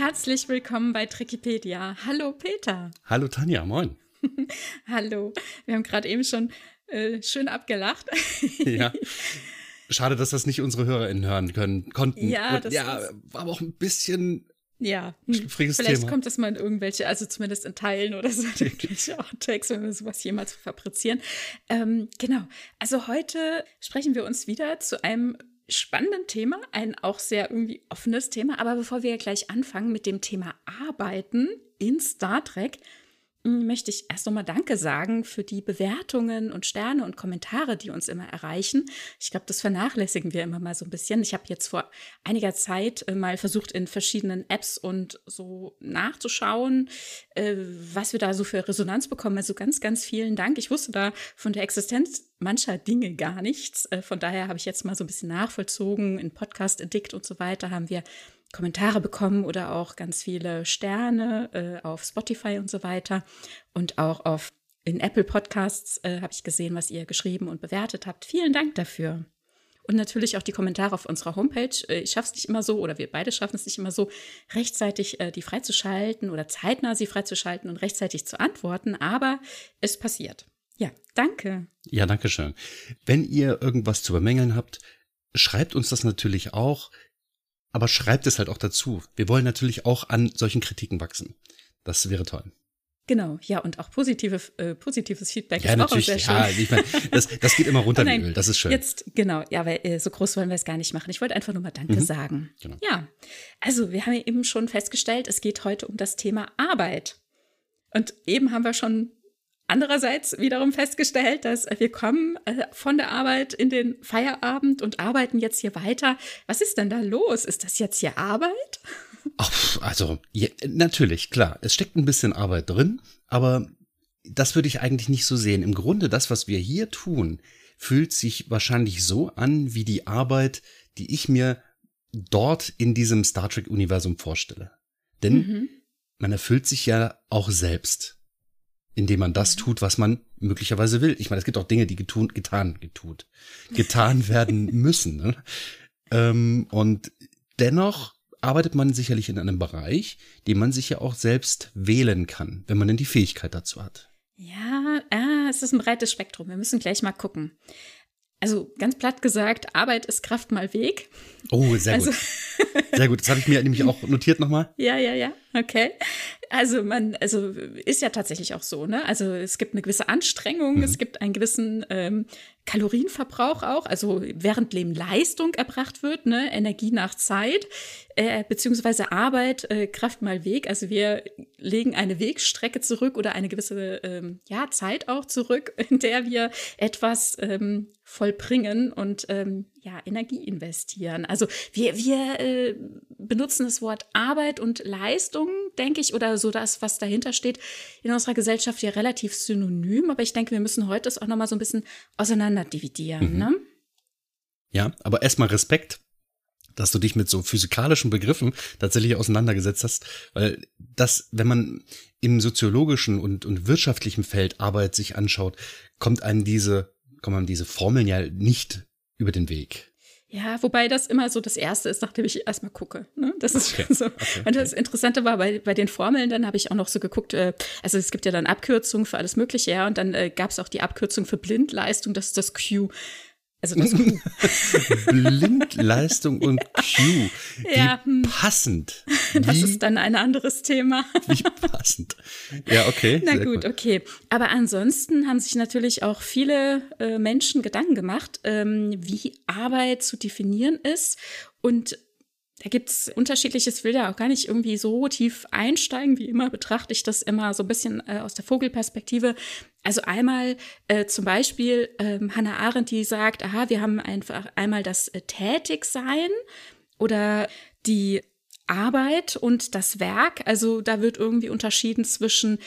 Herzlich willkommen bei Trickipedia. Hallo Peter. Hallo Tanja, moin. Hallo. Wir haben gerade eben schon äh, schön abgelacht. ja. Schade, dass das nicht unsere HörerInnen hören können, konnten. Ja, Und, das ja, war aber auch ein bisschen ja, hm. vielleicht Thema. kommt das mal in irgendwelche, also zumindest in Teilen oder so, irgendwelche Outtakes, wenn wir sowas jemals fabrizieren. Ähm, genau. Also heute sprechen wir uns wieder zu einem spannenden Thema, ein auch sehr irgendwie offenes Thema. Aber bevor wir gleich anfangen mit dem Thema Arbeiten in Star Trek, möchte ich erst nochmal Danke sagen für die Bewertungen und Sterne und Kommentare, die uns immer erreichen. Ich glaube, das vernachlässigen wir immer mal so ein bisschen. Ich habe jetzt vor einiger Zeit äh, mal versucht, in verschiedenen Apps und so nachzuschauen, äh, was wir da so für Resonanz bekommen. Also ganz, ganz vielen Dank. Ich wusste da von der Existenz mancher Dinge gar nichts. Äh, von daher habe ich jetzt mal so ein bisschen nachvollzogen. In Podcast Addict und so weiter haben wir Kommentare bekommen oder auch ganz viele Sterne äh, auf Spotify und so weiter. Und auch auf in Apple Podcasts äh, habe ich gesehen, was ihr geschrieben und bewertet habt. Vielen Dank dafür. Und natürlich auch die Kommentare auf unserer Homepage. Äh, ich schaffe es nicht immer so, oder wir beide schaffen es nicht immer so, rechtzeitig äh, die freizuschalten oder zeitnah sie freizuschalten und rechtzeitig zu antworten, aber es passiert. Ja, danke. Ja, danke schön. Wenn ihr irgendwas zu bemängeln habt, schreibt uns das natürlich auch aber schreibt es halt auch dazu. Wir wollen natürlich auch an solchen Kritiken wachsen. Das wäre toll. Genau, ja, und auch positive, äh, positives Feedback ja, ist natürlich, auch sehr schön. Ja, ich meine, das, das geht immer runter oh Nein, wie Öl, das ist schön. Jetzt, genau, ja, weil äh, so groß wollen wir es gar nicht machen. Ich wollte einfach nur mal Danke mhm. sagen. Genau. Ja, also wir haben ja eben schon festgestellt, es geht heute um das Thema Arbeit. Und eben haben wir schon Andererseits wiederum festgestellt, dass wir kommen äh, von der Arbeit in den Feierabend und arbeiten jetzt hier weiter. Was ist denn da los? Ist das jetzt hier Arbeit? Ach, also ja, natürlich, klar. Es steckt ein bisschen Arbeit drin, aber das würde ich eigentlich nicht so sehen. Im Grunde, das, was wir hier tun, fühlt sich wahrscheinlich so an wie die Arbeit, die ich mir dort in diesem Star Trek-Universum vorstelle. Denn mhm. man erfüllt sich ja auch selbst indem man das tut, was man möglicherweise will. Ich meine, es gibt auch Dinge, die getun, getan, getut, getan werden müssen. Ne? Ähm, und dennoch arbeitet man sicherlich in einem Bereich, den man sich ja auch selbst wählen kann, wenn man denn die Fähigkeit dazu hat. Ja, ah, es ist ein breites Spektrum. Wir müssen gleich mal gucken. Also ganz platt gesagt, Arbeit ist Kraft mal Weg. Oh, sehr also, gut. Sehr gut. Das habe ich mir nämlich auch notiert nochmal. Ja, ja, ja. Okay. Also man, also ist ja tatsächlich auch so, ne? Also es gibt eine gewisse Anstrengung, mhm. es gibt einen gewissen ähm, Kalorienverbrauch auch, also während Leben Leistung erbracht wird, ne? Energie nach Zeit, äh, beziehungsweise Arbeit, äh, Kraft mal Weg. Also wir legen eine Wegstrecke zurück oder eine gewisse ähm, ja, Zeit auch zurück, in der wir etwas ähm, vollbringen und ähm, ja, Energie investieren. Also wir, wir äh, benutzen das Wort Arbeit und Leistung, denke ich, oder so das, was dahinter steht, in unserer Gesellschaft ja relativ synonym. Aber ich denke, wir müssen heute das auch nochmal so ein bisschen auseinander dividieren. Mhm. Ne? Ja, aber erstmal Respekt dass du dich mit so physikalischen Begriffen tatsächlich auseinandergesetzt hast, weil das, wenn man im soziologischen und, und wirtschaftlichen Feld Arbeit sich anschaut, kommt einem diese kommt man diese Formeln ja nicht über den Weg. Ja, wobei das immer so das Erste ist, nachdem ich erstmal gucke. Ne? Das ist okay. so. Okay, Und das Interessante war, bei, bei den Formeln, dann habe ich auch noch so geguckt, äh, also es gibt ja dann Abkürzungen für alles Mögliche, ja, und dann äh, gab es auch die Abkürzung für Blindleistung, das ist das Q. Also das Blindleistung und Q. Wie ja, hm. passend. Das wie, ist dann ein anderes Thema. Wie passend. Ja, okay. Na gut, cool. okay. Aber ansonsten haben sich natürlich auch viele äh, Menschen Gedanken gemacht, ähm, wie Arbeit zu definieren ist und da gibt's unterschiedliches, will ja auch gar nicht irgendwie so tief einsteigen. Wie immer betrachte ich das immer so ein bisschen äh, aus der Vogelperspektive. Also einmal äh, zum Beispiel ähm, Hannah Arendt, die sagt, aha, wir haben einfach einmal das äh, Tätigsein oder die Arbeit und das Werk. Also da wird irgendwie unterschieden zwischen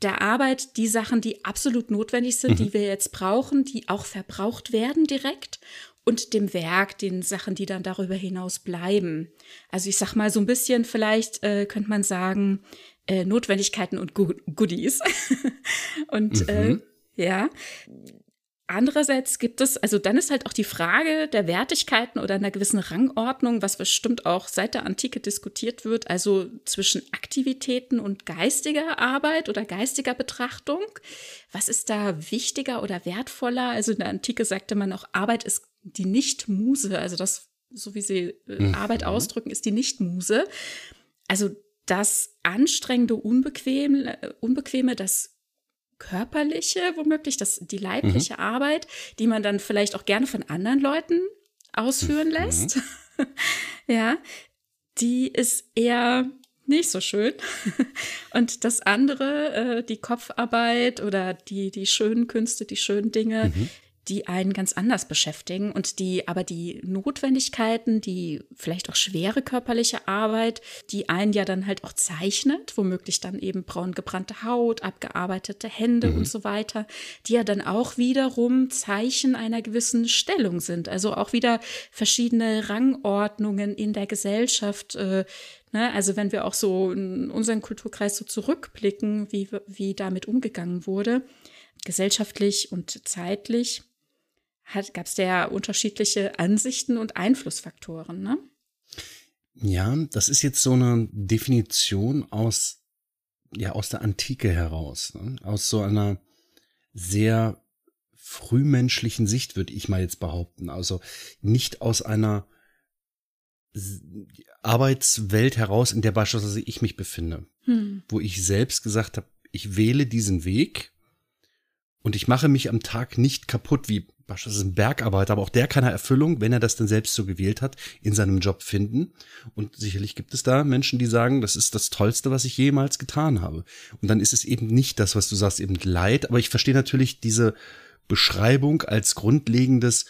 der Arbeit, die Sachen, die absolut notwendig sind, mhm. die wir jetzt brauchen, die auch verbraucht werden direkt und dem Werk, den Sachen, die dann darüber hinaus bleiben. Also ich sag mal so ein bisschen, vielleicht äh, könnte man sagen, äh, Notwendigkeiten und Go Goodies. und äh, mhm. äh, ja, Andererseits gibt es, also dann ist halt auch die Frage der Wertigkeiten oder einer gewissen Rangordnung, was bestimmt auch seit der Antike diskutiert wird, also zwischen Aktivitäten und geistiger Arbeit oder geistiger Betrachtung. Was ist da wichtiger oder wertvoller? Also in der Antike sagte man auch, Arbeit ist die Nicht-Muse, also das, so wie sie äh, mhm. Arbeit ausdrücken, ist die Nicht-Muse. Also das anstrengende, unbequeme, äh, unbequeme, das körperliche, womöglich, das, die leibliche mhm. Arbeit, die man dann vielleicht auch gerne von anderen Leuten ausführen mhm. lässt. ja, die ist eher nicht so schön. Und das andere, äh, die Kopfarbeit oder die, die schönen Künste, die schönen Dinge, mhm die einen ganz anders beschäftigen und die aber die Notwendigkeiten, die vielleicht auch schwere körperliche Arbeit, die einen ja dann halt auch zeichnet, womöglich dann eben braun gebrannte Haut, abgearbeitete Hände mhm. und so weiter, die ja dann auch wiederum Zeichen einer gewissen Stellung sind. Also auch wieder verschiedene Rangordnungen in der Gesellschaft. Äh, ne? Also wenn wir auch so in unseren Kulturkreis so zurückblicken, wie, wie damit umgegangen wurde, gesellschaftlich und zeitlich, gab es ja unterschiedliche Ansichten und Einflussfaktoren, ne? Ja, das ist jetzt so eine Definition aus, ja, aus der Antike heraus, ne? aus so einer sehr frühmenschlichen Sicht, würde ich mal jetzt behaupten. Also nicht aus einer Arbeitswelt heraus, in der beispielsweise ich mich befinde, hm. wo ich selbst gesagt habe, ich wähle diesen Weg und ich mache mich am Tag nicht kaputt, wie beispielsweise ein Bergarbeiter, aber auch der kann eine Erfüllung, wenn er das denn selbst so gewählt hat, in seinem Job finden. Und sicherlich gibt es da Menschen, die sagen, das ist das Tollste, was ich jemals getan habe. Und dann ist es eben nicht das, was du sagst, eben Leid. Aber ich verstehe natürlich diese Beschreibung als grundlegendes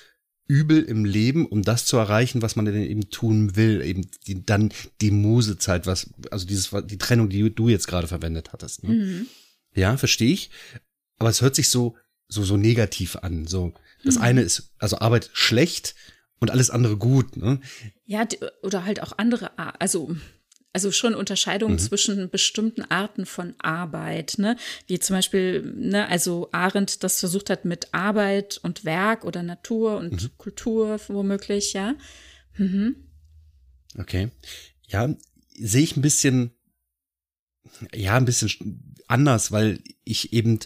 Übel im Leben, um das zu erreichen, was man denn eben tun will, eben die, dann die Musezeit, was, also dieses, die Trennung, die du jetzt gerade verwendet hattest. Ne? Mhm. Ja, verstehe ich. Aber es hört sich so, so, so negativ an. So, das mhm. eine ist, also Arbeit schlecht und alles andere gut. Ne? Ja, oder halt auch andere, also also schon Unterscheidungen mhm. zwischen bestimmten Arten von Arbeit, ne? Wie zum Beispiel, ne, also Arendt das versucht hat mit Arbeit und Werk oder Natur und mhm. Kultur womöglich, ja. Mhm. Okay. Ja, sehe ich ein bisschen, ja, ein bisschen anders, weil ich eben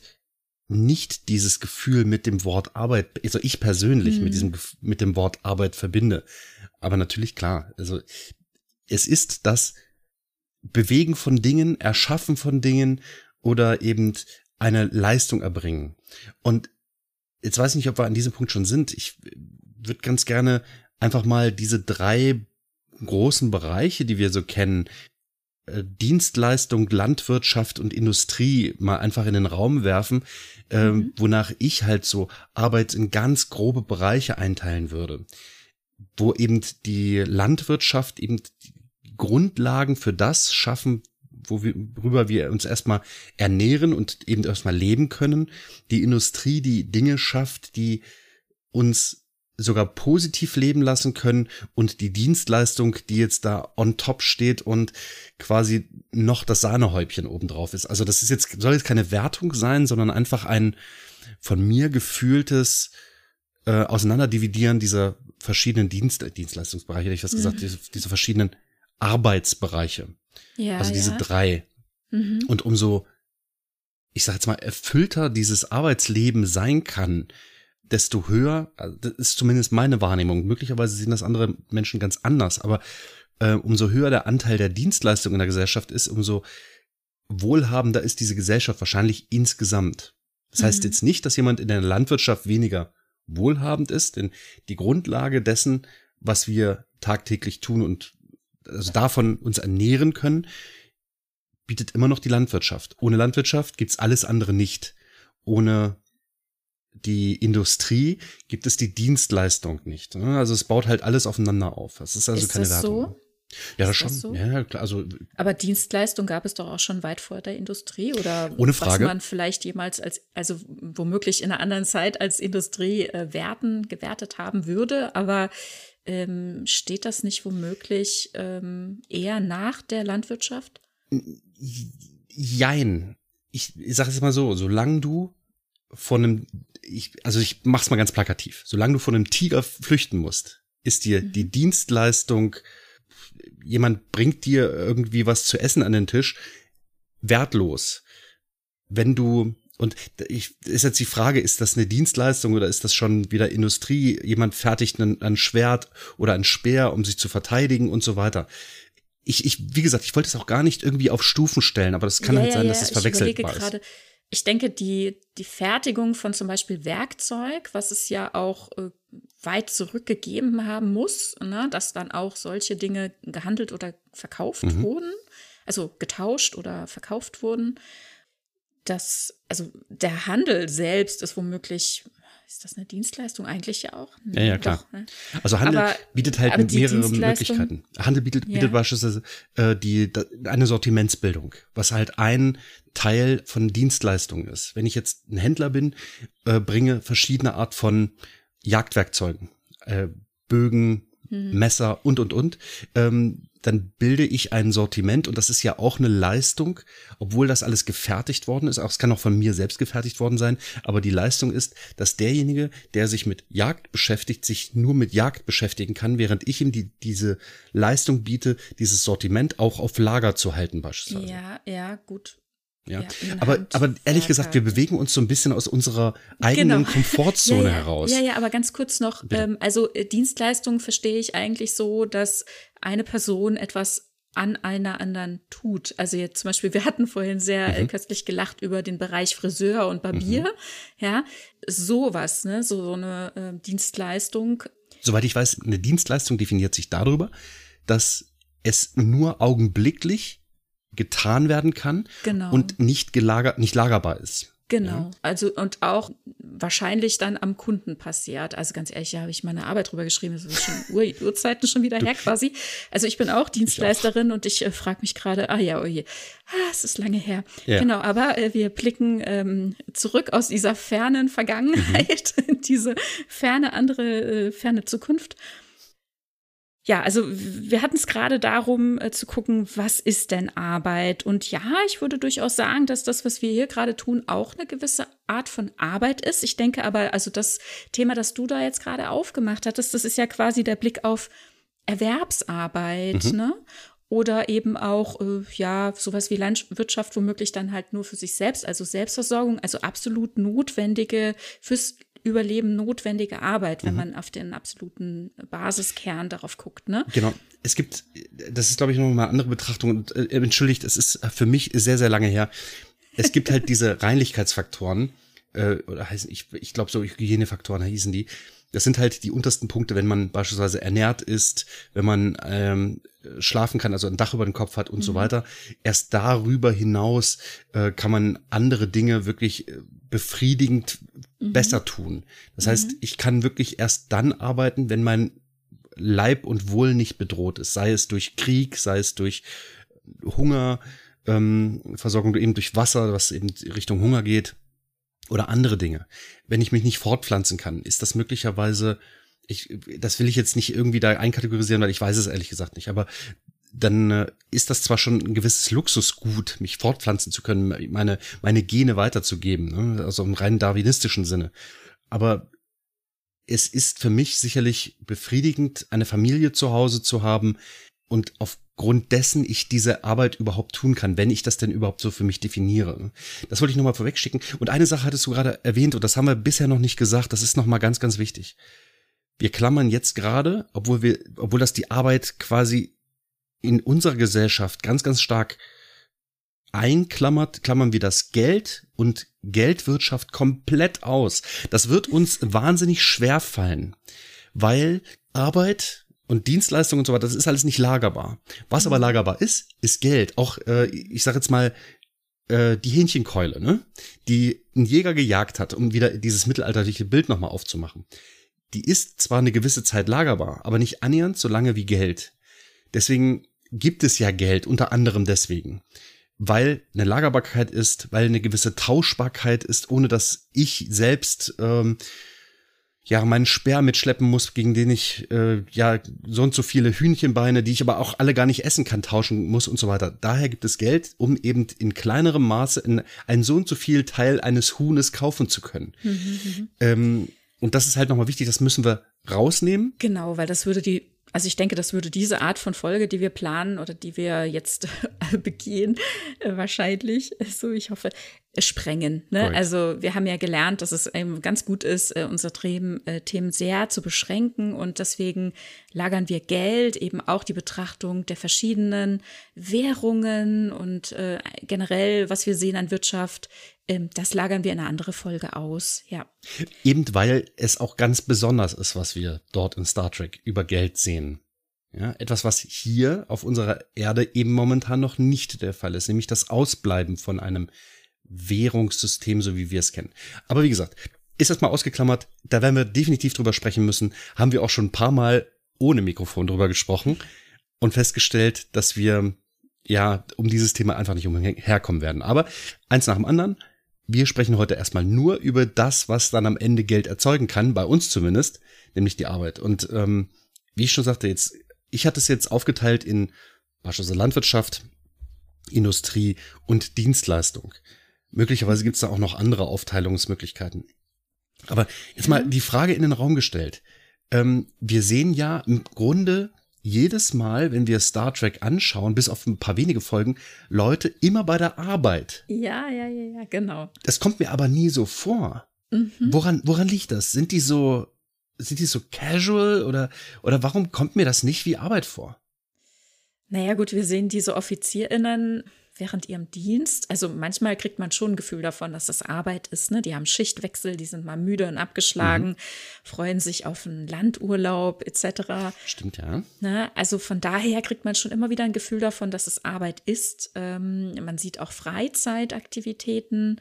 nicht dieses Gefühl mit dem Wort Arbeit, also ich persönlich mhm. mit diesem, mit dem Wort Arbeit verbinde. Aber natürlich klar, also es ist das Bewegen von Dingen, Erschaffen von Dingen oder eben eine Leistung erbringen. Und jetzt weiß ich nicht, ob wir an diesem Punkt schon sind. Ich würde ganz gerne einfach mal diese drei großen Bereiche, die wir so kennen, Dienstleistung, Landwirtschaft und Industrie mal einfach in den Raum werfen, äh, mhm. wonach ich halt so Arbeit in ganz grobe Bereiche einteilen würde, wo eben die Landwirtschaft eben die Grundlagen für das schaffen, wo wir, worüber wir uns erstmal ernähren und eben erstmal leben können, die Industrie, die Dinge schafft, die uns sogar positiv leben lassen können und die Dienstleistung, die jetzt da on top steht und quasi noch das Sahnehäubchen obendrauf ist. Also das ist jetzt, soll jetzt keine Wertung sein, sondern einfach ein von mir gefühltes äh, Auseinanderdividieren dieser verschiedenen Dienst, Dienstleistungsbereiche, hätte ich was gesagt, mhm. diese, diese, verschiedenen Arbeitsbereiche. Ja, also diese ja. drei. Mhm. Und umso, ich sag jetzt mal, erfüllter dieses Arbeitsleben sein kann, desto höher, also das ist zumindest meine Wahrnehmung, möglicherweise sehen das andere Menschen ganz anders, aber äh, umso höher der Anteil der Dienstleistung in der Gesellschaft ist, umso wohlhabender ist diese Gesellschaft wahrscheinlich insgesamt. Das heißt mhm. jetzt nicht, dass jemand in der Landwirtschaft weniger wohlhabend ist, denn die Grundlage dessen, was wir tagtäglich tun und also davon uns ernähren können, bietet immer noch die Landwirtschaft. Ohne Landwirtschaft gibt's alles andere nicht. Ohne die Industrie gibt es die Dienstleistung nicht. Ne? Also es baut halt alles aufeinander auf. Das ist also ist keine das Wertung. So? Ja, das schon. Das so? Ja, klar. Also, Aber Dienstleistung gab es doch auch schon weit vor der Industrie oder ohne Frage. was man vielleicht jemals als, also womöglich in einer anderen Zeit als Industrie äh, werten, gewertet haben würde. Aber ähm, steht das nicht womöglich ähm, eher nach der Landwirtschaft? Jein. Ich, ich sage es mal so, solange du von einem, ich, also ich mach's mal ganz plakativ, solange du von einem Tiger flüchten musst, ist dir mhm. die Dienstleistung, jemand bringt dir irgendwie was zu essen an den Tisch, wertlos. Wenn du und ich, ist jetzt die Frage, ist das eine Dienstleistung oder ist das schon wieder Industrie? Jemand fertigt ein, ein Schwert oder ein Speer, um sich zu verteidigen und so weiter. Ich, ich, wie gesagt, ich wollte es auch gar nicht irgendwie auf Stufen stellen, aber das kann ja, halt sein, ja, dass es verwechselbar ist. Ich denke, die, die Fertigung von zum Beispiel Werkzeug, was es ja auch äh, weit zurückgegeben haben muss, ne, dass dann auch solche Dinge gehandelt oder verkauft mhm. wurden, also getauscht oder verkauft wurden dass, also der Handel selbst ist womöglich, ist das eine Dienstleistung eigentlich ja auch? Ja, ja, klar. Doch, ne? Also Handel aber, bietet halt mehrere Möglichkeiten. Handel bietet, bietet ja. beispielsweise äh, die, eine Sortimentsbildung, was halt ein Teil von Dienstleistungen ist. Wenn ich jetzt ein Händler bin, äh, bringe verschiedene Art von Jagdwerkzeugen, äh, Bögen, hm. Messer und, und, und. Ähm, dann bilde ich ein Sortiment und das ist ja auch eine Leistung, obwohl das alles gefertigt worden ist. Auch es kann auch von mir selbst gefertigt worden sein, aber die Leistung ist, dass derjenige, der sich mit Jagd beschäftigt, sich nur mit Jagd beschäftigen kann, während ich ihm die, diese Leistung biete, dieses Sortiment auch auf Lager zu halten beispielsweise. Ja, ja, gut. Ja, ja aber, aber ehrlich gesagt, wir bewegen uns so ein bisschen aus unserer eigenen genau. Komfortzone ja, ja. heraus. Ja, ja, aber ganz kurz noch, ähm, also äh, Dienstleistungen verstehe ich eigentlich so, dass eine Person etwas an einer anderen tut. Also jetzt zum Beispiel, wir hatten vorhin sehr äh, mhm. köstlich gelacht über den Bereich Friseur und Barbier. Mhm. Ja, sowas, ne, so, so eine äh, Dienstleistung. Soweit ich weiß, eine Dienstleistung definiert sich darüber, dass es nur augenblicklich getan werden kann genau. und nicht gelagert, nicht lagerbar ist. Genau. Ja. Also und auch wahrscheinlich dann am Kunden passiert. Also ganz ehrlich, da habe ich meine Arbeit drüber geschrieben, das ist schon Ur Urzeiten schon wieder her quasi. Also ich bin auch Dienstleisterin ich auch. und ich äh, frage mich gerade, ah ja, oh je, ah, es ist lange her. Ja. Genau, aber äh, wir blicken ähm, zurück aus dieser fernen Vergangenheit mhm. in diese ferne andere, äh, ferne Zukunft ja, also wir hatten es gerade darum äh, zu gucken, was ist denn Arbeit? Und ja, ich würde durchaus sagen, dass das, was wir hier gerade tun, auch eine gewisse Art von Arbeit ist. Ich denke aber, also das Thema, das du da jetzt gerade aufgemacht hattest, das ist ja quasi der Blick auf Erwerbsarbeit, mhm. ne? Oder eben auch, äh, ja, sowas wie Landwirtschaft womöglich dann halt nur für sich selbst, also Selbstversorgung, also absolut notwendige, fürs Überleben notwendige Arbeit, wenn mhm. man auf den absoluten Basiskern darauf guckt. Ne? Genau. Es gibt, das ist, glaube ich, noch mal eine andere Betrachtung. Und, äh, entschuldigt, es ist für mich sehr, sehr lange her. Es gibt halt diese Reinlichkeitsfaktoren, äh, oder heißen, ich, ich glaube, so Hygienefaktoren hießen die. Das sind halt die untersten Punkte, wenn man beispielsweise ernährt ist, wenn man ähm, schlafen kann, also ein Dach über den Kopf hat und mhm. so weiter. Erst darüber hinaus äh, kann man andere Dinge wirklich äh, befriedigend mhm. besser tun. Das mhm. heißt, ich kann wirklich erst dann arbeiten, wenn mein Leib und Wohl nicht bedroht ist, sei es durch Krieg, sei es durch Hunger, ähm, Versorgung eben durch Wasser, was eben Richtung Hunger geht oder andere Dinge. Wenn ich mich nicht fortpflanzen kann, ist das möglicherweise, ich, das will ich jetzt nicht irgendwie da einkategorisieren, weil ich weiß es ehrlich gesagt nicht, aber dann äh, ist das zwar schon ein gewisses Luxusgut, mich fortpflanzen zu können, meine, meine Gene weiterzugeben, ne? also im rein darwinistischen Sinne. Aber es ist für mich sicherlich befriedigend, eine Familie zu Hause zu haben und aufgrund dessen ich diese Arbeit überhaupt tun kann, wenn ich das denn überhaupt so für mich definiere. Das wollte ich nochmal vorwegschicken. Und eine Sache hattest du gerade erwähnt und das haben wir bisher noch nicht gesagt, das ist nochmal ganz, ganz wichtig. Wir klammern jetzt gerade, obwohl wir, obwohl das die Arbeit quasi in unserer Gesellschaft ganz, ganz stark einklammert, klammern wir das Geld und Geldwirtschaft komplett aus. Das wird uns wahnsinnig schwer fallen, weil Arbeit und Dienstleistungen und so weiter, das ist alles nicht lagerbar. Was aber lagerbar ist, ist Geld. Auch, äh, ich sag jetzt mal, äh, die Hähnchenkeule, ne? die ein Jäger gejagt hat, um wieder dieses mittelalterliche Bild nochmal aufzumachen. Die ist zwar eine gewisse Zeit lagerbar, aber nicht annähernd so lange wie Geld. Deswegen gibt es ja Geld, unter anderem deswegen. Weil eine Lagerbarkeit ist, weil eine gewisse Tauschbarkeit ist, ohne dass ich selbst ähm, ja meinen Speer mitschleppen muss, gegen den ich äh, ja so und so viele Hühnchenbeine, die ich aber auch alle gar nicht essen kann, tauschen muss und so weiter. Daher gibt es Geld, um eben in kleinerem Maße in einen so und so viel Teil eines Huhnes kaufen zu können. Mhm, mhm. ähm, und das ist halt nochmal wichtig, das müssen wir rausnehmen. Genau, weil das würde die also ich denke, das würde diese Art von Folge, die wir planen oder die wir jetzt begehen, äh, wahrscheinlich, so ich hoffe, sprengen. Ne? Also wir haben ja gelernt, dass es eben ganz gut ist, äh, unsere Themen, äh, Themen sehr zu beschränken und deswegen lagern wir Geld, eben auch die Betrachtung der verschiedenen Währungen und äh, generell, was wir sehen an Wirtschaft, ähm, das lagern wir in eine andere Folge aus, ja. Eben weil es auch ganz besonders ist, was wir dort in Star Trek über Geld sehen. Ja, etwas, was hier auf unserer Erde eben momentan noch nicht der Fall ist, nämlich das Ausbleiben von einem Währungssystem, so wie wir es kennen. Aber wie gesagt, ist das mal ausgeklammert, da werden wir definitiv drüber sprechen müssen. Haben wir auch schon ein paar Mal ohne Mikrofon drüber gesprochen und festgestellt, dass wir ja um dieses Thema einfach nicht umherkommen werden. Aber eins nach dem anderen, wir sprechen heute erstmal nur über das, was dann am Ende Geld erzeugen kann, bei uns zumindest, nämlich die Arbeit. Und ähm, wie ich schon sagte, jetzt, ich hatte es jetzt aufgeteilt in beispielsweise Landwirtschaft, Industrie und Dienstleistung. Möglicherweise gibt es da auch noch andere Aufteilungsmöglichkeiten. Aber jetzt mal die Frage in den Raum gestellt. Ähm, wir sehen ja im Grunde jedes Mal, wenn wir Star Trek anschauen, bis auf ein paar wenige Folgen, Leute immer bei der Arbeit. Ja, ja, ja, ja, genau. Das kommt mir aber nie so vor. Mhm. Woran, woran liegt das? Sind die so, sind die so casual oder, oder warum kommt mir das nicht wie Arbeit vor? Naja, gut, wir sehen diese OffizierInnen während ihrem Dienst. Also manchmal kriegt man schon ein Gefühl davon, dass das Arbeit ist. Ne? Die haben Schichtwechsel, die sind mal müde und abgeschlagen, mhm. freuen sich auf einen Landurlaub etc. Stimmt, ja. Ne? Also von daher kriegt man schon immer wieder ein Gefühl davon, dass es Arbeit ist. Ähm, man sieht auch Freizeitaktivitäten.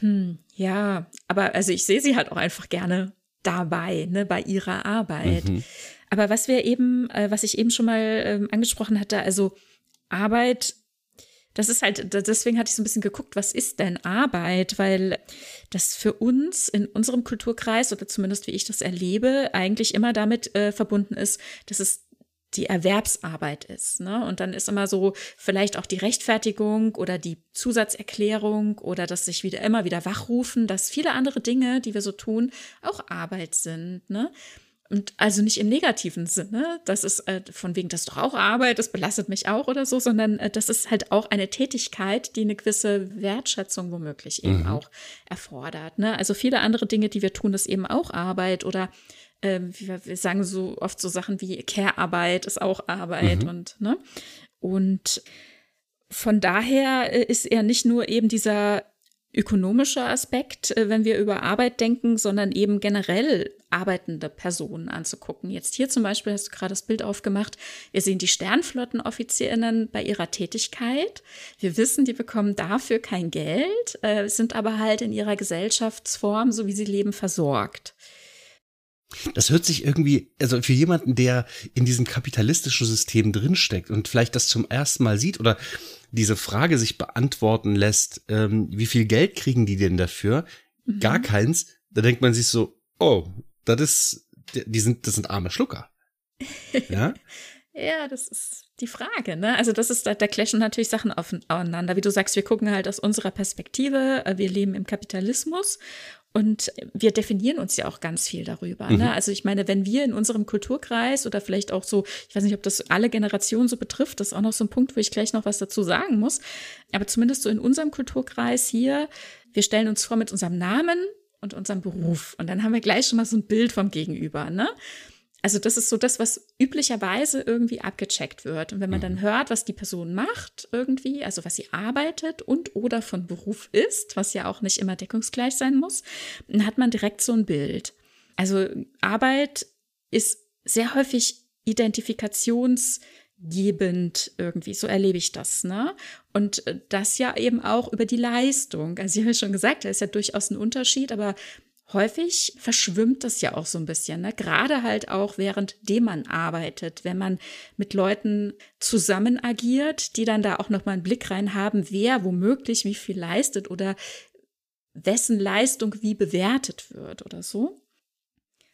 Hm, ja, aber also ich sehe sie halt auch einfach gerne dabei, ne, bei ihrer Arbeit. Mhm. Aber was wir eben, äh, was ich eben schon mal ähm, angesprochen hatte, also Arbeit das ist halt, deswegen hatte ich so ein bisschen geguckt, was ist denn Arbeit? Weil das für uns in unserem Kulturkreis oder zumindest wie ich das erlebe, eigentlich immer damit äh, verbunden ist, dass es die Erwerbsarbeit ist. Ne? Und dann ist immer so vielleicht auch die Rechtfertigung oder die Zusatzerklärung oder das sich wieder immer wieder wachrufen, dass viele andere Dinge, die wir so tun, auch Arbeit sind. Ne? Und also nicht im negativen Sinne, das ist äh, von wegen, das ist doch auch Arbeit, das belastet mich auch oder so, sondern äh, das ist halt auch eine Tätigkeit, die eine gewisse Wertschätzung womöglich eben mhm. auch erfordert. Ne? Also viele andere Dinge, die wir tun, ist eben auch Arbeit oder äh, wir, wir, sagen so oft so Sachen wie Care-Arbeit ist auch Arbeit mhm. und, ne? Und von daher äh, ist er nicht nur eben dieser ökonomischer Aspekt, äh, wenn wir über Arbeit denken, sondern eben generell arbeitende Personen anzugucken. Jetzt hier zum Beispiel hast du gerade das Bild aufgemacht. Wir sehen die Sternflottenoffizierinnen bei ihrer Tätigkeit. Wir wissen, die bekommen dafür kein Geld, äh, sind aber halt in ihrer Gesellschaftsform, so wie sie leben, versorgt. Das hört sich irgendwie, also für jemanden, der in diesem kapitalistischen System drinsteckt und vielleicht das zum ersten Mal sieht oder diese Frage sich beantworten lässt, ähm, wie viel Geld kriegen die denn dafür? Mhm. Gar keins. Da denkt man sich so, oh, das ist, die sind, das sind arme Schlucker. Ja? ja, das ist die Frage, ne? Also das ist, da, da clashen natürlich Sachen aufeinander. Wie du sagst, wir gucken halt aus unserer Perspektive, äh, wir leben im Kapitalismus und wir definieren uns ja auch ganz viel darüber. Ne? Mhm. Ne? Also ich meine, wenn wir in unserem Kulturkreis oder vielleicht auch so, ich weiß nicht, ob das alle Generationen so betrifft, das ist auch noch so ein Punkt, wo ich gleich noch was dazu sagen muss. Aber zumindest so in unserem Kulturkreis hier, wir stellen uns vor mit unserem Namen und unserem Beruf. Und dann haben wir gleich schon mal so ein Bild vom Gegenüber. Ne? Also das ist so das, was üblicherweise irgendwie abgecheckt wird. Und wenn man dann mhm. hört, was die Person macht irgendwie, also was sie arbeitet und oder von Beruf ist, was ja auch nicht immer deckungsgleich sein muss, dann hat man direkt so ein Bild. Also Arbeit ist sehr häufig identifikationsgebend irgendwie, so erlebe ich das, ne? Und das ja eben auch über die Leistung. Also ich habe ja schon gesagt, da ist ja durchaus ein Unterschied, aber häufig verschwimmt das ja auch so ein bisschen, ne? gerade halt auch währenddem man arbeitet, wenn man mit Leuten zusammen agiert, die dann da auch nochmal einen Blick rein haben, wer womöglich wie viel leistet oder wessen Leistung wie bewertet wird oder so.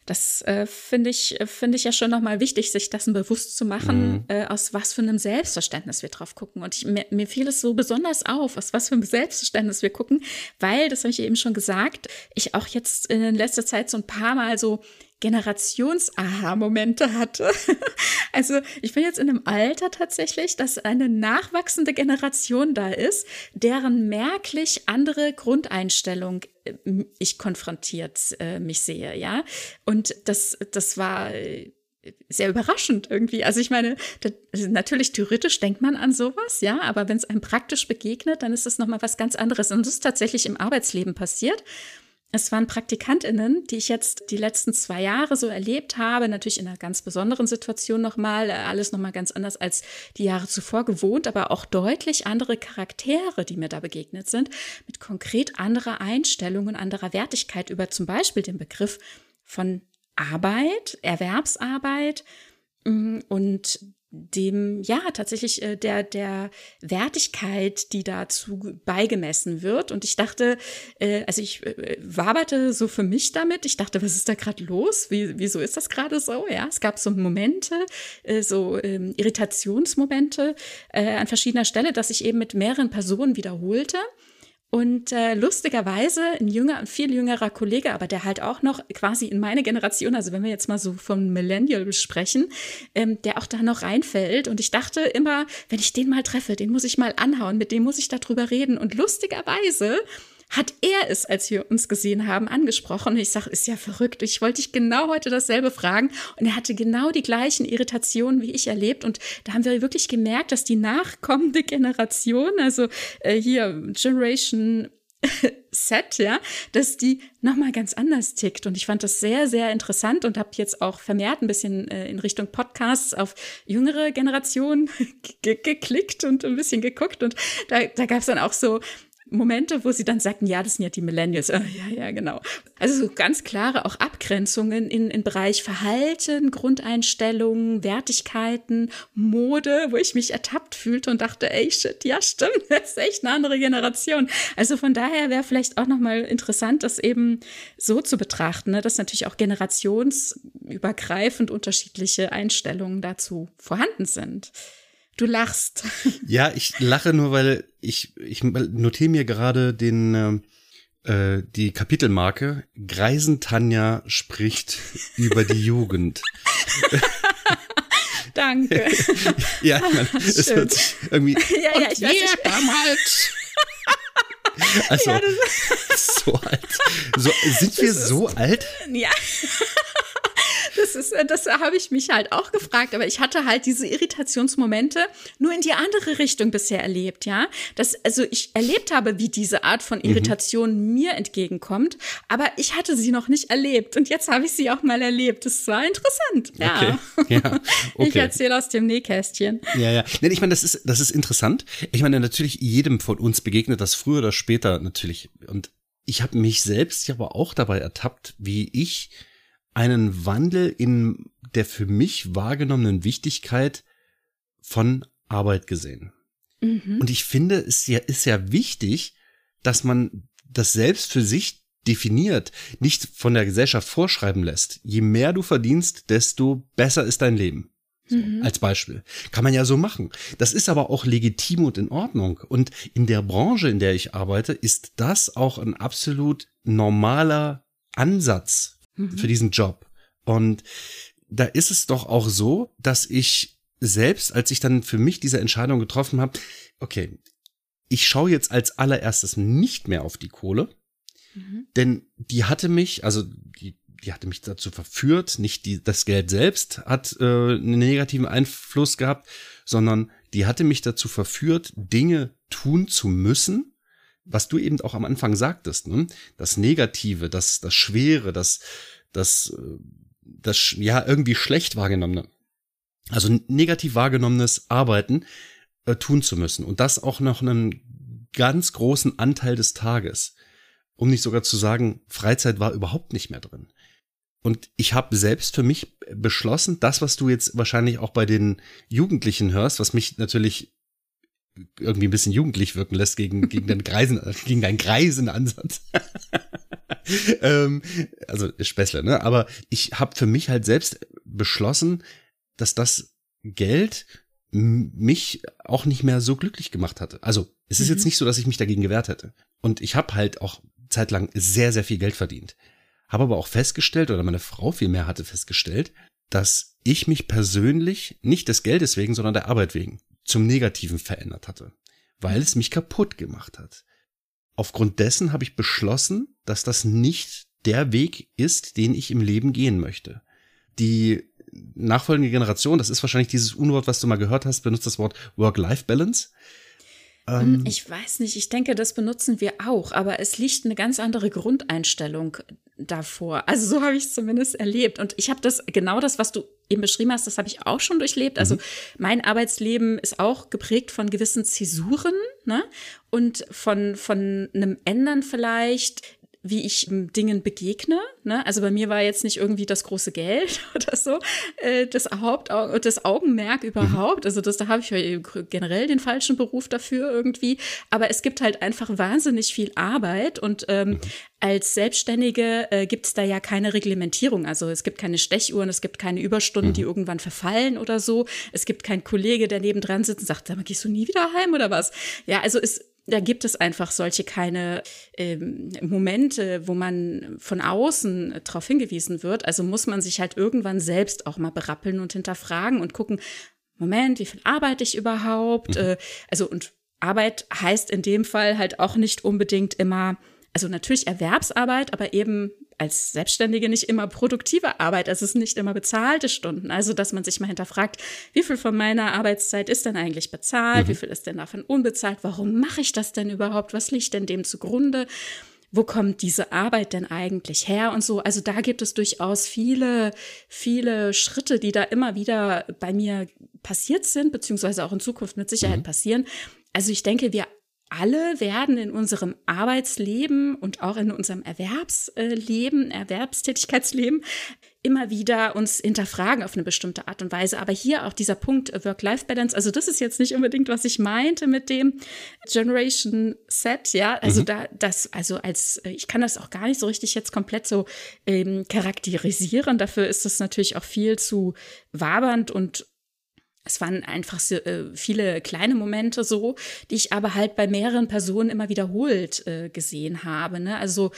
Das äh, finde ich, äh, finde ich ja schon nochmal wichtig, sich dessen bewusst zu machen, mhm. äh, aus was für einem Selbstverständnis wir drauf gucken. Und ich, mir, mir fiel es so besonders auf, aus was für einem Selbstverständnis wir gucken, weil, das habe ich eben schon gesagt, ich auch jetzt in letzter Zeit so ein paar Mal so Generations-Aha-Momente hatte. also ich bin jetzt in einem Alter tatsächlich, dass eine nachwachsende Generation da ist, deren merklich andere Grundeinstellung äh, ich konfrontiert äh, mich sehe, ja. Und das, das war äh, sehr überraschend irgendwie. Also ich meine, das, natürlich theoretisch denkt man an sowas, ja, aber wenn es einem praktisch begegnet, dann ist das nochmal was ganz anderes. Und das ist tatsächlich im Arbeitsleben passiert. Es waren Praktikantinnen, die ich jetzt die letzten zwei Jahre so erlebt habe, natürlich in einer ganz besonderen Situation nochmal, äh, alles nochmal ganz anders als die Jahre zuvor gewohnt, aber auch deutlich andere Charaktere, die mir da begegnet sind, mit konkret anderer Einstellung anderer Wertigkeit über zum Beispiel den Begriff von Arbeit, Erwerbsarbeit mm, und dem, ja, tatsächlich äh, der, der Wertigkeit, die dazu beigemessen wird. Und ich dachte, äh, also ich äh, waberte so für mich damit. Ich dachte, was ist da gerade los? Wie, wieso ist das gerade so? Ja, es gab so Momente, äh, so ähm, Irritationsmomente äh, an verschiedener Stelle, dass ich eben mit mehreren Personen wiederholte. Und äh, lustigerweise ein jünger, ein viel jüngerer Kollege, aber der halt auch noch quasi in meine Generation, also wenn wir jetzt mal so von Millennial sprechen, ähm, der auch da noch reinfällt. Und ich dachte immer, wenn ich den mal treffe, den muss ich mal anhauen, mit dem muss ich darüber reden. Und lustigerweise hat er es, als wir uns gesehen haben, angesprochen. Und ich sage, ist ja verrückt. Ich wollte dich genau heute dasselbe fragen. Und er hatte genau die gleichen Irritationen wie ich erlebt. Und da haben wir wirklich gemerkt, dass die nachkommende Generation, also äh, hier Generation Set, ja, dass die nochmal ganz anders tickt. Und ich fand das sehr, sehr interessant und habe jetzt auch vermehrt ein bisschen äh, in Richtung Podcasts auf jüngere Generationen geklickt und ein bisschen geguckt. Und da, da gab es dann auch so Momente, wo sie dann sagten, ja, das sind ja die Millennials. ja, ja, genau. Also so ganz klare auch Abgrenzungen in, in Bereich Verhalten, Grundeinstellungen, Wertigkeiten, Mode, wo ich mich ertappt fühlte und dachte, ey, shit, ja, stimmt, das ist echt eine andere Generation. Also von daher wäre vielleicht auch nochmal interessant, das eben so zu betrachten, ne, dass natürlich auch generationsübergreifend unterschiedliche Einstellungen dazu vorhanden sind. Du lachst. Ja, ich lache nur, weil ich, ich notiere mir gerade den, äh, äh die Kapitelmarke. Greisen Tanja spricht über die Jugend. Danke. ja, man, es wird irgendwie. Ja, ja, ich weiß nicht. damals. Also, ja, so alt. So, sind wir so alt? Ja das ist, äh, das habe ich mich halt auch gefragt, aber ich hatte halt diese Irritationsmomente nur in die andere Richtung bisher erlebt, ja. Das, also ich erlebt habe, wie diese Art von mhm. Irritation mhm. mir entgegenkommt, aber ich hatte sie noch nicht erlebt und jetzt habe ich sie auch mal erlebt. Das war interessant, ja. Okay. ja okay. Ich erzähle aus dem Nähkästchen. Ja, ja. Nee, ich meine, das ist, das ist interessant. Ich meine, natürlich jedem von uns begegnet das früher oder später natürlich und ich habe mich selbst aber auch dabei ertappt, wie ich einen Wandel in der für mich wahrgenommenen Wichtigkeit von Arbeit gesehen. Mhm. Und ich finde, es ja, ist ja wichtig, dass man das selbst für sich definiert, nicht von der Gesellschaft vorschreiben lässt. Je mehr du verdienst, desto besser ist dein Leben. So, mhm. Als Beispiel. Kann man ja so machen. Das ist aber auch legitim und in Ordnung. Und in der Branche, in der ich arbeite, ist das auch ein absolut normaler Ansatz mhm. für diesen Job. Und da ist es doch auch so, dass ich selbst, als ich dann für mich diese Entscheidung getroffen habe, okay, ich schaue jetzt als allererstes nicht mehr auf die Kohle, mhm. denn die hatte mich, also die, die hatte mich dazu verführt, nicht die, das Geld selbst hat äh, einen negativen Einfluss gehabt, sondern die hatte mich dazu verführt, Dinge tun zu müssen, was du eben auch am Anfang sagtest, ne? das Negative, das, das Schwere, das, das, das, ja, irgendwie schlecht wahrgenommene, also negativ wahrgenommenes Arbeiten äh, tun zu müssen. Und das auch noch einen ganz großen Anteil des Tages. Um nicht sogar zu sagen, Freizeit war überhaupt nicht mehr drin. Und ich habe selbst für mich beschlossen, das, was du jetzt wahrscheinlich auch bei den Jugendlichen hörst, was mich natürlich irgendwie ein bisschen jugendlich wirken lässt gegen, gegen den Greisen, gegen deinen Greisenansatz. ähm, also Späßle, ne? Aber ich habe für mich halt selbst beschlossen, dass das Geld mich auch nicht mehr so glücklich gemacht hatte. Also es ist mhm. jetzt nicht so, dass ich mich dagegen gewehrt hätte. Und ich habe halt auch zeitlang sehr, sehr viel Geld verdient. Habe aber auch festgestellt, oder meine Frau vielmehr hatte festgestellt, dass ich mich persönlich nicht des Geldes wegen, sondern der Arbeit wegen zum Negativen verändert hatte, weil es mich kaputt gemacht hat. Aufgrund dessen habe ich beschlossen, dass das nicht der Weg ist, den ich im Leben gehen möchte. Die nachfolgende Generation, das ist wahrscheinlich dieses Unwort, was du mal gehört hast, benutzt das Wort Work-Life-Balance. Ähm, hm, ich weiß nicht, ich denke, das benutzen wir auch, aber es liegt eine ganz andere Grundeinstellung davor. Also so habe ich es zumindest erlebt. Und ich habe das, genau das, was du eben beschrieben hast, das habe ich auch schon durchlebt. Also mhm. mein Arbeitsleben ist auch geprägt von gewissen Zäsuren ne? und von, von einem Ändern vielleicht wie ich Dingen begegne. Ne? Also bei mir war jetzt nicht irgendwie das große Geld oder so äh, das Haupt das Augenmerk überhaupt. Mhm. Also das da habe ich generell den falschen Beruf dafür irgendwie. Aber es gibt halt einfach wahnsinnig viel Arbeit und ähm, mhm. als Selbstständige äh, gibt es da ja keine Reglementierung. Also es gibt keine Stechuhren, es gibt keine Überstunden, mhm. die irgendwann verfallen oder so. Es gibt keinen Kollege, der nebendran sitzt und sagt, sag mal, gehst du nie wieder heim oder was? Ja, also es da gibt es einfach solche keine ähm, Momente, wo man von außen darauf hingewiesen wird. Also muss man sich halt irgendwann selbst auch mal berappeln und hinterfragen und gucken, Moment, wie viel arbeite ich überhaupt? Mhm. Äh, also und Arbeit heißt in dem Fall halt auch nicht unbedingt immer, also natürlich Erwerbsarbeit, aber eben als Selbstständige nicht immer produktive Arbeit, also es ist nicht immer bezahlte Stunden. Also, dass man sich mal hinterfragt, wie viel von meiner Arbeitszeit ist denn eigentlich bezahlt? Mhm. Wie viel ist denn davon unbezahlt? Warum mache ich das denn überhaupt? Was liegt denn dem zugrunde? Wo kommt diese Arbeit denn eigentlich her und so? Also da gibt es durchaus viele, viele Schritte, die da immer wieder bei mir passiert sind, beziehungsweise auch in Zukunft mit Sicherheit mhm. passieren. Also ich denke, wir alle werden in unserem Arbeitsleben und auch in unserem Erwerbsleben, Erwerbstätigkeitsleben immer wieder uns hinterfragen auf eine bestimmte Art und Weise. Aber hier auch dieser Punkt Work-Life-Balance, also das ist jetzt nicht unbedingt, was ich meinte mit dem Generation Set, ja, also mhm. da, das, also als, ich kann das auch gar nicht so richtig jetzt komplett so ähm, charakterisieren. Dafür ist das natürlich auch viel zu wabernd und es waren einfach so, äh, viele kleine Momente so, die ich aber halt bei mehreren Personen immer wiederholt äh, gesehen habe. Ne? Also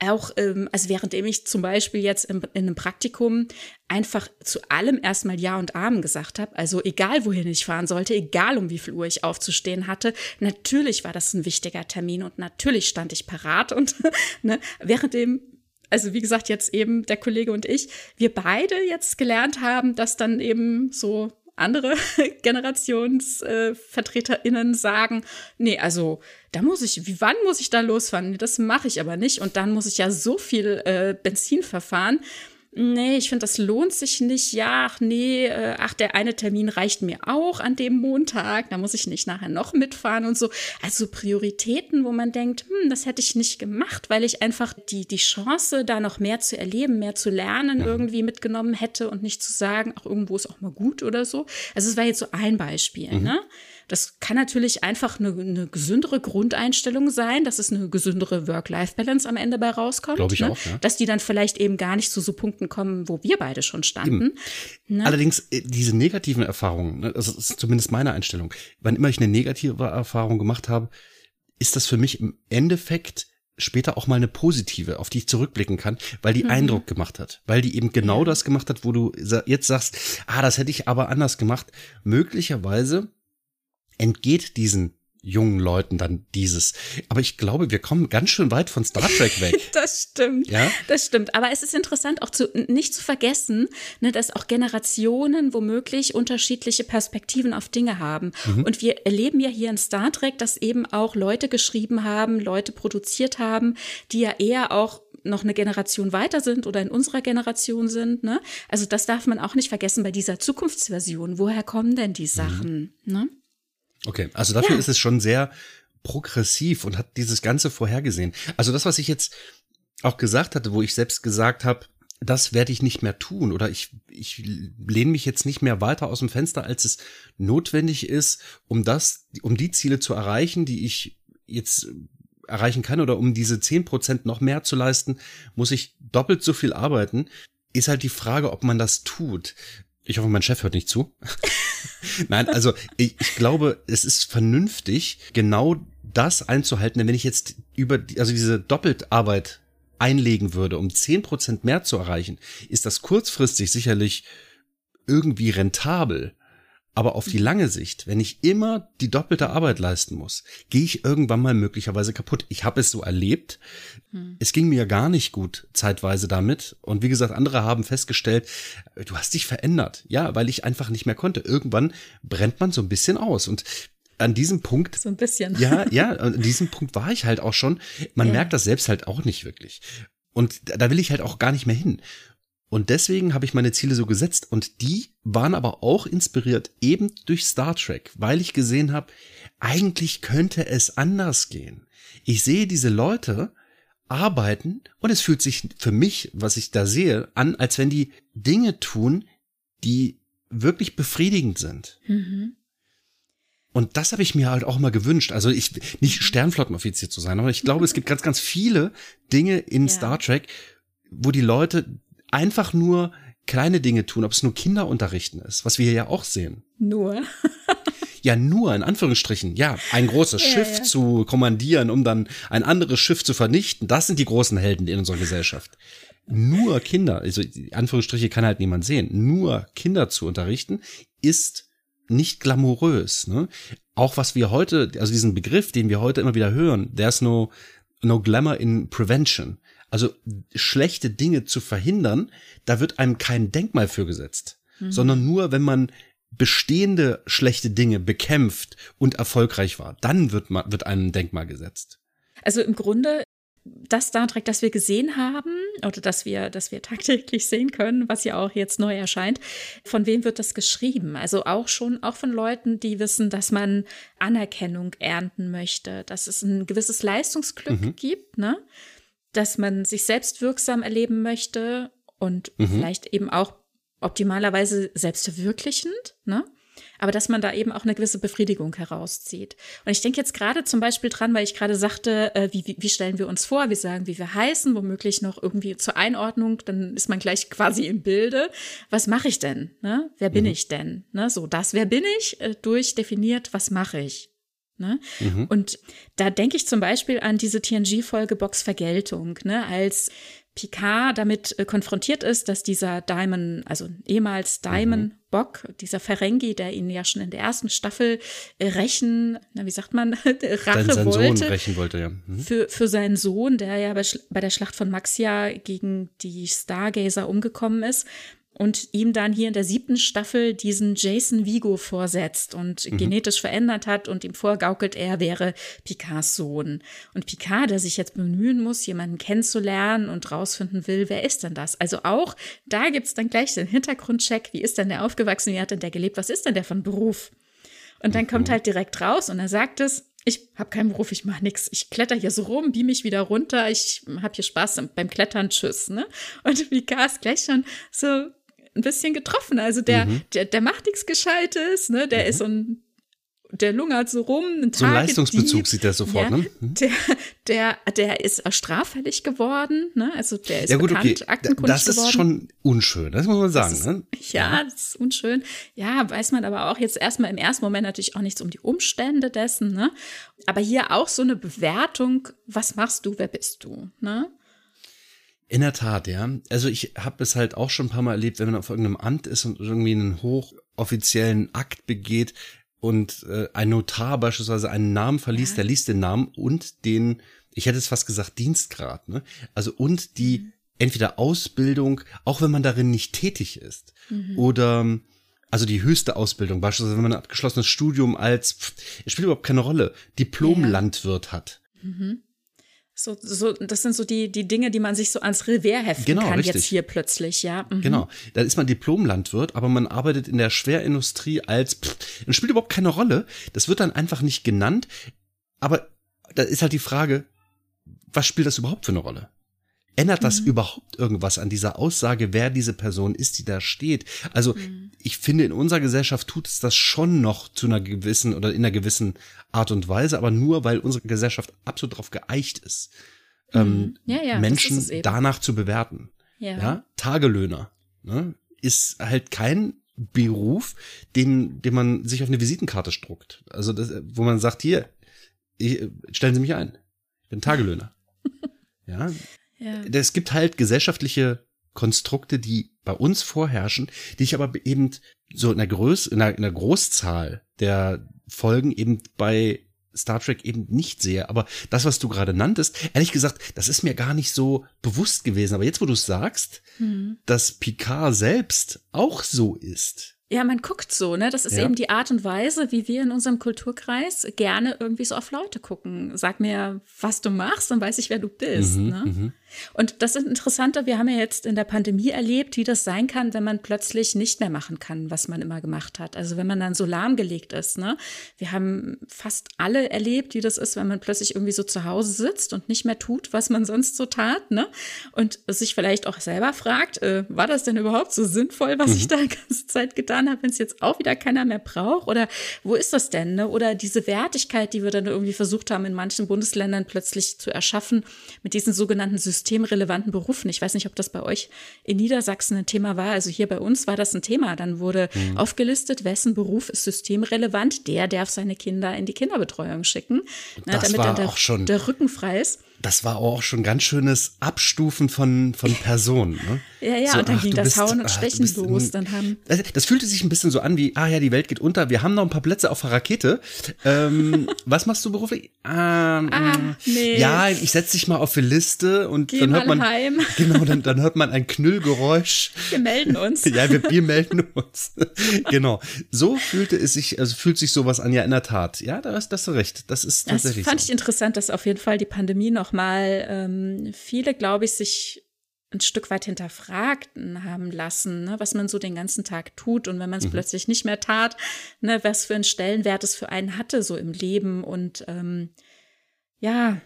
auch, ähm, also währenddem ich zum Beispiel jetzt im, in einem Praktikum einfach zu allem erstmal Ja und Amen gesagt habe, also egal wohin ich fahren sollte, egal um wie viel Uhr ich aufzustehen hatte, natürlich war das ein wichtiger Termin und natürlich stand ich parat und ne, währenddem also wie gesagt, jetzt eben der Kollege und ich, wir beide jetzt gelernt haben, dass dann eben so andere GenerationsvertreterInnen äh, sagen, nee, also da muss ich, wie wann muss ich da losfahren? Das mache ich aber nicht. Und dann muss ich ja so viel äh, Benzin verfahren nee, ich finde, das lohnt sich nicht. Ja, ach nee, äh, ach, der eine Termin reicht mir auch an dem Montag, da muss ich nicht nachher noch mitfahren und so. Also Prioritäten, wo man denkt, hm, das hätte ich nicht gemacht, weil ich einfach die, die Chance, da noch mehr zu erleben, mehr zu lernen, irgendwie mitgenommen hätte und nicht zu sagen, ach, irgendwo ist auch mal gut oder so. Also es war jetzt so ein Beispiel, mhm. ne? Das kann natürlich einfach eine, eine gesündere Grundeinstellung sein, dass es eine gesündere Work-Life-Balance am Ende bei rauskommt. Glaube ich ne? auch, ja. Dass die dann vielleicht eben gar nicht zu so Punkten kommen, wo wir beide schon standen. Ne? Allerdings, äh, diese negativen Erfahrungen, ne, das ist zumindest meine Einstellung, wann immer ich eine negative Erfahrung gemacht habe, ist das für mich im Endeffekt später auch mal eine positive, auf die ich zurückblicken kann, weil die mhm. Eindruck gemacht hat, weil die eben genau das gemacht hat, wo du jetzt sagst, ah, das hätte ich aber anders gemacht. Möglicherweise entgeht diesen jungen Leuten dann dieses. Aber ich glaube, wir kommen ganz schön weit von Star Trek weg. das stimmt. Ja? Das stimmt. Aber es ist interessant auch zu, nicht zu vergessen, ne, dass auch Generationen womöglich unterschiedliche Perspektiven auf Dinge haben. Mhm. Und wir erleben ja hier in Star Trek, dass eben auch Leute geschrieben haben, Leute produziert haben, die ja eher auch noch eine Generation weiter sind oder in unserer Generation sind. Ne? Also das darf man auch nicht vergessen bei dieser Zukunftsversion. Woher kommen denn die mhm. Sachen? Mhm. Ne? Okay, also dafür ja. ist es schon sehr progressiv und hat dieses Ganze vorhergesehen. Also das, was ich jetzt auch gesagt hatte, wo ich selbst gesagt habe, das werde ich nicht mehr tun oder ich, ich lehne mich jetzt nicht mehr weiter aus dem Fenster, als es notwendig ist, um das, um die Ziele zu erreichen, die ich jetzt erreichen kann oder um diese zehn Prozent noch mehr zu leisten, muss ich doppelt so viel arbeiten. Ist halt die Frage, ob man das tut. Ich hoffe, mein Chef hört nicht zu. Nein, also ich, ich, glaube, es ist vernünftig, genau das einzuhalten, denn wenn ich jetzt über, die, also diese Doppeltarbeit einlegen würde, um zehn Prozent mehr zu erreichen, ist das kurzfristig sicherlich irgendwie rentabel. Aber auf die lange Sicht, wenn ich immer die doppelte Arbeit leisten muss, gehe ich irgendwann mal möglicherweise kaputt. Ich habe es so erlebt. Hm. Es ging mir gar nicht gut zeitweise damit. Und wie gesagt, andere haben festgestellt, du hast dich verändert. Ja, weil ich einfach nicht mehr konnte. Irgendwann brennt man so ein bisschen aus. Und an diesem Punkt. So ein bisschen. Ja, ja, an diesem Punkt war ich halt auch schon. Man ja. merkt das selbst halt auch nicht wirklich. Und da will ich halt auch gar nicht mehr hin. Und deswegen habe ich meine Ziele so gesetzt und die waren aber auch inspiriert eben durch Star Trek, weil ich gesehen habe, eigentlich könnte es anders gehen. Ich sehe diese Leute arbeiten und es fühlt sich für mich, was ich da sehe, an, als wenn die Dinge tun, die wirklich befriedigend sind. Mhm. Und das habe ich mir halt auch mal gewünscht. Also ich nicht Sternflottenoffizier zu sein, aber ich glaube, es gibt ganz, ganz viele Dinge in ja. Star Trek, wo die Leute einfach nur kleine Dinge tun, ob es nur Kinder unterrichten ist, was wir hier ja auch sehen. Nur. ja, nur in Anführungsstrichen. Ja, ein großes ja, Schiff ja. zu kommandieren, um dann ein anderes Schiff zu vernichten. Das sind die großen Helden in unserer Gesellschaft. Nur Kinder, also Anführungsstriche kann halt niemand sehen. Nur Kinder zu unterrichten ist nicht glamourös. Ne? Auch was wir heute, also diesen Begriff, den wir heute immer wieder hören, there's no no glamour in prevention. Also schlechte Dinge zu verhindern, da wird einem kein Denkmal für gesetzt, mhm. sondern nur, wenn man bestehende schlechte Dinge bekämpft und erfolgreich war, dann wird man, wird einem ein Denkmal gesetzt. Also im Grunde das Star Trek, das wir gesehen haben oder das wir, das wir tagtäglich sehen können, was ja auch jetzt neu erscheint, von wem wird das geschrieben? Also auch schon, auch von Leuten, die wissen, dass man Anerkennung ernten möchte, dass es ein gewisses Leistungsglück mhm. gibt, ne? Dass man sich selbst wirksam erleben möchte und mhm. vielleicht eben auch optimalerweise selbstverwirklichend, ne? Aber dass man da eben auch eine gewisse Befriedigung herauszieht. Und ich denke jetzt gerade zum Beispiel dran, weil ich gerade sagte, äh, wie, wie, stellen wir uns vor, wir sagen, wie wir heißen, womöglich noch irgendwie zur Einordnung, dann ist man gleich quasi im Bilde. Was mache ich denn? Ne? Wer bin mhm. ich denn? Ne? So, das, wer bin ich, äh, durchdefiniert, was mache ich? Ne? Mhm. Und da denke ich zum Beispiel an diese TNG-Folge Box Vergeltung, ne? als Picard damit äh, konfrontiert ist, dass dieser Diamond, also ehemals Diamond mhm. Bock, dieser Ferengi, der ihn ja schon in der ersten Staffel äh, rächen, na, wie sagt man, Rache sein wollte. Sohn rächen wollte, ja. Mhm. Für, für seinen Sohn, der ja bei, bei der Schlacht von Maxia gegen die Stargazer umgekommen ist und ihm dann hier in der siebten Staffel diesen Jason Vigo vorsetzt und mhm. genetisch verändert hat und ihm vorgaukelt, er wäre Picards Sohn. Und Picard, der sich jetzt bemühen muss, jemanden kennenzulernen und rausfinden will, wer ist denn das? Also auch da gibt's dann gleich den Hintergrundcheck, wie ist denn der aufgewachsen, wie hat denn der gelebt, was ist denn der von Beruf? Und dann mhm. kommt halt direkt raus und er sagt es, ich habe keinen Beruf, ich mache nichts. Ich kletter hier so rum, beam mich wieder runter, ich habe hier Spaß beim Klettern, tschüss. Ne? Und Picard ist gleich schon so ein bisschen getroffen. Also der, mhm. der, der macht nichts Gescheites, ne? Der mhm. ist so ein der lungert so rum. Ein so ein Leistungsbezug sieht er sofort, ja, ne? Mhm. Der, der, der ist straffällig geworden, ne? Also der ist ja, gut, bekannt, okay. Aktenkundig Das ist geworden. schon unschön, das muss man sagen, ist, ne? Ja, das ist unschön. Ja, weiß man aber auch jetzt erstmal im ersten Moment natürlich auch nichts um die Umstände dessen, ne? Aber hier auch so eine Bewertung, was machst du, wer bist du, ne? In der Tat, ja. Also ich habe es halt auch schon ein paar Mal erlebt, wenn man auf irgendeinem Amt ist und irgendwie einen hochoffiziellen Akt begeht und äh, ein Notar beispielsweise einen Namen verliest, ja. der liest den Namen und den, ich hätte es fast gesagt, Dienstgrad, ne? Also und die mhm. entweder Ausbildung, auch wenn man darin nicht tätig ist, mhm. oder also die höchste Ausbildung, beispielsweise wenn man ein abgeschlossenes Studium als, es spielt überhaupt keine Rolle, Diplom-Landwirt hat. Mhm. So, so, das sind so die, die Dinge, die man sich so ans Revers heften genau, kann richtig. jetzt hier plötzlich, ja. Mhm. Genau. Da ist man Diplomlandwirt, aber man arbeitet in der Schwerindustrie als, pff, das spielt überhaupt keine Rolle. Das wird dann einfach nicht genannt. Aber da ist halt die Frage, was spielt das überhaupt für eine Rolle? Ändert das mhm. überhaupt irgendwas an dieser Aussage, wer diese Person ist, die da steht? Also mhm. ich finde, in unserer Gesellschaft tut es das schon noch zu einer gewissen oder in einer gewissen Art und Weise, aber nur, weil unsere Gesellschaft absolut darauf geeicht ist, mhm. ähm, ja, ja, Menschen danach zu bewerten. Ja. ja? Tagelöhner ne, ist halt kein Beruf, den, den man sich auf eine Visitenkarte struckt. Also das, wo man sagt, hier, ich, stellen Sie mich ein. Ich bin Tagelöhner. ja. Ja. Es gibt halt gesellschaftliche Konstrukte, die bei uns vorherrschen, die ich aber eben so in der, Größe, in der, in der Großzahl der Folgen eben bei Star Trek eben nicht sehe. Aber das, was du gerade nanntest, ehrlich gesagt, das ist mir gar nicht so bewusst gewesen. Aber jetzt, wo du es sagst, mhm. dass Picard selbst auch so ist, ja, man guckt so, ne? Das ist ja. eben die Art und Weise, wie wir in unserem Kulturkreis gerne irgendwie so auf Leute gucken. Sag mir, was du machst, dann weiß ich, wer du bist. Mhm, ne? Und das ist interessanter, wir haben ja jetzt in der Pandemie erlebt, wie das sein kann, wenn man plötzlich nicht mehr machen kann, was man immer gemacht hat. Also wenn man dann so lahmgelegt ist. Ne? Wir haben fast alle erlebt, wie das ist, wenn man plötzlich irgendwie so zu Hause sitzt und nicht mehr tut, was man sonst so tat. Ne? Und sich vielleicht auch selber fragt, äh, war das denn überhaupt so sinnvoll, was mhm. ich da die ganze Zeit getan habe, wenn es jetzt auch wieder keiner mehr braucht? Oder wo ist das denn? Ne? Oder diese Wertigkeit, die wir dann irgendwie versucht haben, in manchen Bundesländern plötzlich zu erschaffen, mit diesen sogenannten Systemen systemrelevanten Berufen. Ich weiß nicht, ob das bei euch in Niedersachsen ein Thema war. Also hier bei uns war das ein Thema. Dann wurde mhm. aufgelistet, wessen Beruf ist systemrelevant. Der darf seine Kinder in die Kinderbetreuung schicken, na, damit dann der, der Rücken frei ist das war auch schon ganz schönes Abstufen von, von Personen. Ne? ja, ja, so, und dann ach, ging das bist, Hauen und Stechen ach, los. Dann haben das fühlte sich ein bisschen so an wie, ah ja, die Welt geht unter, wir haben noch ein paar Plätze auf der Rakete. Ähm, was machst du beruflich? Ähm, ah, nee. Ja, ich setze dich mal auf die Liste und Geh dann hört man. Heim. Genau, dann, dann hört man ein Knüllgeräusch. Wir melden uns. ja, wir, wir melden uns. genau. So fühlte es sich, also fühlt sich sowas an, ja, in der Tat. Ja, da hast, da hast du recht. Das ist tatsächlich. Das fand so. ich interessant, dass auf jeden Fall die Pandemie noch nochmal ähm, viele, glaube ich, sich ein Stück weit hinterfragten haben lassen, ne, was man so den ganzen Tag tut und wenn man es mhm. plötzlich nicht mehr tat, ne, was für einen Stellenwert es für einen hatte so im Leben und ähm, ja,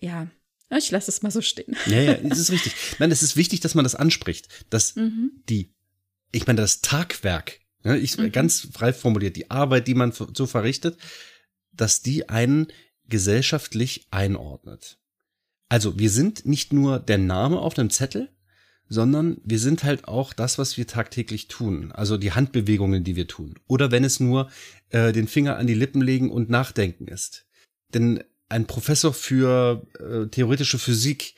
ja, ich lasse es mal so stehen. Ja, ja, es ist richtig. Nein, es ist wichtig, dass man das anspricht, dass mhm. die, ich meine, das Tagwerk, ne, ich mhm. ganz frei formuliert, die Arbeit, die man so verrichtet, dass die einen gesellschaftlich einordnet. Also wir sind nicht nur der Name auf dem Zettel, sondern wir sind halt auch das, was wir tagtäglich tun. Also die Handbewegungen, die wir tun. Oder wenn es nur äh, den Finger an die Lippen legen und nachdenken ist. Denn ein Professor für äh, theoretische Physik,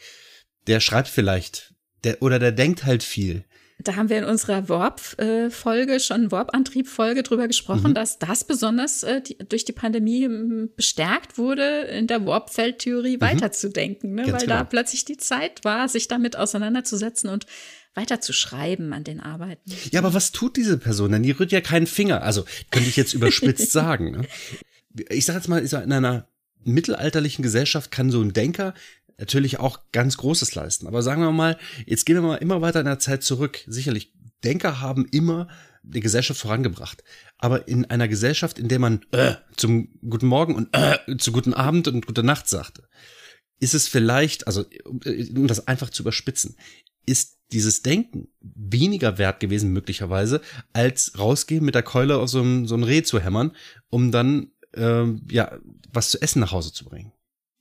der schreibt vielleicht, der, oder der denkt halt viel da haben wir in unserer Warp-Folge, schon Warp-Antrieb-Folge drüber gesprochen, mhm. dass das besonders äh, die, durch die Pandemie ähm, bestärkt wurde, in der Warp-Feldtheorie mhm. weiterzudenken, ne? weil genau. da plötzlich die Zeit war, sich damit auseinanderzusetzen und weiterzuschreiben an den Arbeiten. Ja, aber was tut diese Person denn? Die rührt ja keinen Finger. Also könnte ich jetzt überspitzt sagen. Ne? Ich sage jetzt mal, in einer mittelalterlichen Gesellschaft kann so ein Denker natürlich auch ganz Großes leisten. Aber sagen wir mal, jetzt gehen wir mal immer weiter in der Zeit zurück. Sicherlich, Denker haben immer die Gesellschaft vorangebracht. Aber in einer Gesellschaft, in der man äh, zum guten Morgen und äh, zu guten Abend und gute Nacht sagte, ist es vielleicht, also um das einfach zu überspitzen, ist dieses Denken weniger wert gewesen möglicherweise, als rausgehen mit der Keule aus so einem, so einem Reh zu hämmern, um dann äh, ja was zu essen nach Hause zu bringen.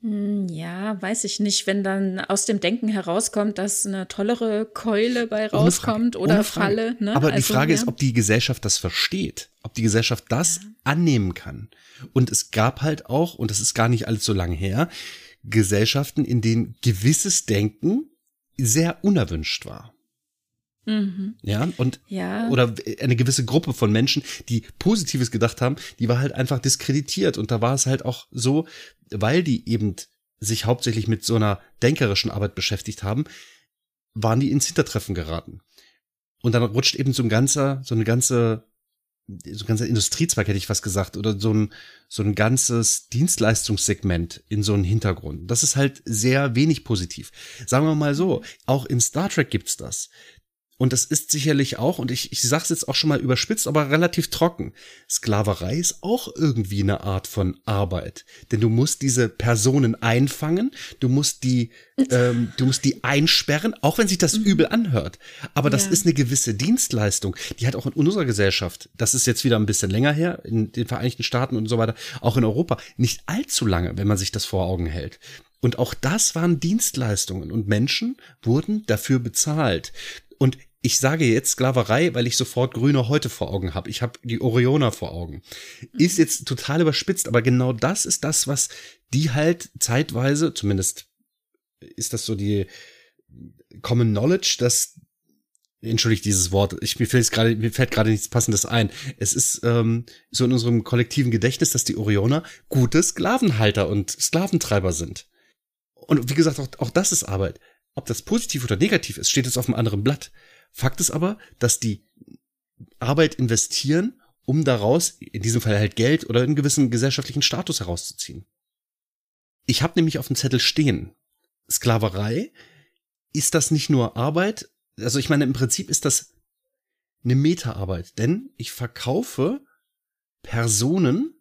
Hm, ja, weiß ich nicht, wenn dann aus dem Denken herauskommt, dass eine tollere Keule bei rauskommt oder Falle. Ne? Aber also, die Frage ja. ist, ob die Gesellschaft das versteht, ob die Gesellschaft das ja. annehmen kann. Und es gab halt auch, und das ist gar nicht alles so lange her, Gesellschaften, in denen gewisses Denken sehr unerwünscht war. Mhm. Ja, und ja. oder eine gewisse Gruppe von Menschen, die Positives gedacht haben, die war halt einfach diskreditiert. Und da war es halt auch so, weil die eben sich hauptsächlich mit so einer denkerischen Arbeit beschäftigt haben, waren die ins Hintertreffen geraten. Und dann rutscht eben so ein ganzer, so eine ganze, so ein ganzer Industriezweig, hätte ich fast gesagt, oder so ein, so ein ganzes Dienstleistungssegment in so einen Hintergrund. Das ist halt sehr wenig positiv. Sagen wir mal so, auch in Star Trek gibt's das und das ist sicherlich auch, und ich, ich sage es jetzt auch schon mal überspitzt, aber relativ trocken, Sklaverei ist auch irgendwie eine Art von Arbeit. Denn du musst diese Personen einfangen, du musst die, ähm, du musst die einsperren, auch wenn sich das mhm. übel anhört. Aber das ja. ist eine gewisse Dienstleistung. Die hat auch in unserer Gesellschaft, das ist jetzt wieder ein bisschen länger her, in den Vereinigten Staaten und so weiter, auch in Europa, nicht allzu lange, wenn man sich das vor Augen hält. Und auch das waren Dienstleistungen und Menschen wurden dafür bezahlt. Und ich sage jetzt Sklaverei, weil ich sofort grüne Häute vor Augen habe. Ich habe die Orioner vor Augen. Ist jetzt total überspitzt, aber genau das ist das, was die halt zeitweise, zumindest ist das so die Common Knowledge, dass entschuldigt dieses Wort, ich, mir, fällt gerade, mir fällt gerade nichts Passendes ein. Es ist ähm, so in unserem kollektiven Gedächtnis, dass die Orioner gute Sklavenhalter und Sklaventreiber sind. Und wie gesagt, auch, auch das ist Arbeit. Ob das positiv oder negativ ist, steht jetzt auf einem anderen Blatt. Fakt ist aber, dass die Arbeit investieren, um daraus, in diesem Fall halt Geld oder einen gewissen gesellschaftlichen Status herauszuziehen. Ich habe nämlich auf dem Zettel stehen, Sklaverei, ist das nicht nur Arbeit, also ich meine, im Prinzip ist das eine Metaarbeit, denn ich verkaufe Personen,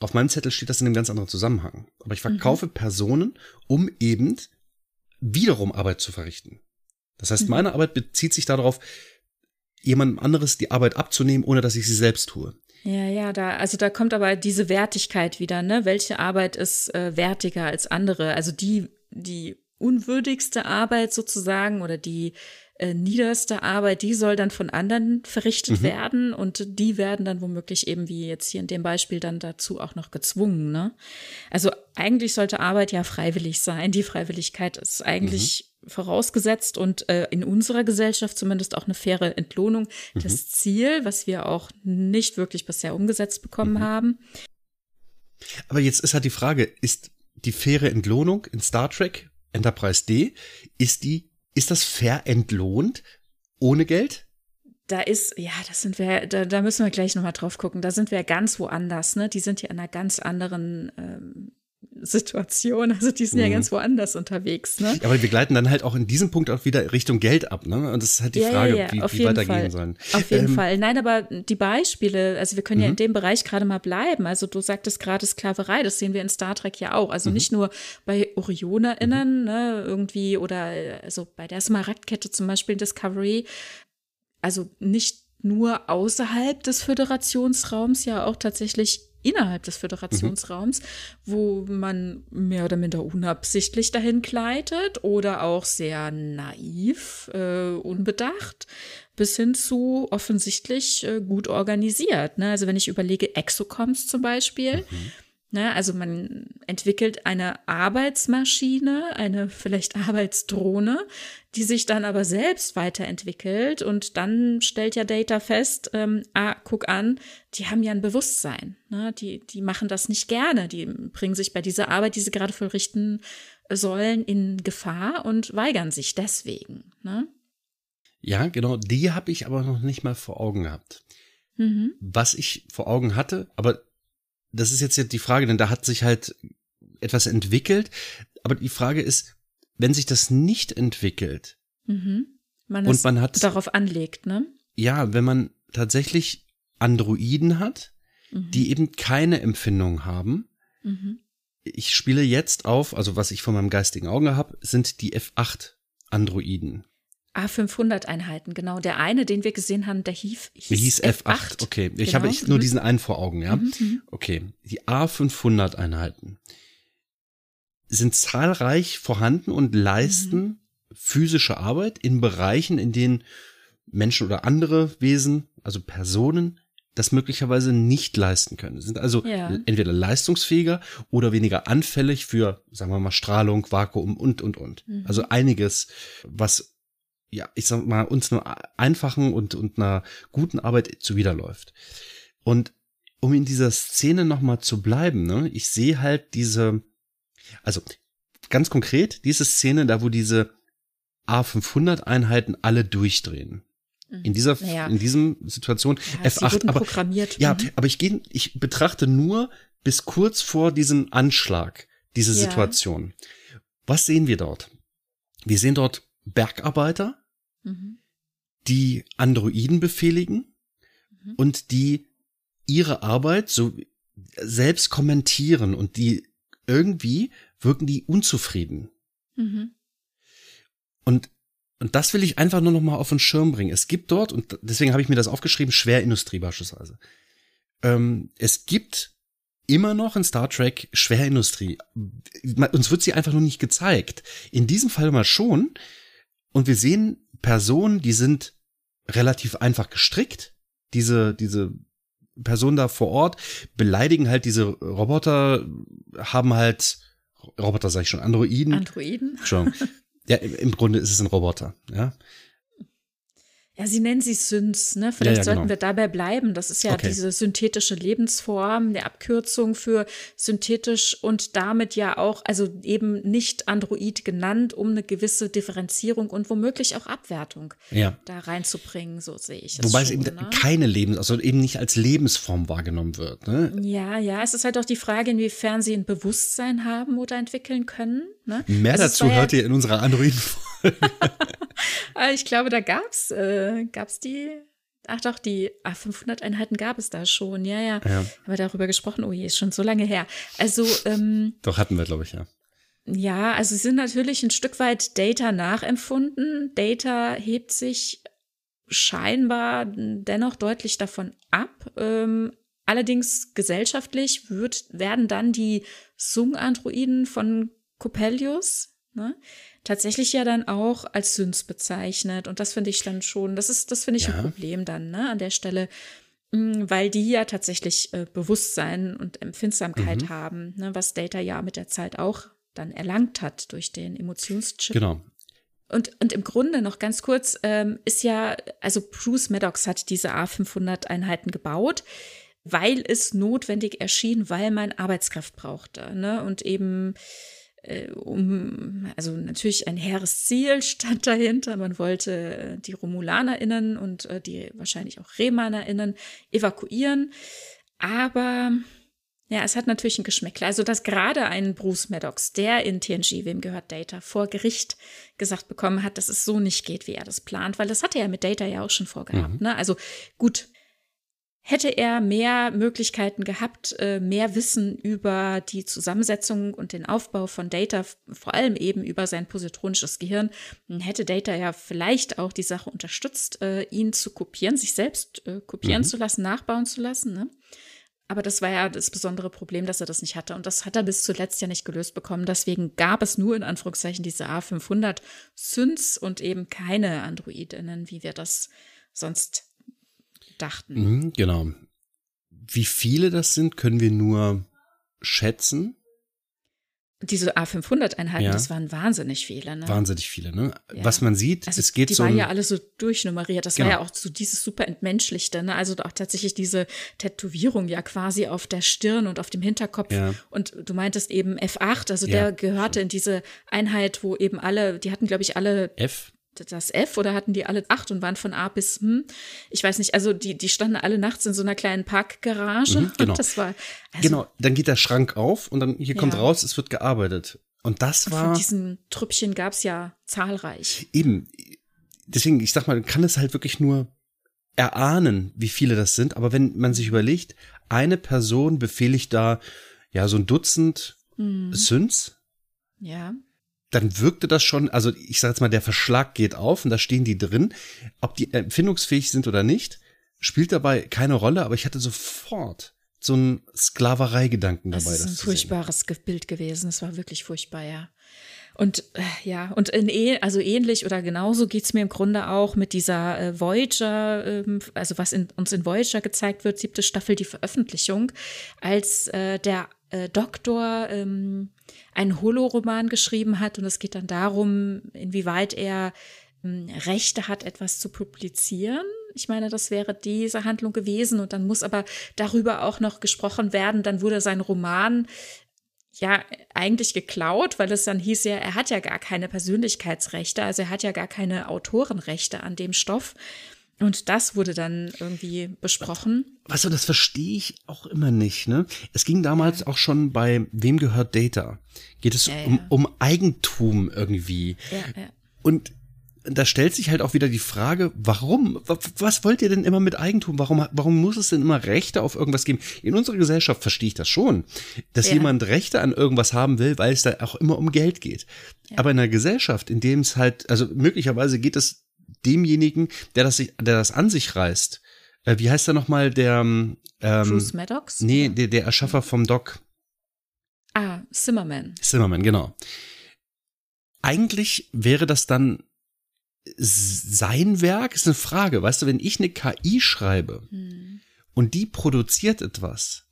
auf meinem Zettel steht das in einem ganz anderen Zusammenhang, aber ich verkaufe mhm. Personen, um eben wiederum Arbeit zu verrichten. Das heißt, mhm. meine Arbeit bezieht sich darauf, jemandem anderes die Arbeit abzunehmen, ohne dass ich sie selbst tue. Ja, ja, da, also da kommt aber diese Wertigkeit wieder, ne? Welche Arbeit ist äh, wertiger als andere? Also die, die unwürdigste Arbeit sozusagen oder die äh, niederste Arbeit, die soll dann von anderen verrichtet mhm. werden und die werden dann womöglich eben wie jetzt hier in dem Beispiel dann dazu auch noch gezwungen. Ne? Also eigentlich sollte Arbeit ja freiwillig sein. Die Freiwilligkeit ist eigentlich mhm. vorausgesetzt und äh, in unserer Gesellschaft zumindest auch eine faire Entlohnung mhm. das Ziel, was wir auch nicht wirklich bisher umgesetzt bekommen mhm. haben. Aber jetzt ist halt die Frage, ist die faire Entlohnung in Star Trek Enterprise D, ist die ist das fair entlohnt ohne Geld? Da ist, ja, das sind wir, da, da müssen wir gleich nochmal drauf gucken. Da sind wir ganz woanders, ne? Die sind hier in einer ganz anderen ähm, Situation. Also die sind mhm. ja ganz woanders unterwegs. Ne? Aber wir gleiten dann halt auch in diesem Punkt auch wieder Richtung Geld ab. Ne? Und das ist halt die ja, Frage, ja, ja. wie, wie weitergehen sollen. Auf jeden ähm, Fall. Nein, aber die Beispiele, also wir können ja in mhm. dem Bereich gerade mal bleiben. Also du sagtest gerade Sklaverei, das sehen wir in Star Trek ja auch. Also mhm. nicht nur bei OrionerInnen mhm. ne, irgendwie oder also bei der Smaragdkette zum Beispiel Discovery. Also nicht nur außerhalb des Föderationsraums, ja auch tatsächlich innerhalb des Föderationsraums, mhm. wo man mehr oder minder unabsichtlich dahin gleitet oder auch sehr naiv, äh, unbedacht, bis hin zu offensichtlich äh, gut organisiert. Ne? Also wenn ich überlege, Exocoms zum Beispiel, mhm. Ne, also man entwickelt eine Arbeitsmaschine, eine vielleicht Arbeitsdrohne, die sich dann aber selbst weiterentwickelt und dann stellt ja Data fest, ähm, ah, guck an, die haben ja ein Bewusstsein, ne? die, die machen das nicht gerne, die bringen sich bei dieser Arbeit, die sie gerade vollrichten sollen, in Gefahr und weigern sich deswegen. Ne? Ja, genau, die habe ich aber noch nicht mal vor Augen gehabt. Mhm. Was ich vor Augen hatte, aber das ist jetzt die Frage, denn da hat sich halt etwas entwickelt. Aber die Frage ist, wenn sich das nicht entwickelt mhm. man und man hat darauf anlegt, ne? Ja, wenn man tatsächlich Androiden hat, mhm. die eben keine Empfindung haben. Mhm. Ich spiele jetzt auf, also was ich von meinem geistigen Auge habe, sind die F8 Androiden. A500-Einheiten, genau. Der eine, den wir gesehen haben, der hieß, hieß, hieß F8. F8. Okay, ich genau. habe ich nur mhm. diesen einen vor Augen, ja. Mhm, mhm. Okay, die A500-Einheiten sind zahlreich vorhanden und leisten mhm. physische Arbeit in Bereichen, in denen Menschen oder andere Wesen, also Personen, das möglicherweise nicht leisten können. Sie sind also ja. entweder leistungsfähiger oder weniger anfällig für, sagen wir mal, Strahlung, Vakuum und, und, und. Mhm. Also einiges, was ja, ich sag mal, uns einer einfachen und, und einer guten Arbeit zuwiderläuft. Und um in dieser Szene nochmal zu bleiben, ne, ich sehe halt diese, also ganz konkret, diese Szene, da wo diese A500 Einheiten alle durchdrehen. Mhm. In dieser, naja. in diesem Situation ja, F8, aber, programmiert. ja, mhm. aber ich gehe, ich betrachte nur bis kurz vor diesem Anschlag diese ja. Situation. Was sehen wir dort? Wir sehen dort Bergarbeiter, mhm. die Androiden befehligen mhm. und die ihre Arbeit so selbst kommentieren und die irgendwie wirken die unzufrieden. Mhm. Und und das will ich einfach nur noch mal auf den Schirm bringen. Es gibt dort, und deswegen habe ich mir das aufgeschrieben, Schwerindustrie beispielsweise. Ähm, es gibt immer noch in Star Trek Schwerindustrie. Uns wird sie einfach noch nicht gezeigt. In diesem Fall mal schon. Und wir sehen Personen, die sind relativ einfach gestrickt. Diese, diese Personen da vor Ort beleidigen halt diese Roboter, haben halt Roboter sag ich schon, Androiden. Androiden. Schon. Ja, im Grunde ist es ein Roboter, ja. Ja, sie nennen sie Synths, ne? Vielleicht ja, ja, sollten genau. wir dabei bleiben. Das ist ja okay. diese synthetische Lebensform, der Abkürzung für synthetisch und damit ja auch, also eben nicht Android genannt, um eine gewisse Differenzierung und womöglich auch Abwertung ja. da reinzubringen, so sehe ich es. Wobei schon, es eben ne? keine Lebens, also eben nicht als Lebensform wahrgenommen wird, ne? Ja, ja, es ist halt auch die Frage, inwiefern sie ein Bewusstsein haben oder entwickeln können. Ne? Mehr also dazu hört ihr in unserer Android-Folge. Ah, ich glaube, da gab's, äh, gab's die, ach doch, die ah, 500 Einheiten gab es da schon. Ja, ja, ja. Haben wir darüber gesprochen? Oh je, ist schon so lange her. Also, ähm, Doch, hatten wir, glaube ich, ja. Ja, also sie sind natürlich ein Stück weit Data nachempfunden. Data hebt sich scheinbar dennoch deutlich davon ab. Ähm, allerdings gesellschaftlich wird, werden dann die Sung-Androiden von Coppelius, ne, tatsächlich ja dann auch als Synths bezeichnet. Und das finde ich dann schon, das ist, das finde ich ja. ein Problem dann, ne, an der Stelle, mm, weil die ja tatsächlich äh, Bewusstsein und Empfindsamkeit mhm. haben, ne, was Data ja mit der Zeit auch dann erlangt hat durch den Emotionschip. Genau. Und, und im Grunde noch ganz kurz ähm, ist ja, also Bruce Maddox hat diese A500 Einheiten gebaut, weil es notwendig erschien, weil man Arbeitskraft brauchte. Ne? Und eben um, also natürlich ein hehres Ziel stand dahinter. Man wollte äh, die RomulanerInnen und äh, die wahrscheinlich auch RemanerInnen evakuieren. Aber ja, es hat natürlich ein Geschmäckler. Also, dass gerade ein Bruce Maddox, der in TNG, wem gehört Data, vor Gericht gesagt bekommen hat, dass es so nicht geht, wie er das plant, weil das hatte er mit Data ja auch schon vorgehabt. Mhm. Ne? Also gut, hätte er mehr Möglichkeiten gehabt, äh, mehr Wissen über die Zusammensetzung und den Aufbau von Data, vor allem eben über sein positronisches Gehirn, hätte Data ja vielleicht auch die Sache unterstützt, äh, ihn zu kopieren, sich selbst äh, kopieren mhm. zu lassen, nachbauen zu lassen. Ne? Aber das war ja das besondere Problem, dass er das nicht hatte. Und das hat er bis zuletzt ja nicht gelöst bekommen. Deswegen gab es nur in Anführungszeichen diese A500 Synths und eben keine Androidinnen, wie wir das sonst dachten. Mhm, genau. Wie viele das sind, können wir nur schätzen. Diese A500-Einheiten, ja. das waren wahnsinnig viele. Ne? Wahnsinnig viele, ne? Ja. Was man sieht, also es geht die so. Die waren ja alle so durchnummeriert. Das genau. war ja auch so dieses super Entmenschlichte, ne? Also auch tatsächlich diese Tätowierung ja quasi auf der Stirn und auf dem Hinterkopf. Ja. Und du meintest eben F8, also der gehörte in diese Einheit, wo eben alle, die hatten, glaube ich, alle. F? Das F oder hatten die alle acht und waren von A bis hm? Ich weiß nicht, also die, die standen alle nachts in so einer kleinen Parkgarage. Mhm, genau. Das war, also, genau, dann geht der Schrank auf und dann hier kommt ja. raus, es wird gearbeitet. Und das war. Von diesen Trüppchen gab es ja zahlreich. Eben. Deswegen, ich sag mal, man kann es halt wirklich nur erahnen, wie viele das sind. Aber wenn man sich überlegt, eine Person befehligt da ja so ein Dutzend mhm. Synths. Ja dann wirkte das schon, also ich sage jetzt mal, der Verschlag geht auf und da stehen die drin. Ob die empfindungsfähig sind oder nicht, spielt dabei keine Rolle, aber ich hatte sofort so einen Sklavereigedanken dabei. Das ist ein furchtbares. Bild gewesen. Es war wirklich furchtbar, ja. Und äh, ja, und in eh, also ähnlich oder genauso geht's mir im Grunde auch mit dieser äh, Voyager, ähm, also was in, uns in Voyager gezeigt wird, siebte Staffel, die Veröffentlichung, als äh, der äh, Doktor ähm, einen Holoroman geschrieben hat und es geht dann darum, inwieweit er ähm, Rechte hat, etwas zu publizieren. Ich meine, das wäre diese Handlung gewesen und dann muss aber darüber auch noch gesprochen werden. Dann wurde sein Roman ja eigentlich geklaut, weil es dann hieß ja, er hat ja gar keine Persönlichkeitsrechte, also er hat ja gar keine Autorenrechte an dem Stoff. Und das wurde dann irgendwie besprochen. Weißt du, das verstehe ich auch immer nicht, ne? Es ging damals ja. auch schon bei Wem gehört Data? Geht es ja, um, um Eigentum irgendwie. Ja, ja. Und da stellt sich halt auch wieder die Frage, warum? Was wollt ihr denn immer mit Eigentum? Warum, warum muss es denn immer Rechte auf irgendwas geben? In unserer Gesellschaft verstehe ich das schon, dass ja. jemand Rechte an irgendwas haben will, weil es da auch immer um Geld geht. Ja. Aber in einer Gesellschaft, in dem es halt, also möglicherweise geht es demjenigen, der das, der das an sich reißt. Äh, wie heißt er nochmal, der, ähm, Bruce Maddox? Nee, der, der Erschaffer vom Doc. Ah, Zimmerman. Zimmerman, genau. Eigentlich wäre das dann sein Werk ist eine Frage. Weißt du, wenn ich eine KI schreibe hm. und die produziert etwas,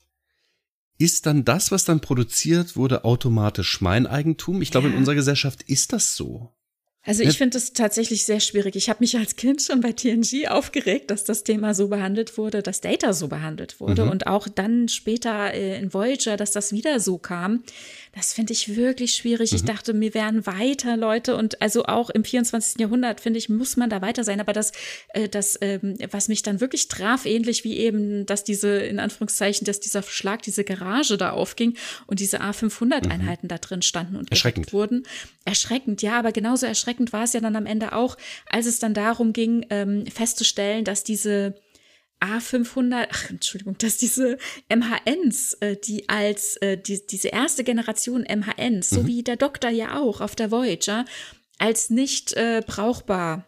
ist dann das, was dann produziert wurde, automatisch mein Eigentum? Ich glaube, ja. in unserer Gesellschaft ist das so. Also ich finde es tatsächlich sehr schwierig. Ich habe mich als Kind schon bei TNG aufgeregt, dass das Thema so behandelt wurde, dass Data so behandelt wurde mhm. und auch dann später äh, in Voyager, dass das wieder so kam. Das finde ich wirklich schwierig. Mhm. Ich dachte, mir wären weiter Leute und also auch im 24. Jahrhundert, finde ich, muss man da weiter sein. Aber das, äh, das ähm, was mich dann wirklich traf, ähnlich wie eben, dass diese, in Anführungszeichen, dass dieser Schlag, diese Garage da aufging und diese A500-Einheiten mhm. da drin standen und erschreckend wurden. Erschreckend, ja, aber genauso erschreckend war es ja dann am Ende auch, als es dann darum ging, ähm, festzustellen, dass diese A500, ach, Entschuldigung, dass diese MHNs, äh, die als äh, die, diese erste Generation MHNs, mhm. so wie der Doktor ja auch auf der Voyager, als nicht äh, brauchbar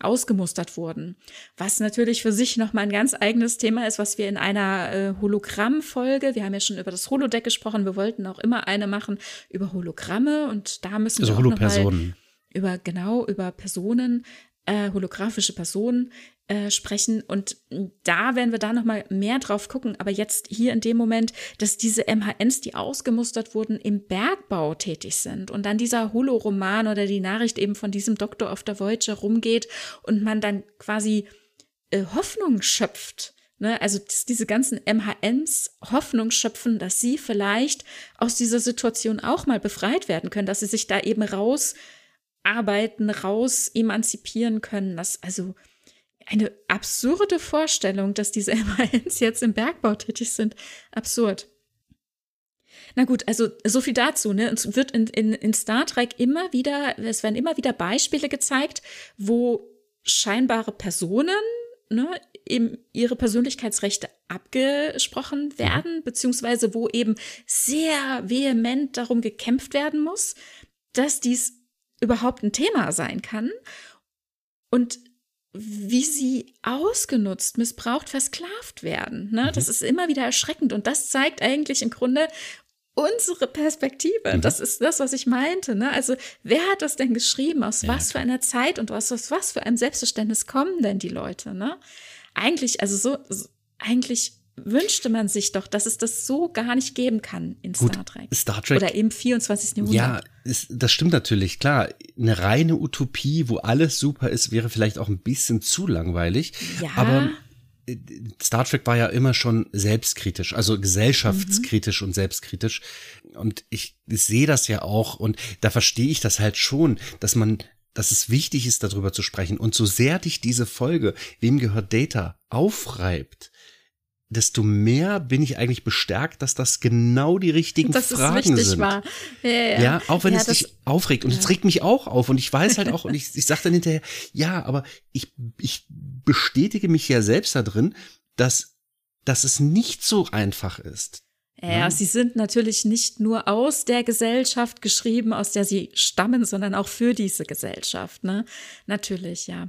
ausgemustert wurden. Was natürlich für sich nochmal ein ganz eigenes Thema ist, was wir in einer äh, Hologramm-Folge, wir haben ja schon über das Holodeck gesprochen, wir wollten auch immer eine machen über Hologramme und da müssen also wir auch noch mal über genau über Personen äh, holographische Personen äh, sprechen und da werden wir da noch mal mehr drauf gucken. Aber jetzt hier in dem Moment, dass diese MHNs, die ausgemustert wurden, im Bergbau tätig sind und dann dieser Holoroman oder die Nachricht eben von diesem Doktor auf der Voyager rumgeht und man dann quasi äh, Hoffnung schöpft. Ne? Also diese ganzen MHNs Hoffnung schöpfen, dass sie vielleicht aus dieser Situation auch mal befreit werden können, dass sie sich da eben raus arbeiten, raus emanzipieren können. Das also eine absurde Vorstellung, dass diese MANs jetzt im Bergbau tätig sind. Absurd. Na gut, also so viel dazu. Ne? Es wird in, in, in Star Trek immer wieder, es werden immer wieder Beispiele gezeigt, wo scheinbare Personen ne, eben ihre Persönlichkeitsrechte abgesprochen mhm. werden, beziehungsweise wo eben sehr vehement darum gekämpft werden muss, dass dies überhaupt ein Thema sein kann und wie sie ausgenutzt, missbraucht, versklavt werden. Ne? Mhm. Das ist immer wieder erschreckend und das zeigt eigentlich im Grunde unsere Perspektive. Mhm. Das ist das, was ich meinte. Ne? Also wer hat das denn geschrieben? Aus ja, was für einer Zeit und aus, aus was für einem Selbstverständnis kommen denn die Leute? Ne? Eigentlich, also so, so eigentlich wünschte man sich doch, dass es das so gar nicht geben kann in Gut, Star Trek. Star Trek. Oder im 24. Jahrhundert. Ja, ist, das stimmt natürlich. Klar, eine reine Utopie, wo alles super ist, wäre vielleicht auch ein bisschen zu langweilig. Ja. Aber äh, Star Trek war ja immer schon selbstkritisch, also gesellschaftskritisch mhm. und selbstkritisch. Und ich, ich sehe das ja auch und da verstehe ich das halt schon, dass man dass es wichtig ist, darüber zu sprechen. Und so sehr dich diese Folge, wem gehört Data, aufreibt, desto mehr bin ich eigentlich bestärkt, dass das genau die richtigen das Fragen sind. War. Ja, ja. ja, auch wenn ja, es dich aufregt. Und es regt mich auch auf. Und ich weiß halt auch, und ich, ich sage dann hinterher, ja, aber ich, ich bestätige mich ja selbst da drin, dass, dass es nicht so einfach ist. Ja, sie sind natürlich nicht nur aus der Gesellschaft geschrieben, aus der sie stammen, sondern auch für diese Gesellschaft, ne? Natürlich, ja.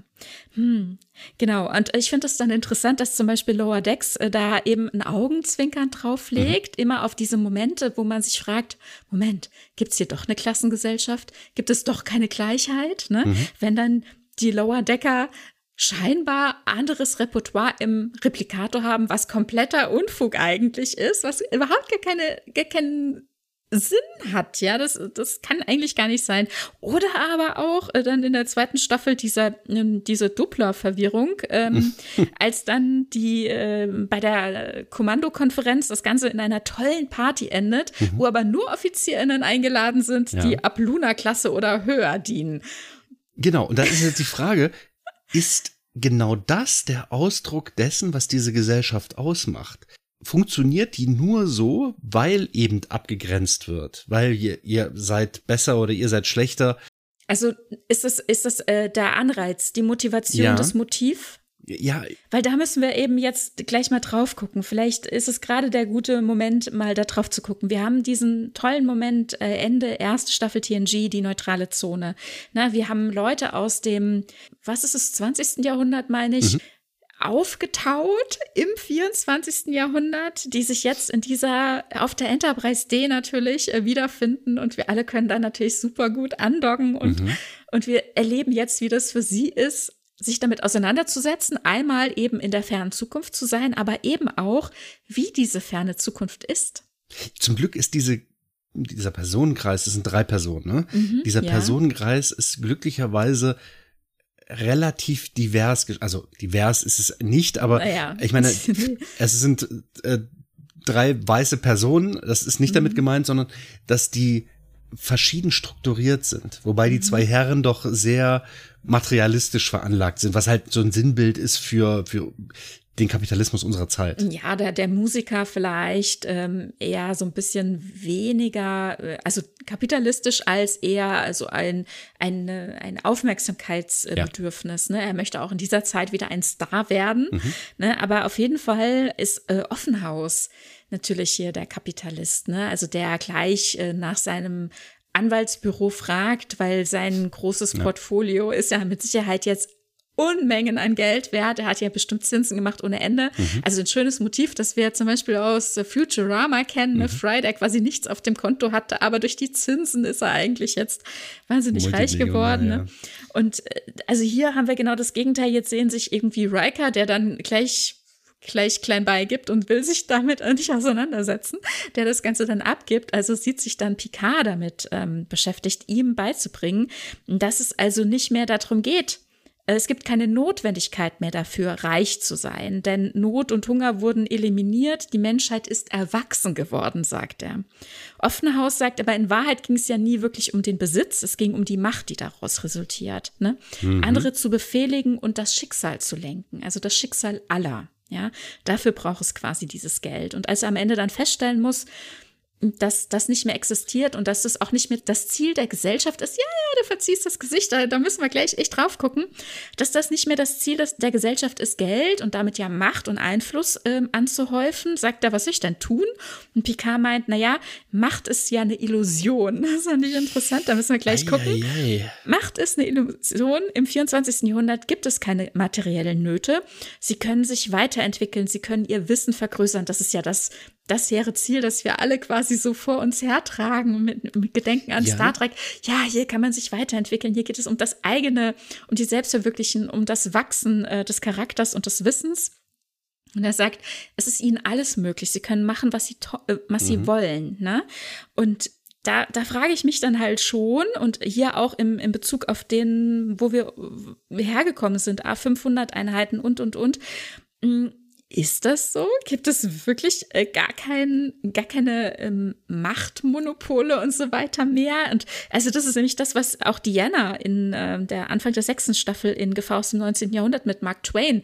Hm, genau. Und ich finde es dann interessant, dass zum Beispiel Lower Decks äh, da eben ein Augenzwinkern drauflegt, mhm. immer auf diese Momente, wo man sich fragt, Moment, gibt's hier doch eine Klassengesellschaft? Gibt es doch keine Gleichheit? Ne? Mhm. Wenn dann die Lower Decker scheinbar anderes Repertoire im Replikator haben, was kompletter Unfug eigentlich ist, was überhaupt gar, keine, gar keinen Sinn hat, ja, das, das kann eigentlich gar nicht sein. Oder aber auch äh, dann in der zweiten Staffel dieser, ähm, diese Doppler-Verwirrung, ähm, als dann die äh, bei der Kommandokonferenz das Ganze in einer tollen Party endet, mhm. wo aber nur OffizierInnen eingeladen sind, ja. die ab Luna-Klasse oder höher dienen. Genau, und da ist jetzt die Frage, ist genau das der Ausdruck dessen, was diese Gesellschaft ausmacht. Funktioniert die nur so, weil eben abgegrenzt wird, weil ihr, ihr seid besser oder ihr seid schlechter. Also ist das, ist das äh, der Anreiz, die Motivation, Ja. das Motiv? Ja, Weil da müssen wir eben jetzt gleich mal drauf gucken. Vielleicht ist es gerade der gute Moment, mal da drauf zu gucken. Wir haben diesen tollen Moment, äh, Ende erste Staffel TNG, die neutrale Zone. Na, wir haben Leute aus dem, was ist es, 20. Jahrhundert, meine ich, aufgetaut im 24. Jahrhundert, die sich jetzt in dieser, auf der Enterprise D natürlich äh, wiederfinden und wir alle können da natürlich super gut andocken und, und wir erleben jetzt, wie das für sie ist, sich damit auseinanderzusetzen, einmal eben in der fernen Zukunft zu sein, aber eben auch, wie diese ferne Zukunft ist. zum Glück ist diese, dieser Personenkreis, das sind drei Personen, ne? dieser Mhm, ja. Personenkreis ist glücklicherweise relativ divers, also divers ist es nicht, aber Naja. ich meine, es sind äh, drei weiße Personen, das ist nicht Mhm. damit gemeint, sondern dass die verschieden strukturiert sind, wobei Mhm. die zwei Herren doch sehr materialistisch veranlagt sind, was halt so ein Sinnbild ist für, für den Kapitalismus unserer Zeit. Ja, der, der Musiker vielleicht ähm, eher so ein bisschen weniger, äh, also kapitalistisch als eher also ein, ein, äh, ein Aufmerksamkeitsbedürfnis. Ne? Er möchte auch in dieser Zeit wieder ein Star werden. Ne? Aber auf jeden Fall ist äh, Offenhaus natürlich hier der Kapitalist, ne? also der gleich äh, nach seinem Anwaltsbüro fragt, weil sein großes Portfolio ist ja mit Sicherheit jetzt Unmengen an Geld wert. Er hat ja bestimmt Zinsen gemacht ohne Ende. Also ein schönes Motiv, das wir zum Beispiel aus äh, Futurama kennen. Ne? Fry, der quasi nichts auf dem Konto hatte, aber durch die Zinsen ist er eigentlich jetzt wahnsinnig reich geworden. ja. Ne? Und äh, also hier haben wir genau das Gegenteil. Jetzt sehen sich irgendwie Riker, der dann gleich gleich klein beigibt und will sich damit nicht auseinandersetzen, der das Ganze dann abgibt. Also sieht sich dann Picard damit ähm, beschäftigt, ihm beizubringen, dass es also nicht mehr darum geht, es gibt keine Notwendigkeit mehr dafür, reich zu sein, denn Not und Hunger wurden eliminiert, die Menschheit ist erwachsen geworden, sagt er. Offenhaus sagt aber, in Wahrheit ging es ja nie wirklich um den Besitz, es ging um die Macht, die daraus resultiert. Ne? Andere zu befehligen und das Schicksal zu lenken, also das Schicksal aller. Ja, dafür braucht es quasi dieses Geld. Und als er am Ende dann feststellen muss, dass das nicht mehr existiert und dass das auch nicht mehr das Ziel der Gesellschaft ist. Ja, ja, du verziehst das Gesicht, da, da müssen wir gleich echt drauf gucken, dass das nicht mehr das Ziel der Gesellschaft ist, Geld und damit ja Macht und Einfluss ähm, anzuhäufen. Sagt er, was soll ich denn tun? Und Picard meint, na ja, Macht ist ja eine Illusion. Das fand ich interessant, da müssen wir gleich gucken. Eieiei. Macht ist eine Illusion. Im 24. Jahrhundert gibt es keine materiellen Nöte. Sie können sich weiterentwickeln, sie können ihr Wissen vergrößern. Das ist ja das, das hehre Ziel, das wir alle quasi so vor uns hertragen mit, mit Gedenken an Ja. Star Trek. Ja, hier kann man sich weiterentwickeln. Hier geht es um das eigene, um die Selbstverwirklichen, um das Wachsen äh, des Charakters und des Wissens. Und er sagt, es ist ihnen alles möglich. Sie können machen, was sie, äh, was sie wollen. Ne? Und da, da frage ich mich dann halt schon und hier auch im, in Bezug auf den, wo wir hergekommen sind, A500 Einheiten und, und, und. Ist das so? Gibt es wirklich äh, gar, kein, gar keine ähm, Machtmonopole und so weiter mehr? Und also das ist nämlich das, was auch Diana in äh, der Anfang der sechsten Staffel in Gefahr aus dem 19. Jahrhundert mit Mark Twain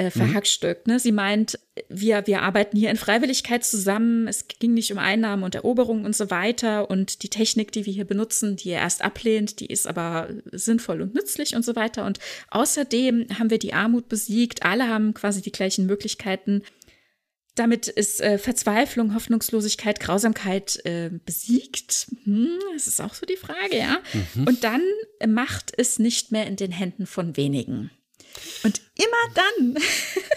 äh, verhackstückt. Ne? Sie meint, wir, wir arbeiten hier in Freiwilligkeit zusammen. Es ging nicht um Einnahmen und Eroberungen und so weiter. Und die Technik, die wir hier benutzen, die er erst ablehnt, die ist aber sinnvoll und nützlich und so weiter. Und außerdem haben wir die Armut besiegt. Alle haben quasi die gleichen Möglichkeiten. Damit ist äh, Verzweiflung, Hoffnungslosigkeit, Grausamkeit äh, besiegt. Hm, das ist auch so die Frage, ja. Und dann Macht es nicht mehr in den Händen von wenigen. Und immer dann,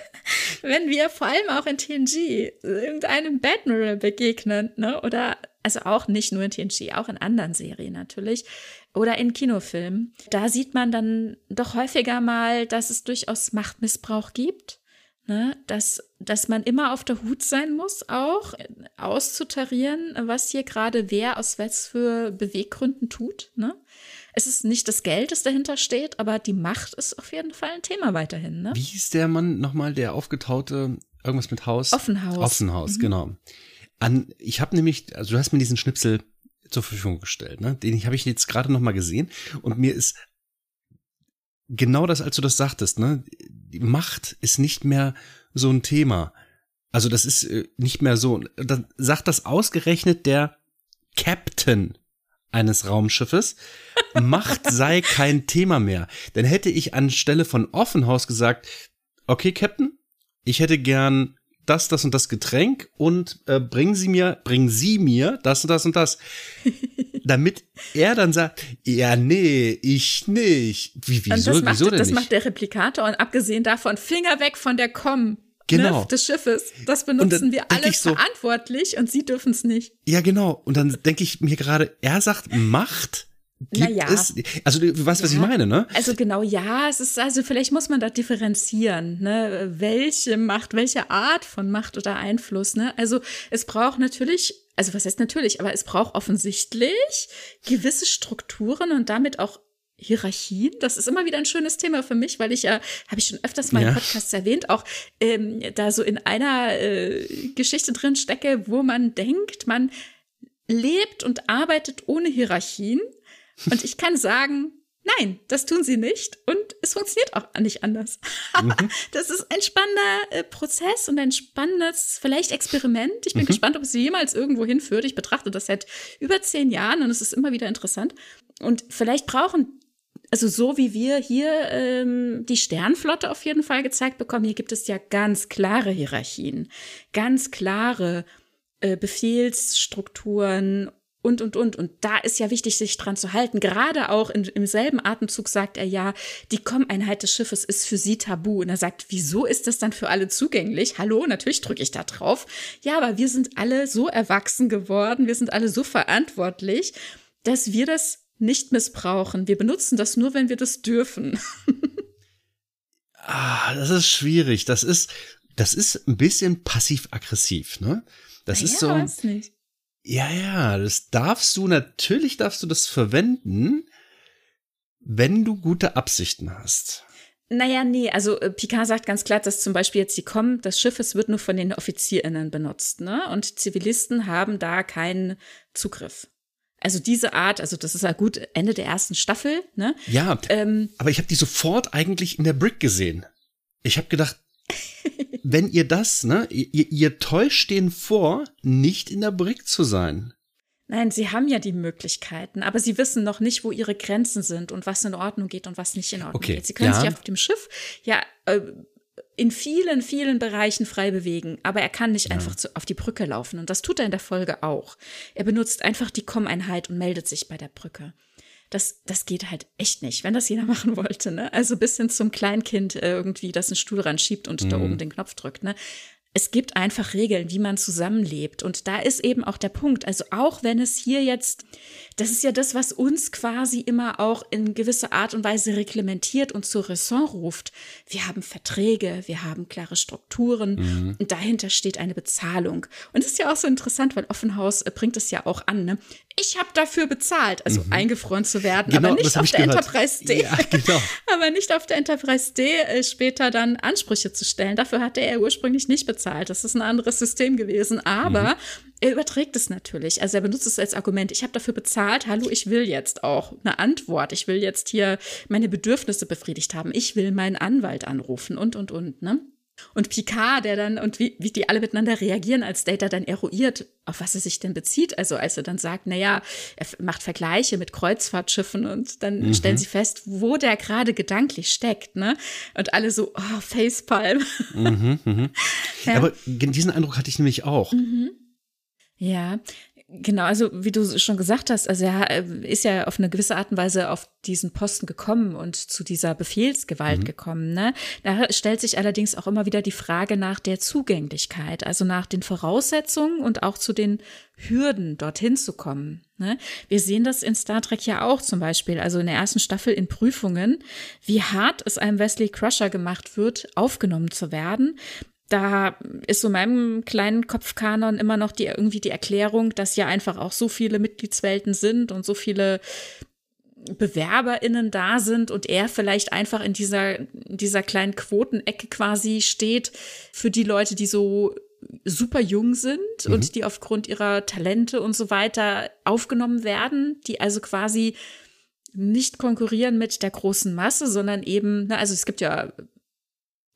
wenn wir vor allem auch in TNG irgendeinem Admiral begegnen, ne, oder also auch nicht nur in TNG, auch in anderen Serien natürlich, oder in Kinofilmen, da sieht man dann doch häufiger mal, dass es durchaus Machtmissbrauch gibt. Ne, dass, dass man immer auf der Hut sein muss, auch auszutarieren, was hier gerade wer aus was für Beweggründen tut. Ne? Es ist nicht das Geld, das dahinter steht, aber die Macht ist auf jeden Fall ein Thema weiterhin. Ne? Wie hieß der Mann nochmal, der aufgetaute, irgendwas mit Haus? Offenhaus. Offenhaus, genau. An, ich habe nämlich, also du hast mir diesen Schnipsel zur Verfügung gestellt, ne? Den habe ich jetzt gerade nochmal gesehen und mir ist genau das, als du das sagtest, ne? Die Macht ist nicht mehr so ein Thema. Also das ist äh, nicht mehr so. Dann sagt das ausgerechnet der Captain eines Raumschiffes. Macht sei kein Thema mehr. Dann hätte ich anstelle von Offenhaus gesagt, okay, Captain, ich hätte gern das, das und das Getränk und äh, bringen Sie mir, bringen Sie mir das und das und das. Damit er dann sagt, ja, nee, ich nicht. Wie, wieso, und das macht, wieso denn das nicht? macht der Replikator und abgesehen davon, Finger weg von der Com. Genau. Ne, des Schiffes. Das benutzen wir alle so- verantwortlich und sie dürfen es nicht. Ja, genau. Und dann denke ich mir gerade, er sagt Macht. Gibt Na ja. es, also du weißt, was ich Ja. meine, ne? Also genau, ja, es ist, also vielleicht muss man da differenzieren, ne? Welche Macht, welche Art von Macht oder Einfluss, ne? Also es braucht natürlich, also was heißt natürlich, aber es braucht offensichtlich gewisse Strukturen und damit auch Hierarchien, das ist immer wieder ein schönes Thema für mich, weil ich ja, habe ich schon öfters mal Ja. im Podcast erwähnt, auch ähm, da so in einer äh, Geschichte drin stecke, wo man denkt, man lebt und arbeitet ohne Hierarchien. Und ich kann sagen, nein, das tun sie nicht und es funktioniert auch nicht anders. Aber das ist ein spannender äh, Prozess und ein spannendes, vielleicht Experiment. Ich bin gespannt, ob es jemals irgendwo hinführt. Ich betrachte das seit über zehn Jahren und es ist immer wieder interessant. Und vielleicht brauchen also so wie wir hier ähm, die Sternflotte auf jeden Fall gezeigt bekommen, hier gibt es ja ganz klare Hierarchien, ganz klare äh, Befehlsstrukturen und, und, und. Und da ist ja wichtig, sich dran zu halten. Gerade auch in, im selben Atemzug sagt er ja, die Kommeinheit des Schiffes ist für sie tabu. Und er sagt, wieso ist das dann für alle zugänglich? Hallo, natürlich drücke ich da drauf. Ja, aber wir sind alle so erwachsen geworden, wir sind alle so verantwortlich, dass wir das nicht missbrauchen. Wir benutzen das nur, wenn wir das dürfen. Ah, das ist schwierig. Das ist, das ist ein bisschen passiv-aggressiv, ne? Das ist so. weiß nicht. Ja, ja, das darfst du, natürlich darfst du das verwenden, wenn du gute Absichten hast. Naja, nee, also äh, Picard sagt ganz klar, dass zum Beispiel jetzt die Com des Schiffes wird nur von den OffizierInnen benutzt, ne? Und Zivilisten haben da keinen Zugriff. Also diese Art, also das ist ja gut Ende der ersten Staffel, ne? Ja, Ähm, aber ich habe die sofort eigentlich in der Brick gesehen. Ich habe gedacht, wenn ihr das, ne, ihr, ihr täuscht den vor, nicht in der Brick zu sein. Nein, sie haben ja die Möglichkeiten, aber sie wissen noch nicht, wo ihre Grenzen sind und was in Ordnung geht und was nicht in Ordnung Okay, geht. Sie können ja. sich auf dem Schiff ja äh, in vielen, vielen Bereichen frei bewegen, aber er kann nicht einfach zu, auf die Brücke laufen. Und das tut er in der Folge auch. Er benutzt einfach die Com-Einheit und meldet sich bei der Brücke. Das, das geht halt echt nicht, wenn das jeder machen wollte, ne? Also bis hin zum Kleinkind irgendwie, das einen Stuhl ranschiebt und da oben den Knopf drückt, ne? Es gibt einfach Regeln, wie man zusammenlebt. Und da ist eben auch der Punkt. Also auch wenn es hier jetzt, das ist ja das, was uns quasi immer auch in gewisser Art und Weise reglementiert und zur Raison ruft. Wir haben Verträge, wir haben klare Strukturen und dahinter steht eine Bezahlung. Und das ist ja auch so interessant, weil Offenhaus äh, bringt es ja auch an. Ne? Ich habe dafür bezahlt, also eingefroren zu werden, Genau, aber nicht auf der gehört. Enterprise D. Ja, genau. aber nicht auf der Enterprise D äh, später dann Ansprüche zu stellen. Dafür hatte er ursprünglich nicht bezahlt. Das ist ein anderes System gewesen. Aber Mhm. Er überträgt es natürlich. Also er benutzt es als Argument. Ich habe dafür bezahlt. Hallo, ich will jetzt auch eine Antwort. Ich will jetzt hier meine Bedürfnisse befriedigt haben. Ich will meinen Anwalt anrufen und, und, und, ne? Und Picard, der dann, und wie, wie die alle miteinander reagieren, als Data dann eruiert, auf was er sich denn bezieht. Also als er dann sagt, na ja, er macht Vergleiche mit Kreuzfahrtschiffen und dann Mhm. stellen sie fest, wo der gerade gedanklich steckt, ne? Und alle so, oh, Facepalm. Ja. Aber diesen Eindruck hatte ich nämlich auch. Ja, genau. Also wie du schon gesagt hast, also er äh, ist ja auf eine gewisse Art und Weise auf diesen Posten gekommen und zu dieser Befehlsgewalt gekommen. Ne? Da stellt sich allerdings auch immer wieder die Frage nach der Zugänglichkeit, also nach den Voraussetzungen und auch zu den Hürden, dorthin zu kommen. Ne? Wir sehen das in Star Trek ja auch zum Beispiel, also in der ersten Staffel in Prüfungen, wie hart es einem Wesley Crusher gemacht wird, aufgenommen zu werden da ist so in meinem kleinen Kopfkanon immer noch die irgendwie die Erklärung, dass ja einfach auch so viele Mitgliedswelten sind und so viele BewerberInnen da sind und er vielleicht einfach in dieser, in dieser kleinen Quotenecke quasi steht für die Leute, die so super jung sind und die aufgrund ihrer Talente und so weiter aufgenommen werden, die also quasi nicht konkurrieren mit der großen Masse, sondern eben, ne, also es gibt ja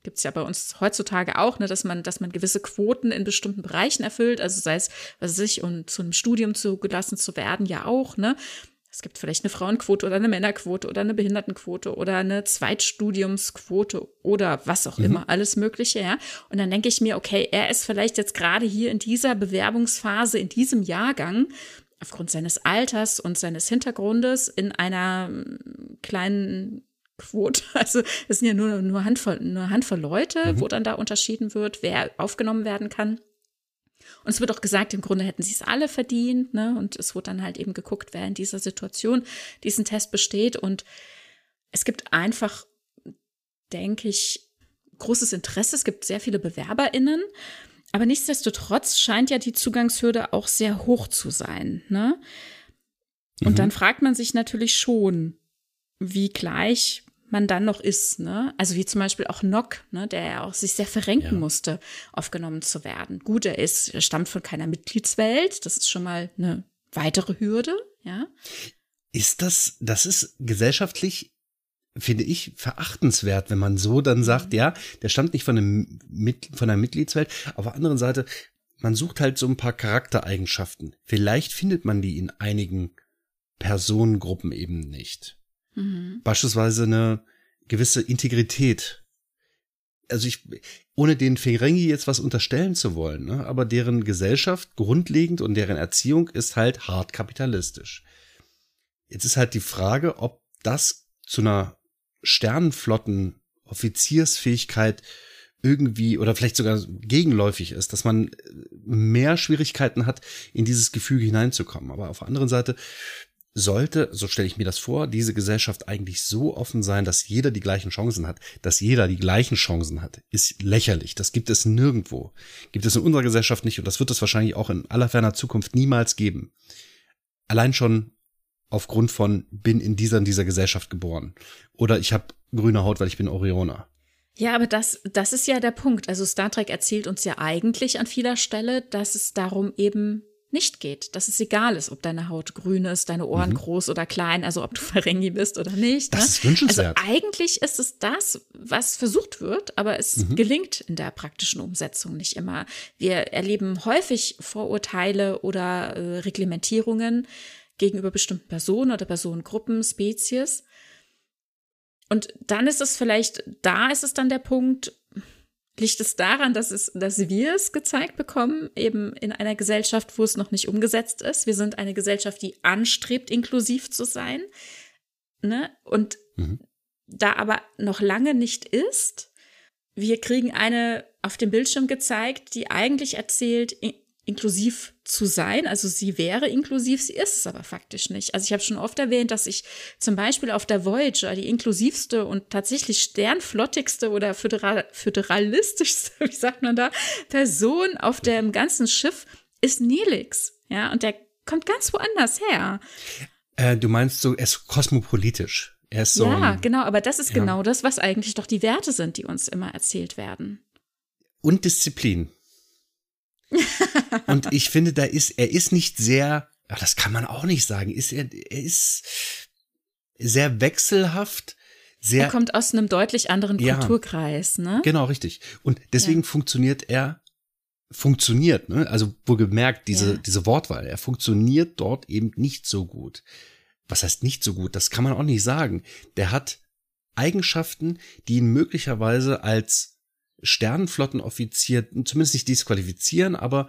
gibt es ja bei uns heutzutage auch, ne, dass man, dass man gewisse Quoten in bestimmten Bereichen erfüllt, also sei es, was weiß ich, um zu einem Studium zugelassen zu werden, ja auch, ne. Es gibt vielleicht eine Frauenquote oder eine Männerquote oder eine Behindertenquote oder eine Zweitstudiumsquote oder was auch mhm. immer, alles Mögliche, ja. Und dann denke ich mir, okay, er ist vielleicht jetzt gerade hier in dieser Bewerbungsphase, in diesem Jahrgang, aufgrund seines Alters und seines Hintergrundes in einer mm, kleinen Quote. Also es sind ja nur nur Handvoll, nur Handvoll Leute, mhm. wo dann da unterschieden wird, wer aufgenommen werden kann. Und es wird auch gesagt, im Grunde hätten sie es alle verdient, ne? Und es wurde dann halt eben geguckt, wer in dieser Situation diesen Test besteht. Und es gibt einfach, denke ich, großes Interesse. Es gibt sehr viele BewerberInnen. Aber nichtsdestotrotz scheint ja die Zugangshürde auch sehr hoch zu sein. Ne? Und mhm. dann fragt man sich natürlich schon, wie gleich man dann noch ist, ne? Also wie zum Beispiel auch Nock, ne, der ja auch sich sehr verrenken ja. musste, aufgenommen zu werden. Gut, er ist, er stammt von keiner Mitgliedswelt, das ist schon mal eine weitere Hürde, ja. Ist das, das ist gesellschaftlich finde ich, verachtenswert, wenn man so dann sagt, mhm. ja, der stammt nicht von, einem, von einer Mitgliedswelt. Auf der anderen Seite, man sucht halt so ein paar Charaktereigenschaften. Vielleicht findet man die in einigen Personengruppen eben nicht. Mhm. Beispielsweise eine gewisse Integrität. Also ich, ohne den Ferengi jetzt was unterstellen zu wollen, ne, aber deren Gesellschaft grundlegend und deren Erziehung ist halt hart kapitalistisch. Jetzt ist halt die Frage, ob das zu einer Sternenflotten Offiziersfähigkeit irgendwie oder vielleicht sogar gegenläufig ist, dass man mehr Schwierigkeiten hat, in dieses Gefüge hineinzukommen. Aber auf der anderen Seite sollte, so stelle ich mir das vor, diese Gesellschaft eigentlich so offen sein, dass jeder die gleichen Chancen hat. Dass jeder die gleichen Chancen hat, ist lächerlich. Das gibt es nirgendwo. Gibt es in unserer Gesellschaft nicht und das wird es wahrscheinlich auch in aller ferner Zukunft niemals geben. Allein schon aufgrund von bin in dieser in dieser Gesellschaft geboren oder ich habe grüne Haut, weil ich bin Orioner. Ja, aber das, das ist ja der Punkt. Also Star Trek erzählt uns ja eigentlich an vieler Stelle, dass es darum eben nicht geht, dass es egal ist, ob deine Haut grün ist, deine Ohren mhm. groß oder klein, also ob du Ferengi bist oder nicht. Das ne? ist wünschenswert. Also eigentlich ist es das, was versucht wird, aber es mhm. gelingt in der praktischen Umsetzung nicht immer. Wir erleben häufig Vorurteile oder äh, Reglementierungen, gegenüber bestimmten Personen oder Personengruppen, Spezies. Und dann ist es vielleicht, da ist es dann der Punkt, liegt es daran, dass es, dass wir es gezeigt bekommen, eben in einer Gesellschaft, wo es noch nicht umgesetzt ist. Wir sind eine Gesellschaft, die anstrebt, inklusiv zu sein. Ne? Und mhm. da aber noch lange nicht ist, wir kriegen eine auf dem Bildschirm gezeigt, die eigentlich erzählt, inklusiv zu sein. Also sie wäre inklusiv, sie ist es aber faktisch nicht. Also ich habe schon oft erwähnt, dass ich zum Beispiel auf der Voyager die inklusivste und tatsächlich sternflottigste oder föderal föderalistischste, wie sagt man da, Person auf dem ganzen Schiff ist Nelix. Ja, und der kommt ganz woanders her. Äh, du meinst so, er ist kosmopolitisch. Er ist so. Ja, genau, aber das ist ja. genau das, was eigentlich doch die Werte sind, die uns immer erzählt werden. Und Disziplin. und ich finde, da ist, er ist nicht sehr, ach, das kann man auch nicht sagen, ist er, er ist sehr wechselhaft. Sehr, er kommt aus einem deutlich anderen Kulturkreis, ja, ne? Genau, richtig. Und deswegen ja. funktioniert er, funktioniert, ne? Also wohlgemerkt, diese, ja. diese Wortwahl, er funktioniert dort eben nicht so gut. Was heißt nicht so gut? Das kann man auch nicht sagen. Der hat Eigenschaften, die ihn möglicherweise als Sternenflottenoffizier zumindest nicht disqualifizieren, aber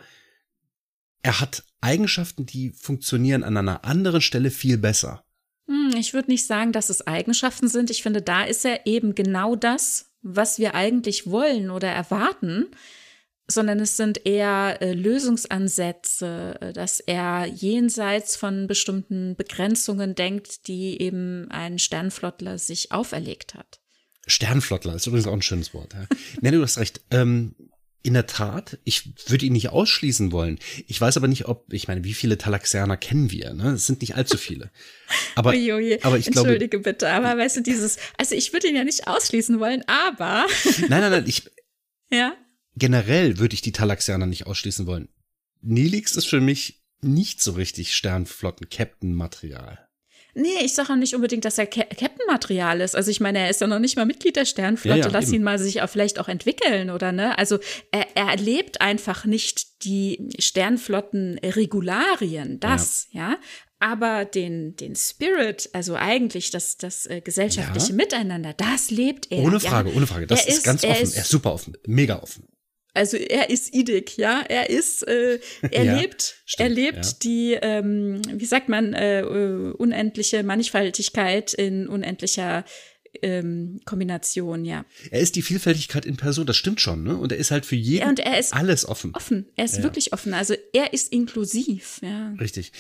er hat Eigenschaften, die funktionieren an einer anderen Stelle viel besser. Hm, ich würde nicht sagen, dass es Eigenschaften sind. Ich finde, da ist er eben genau das, was wir eigentlich wollen oder erwarten, sondern es sind eher äh, Lösungsansätze, äh, dass er jenseits von bestimmten Begrenzungen denkt, die eben ein Sternflottler sich auferlegt hat. Sternflottler ist übrigens auch ein schönes Wort. Ja. nee, du hast recht. Ähm, in der Tat, ich würde ihn nicht ausschließen wollen. Ich weiß aber nicht, ob, ich meine, wie viele Talaxianer kennen wir? Ne? Es sind nicht allzu viele. Aber, Oje, aber ich Entschuldige glaube, bitte, aber weißt du, dieses, also ich würde ihn ja nicht ausschließen wollen, aber. nein, nein, nein, ich. Ja. Generell würde ich die Talaxianer nicht ausschließen wollen. Nilix ist für mich nicht so richtig Sternflotten-Captain-Material. Nee, ich sage auch nicht unbedingt, dass er Captain-Material ist. Also ich meine, er ist ja noch nicht mal Mitglied der Sternflotte. Ja, ja, Lass eben. ihn mal sich auch vielleicht auch entwickeln, oder ne? Also er, er erlebt einfach nicht die Sternflotten-Regularien, das, ja. ja. Aber den, den Spirit, also eigentlich das, das äh, gesellschaftliche Miteinander, das lebt er. Ohne Frage, ohne Frage. Das ist, ist, ganz offen. Ist, er ist super offen, mega offen. Also er ist Idik, ja. Er ist, äh, er ja, lebt, stimmt, er lebt ja. die, ähm, wie sagt man, äh, äh, unendliche Mannigfaltigkeit in unendlicher ähm, Kombination, ja. Er ist die Vielfältigkeit in Person, das stimmt schon, ne? Und er ist halt für jeden ja, und er ist alles offen. Offen, er ist ja. wirklich offen. Also er ist inklusiv, ja. Richtig.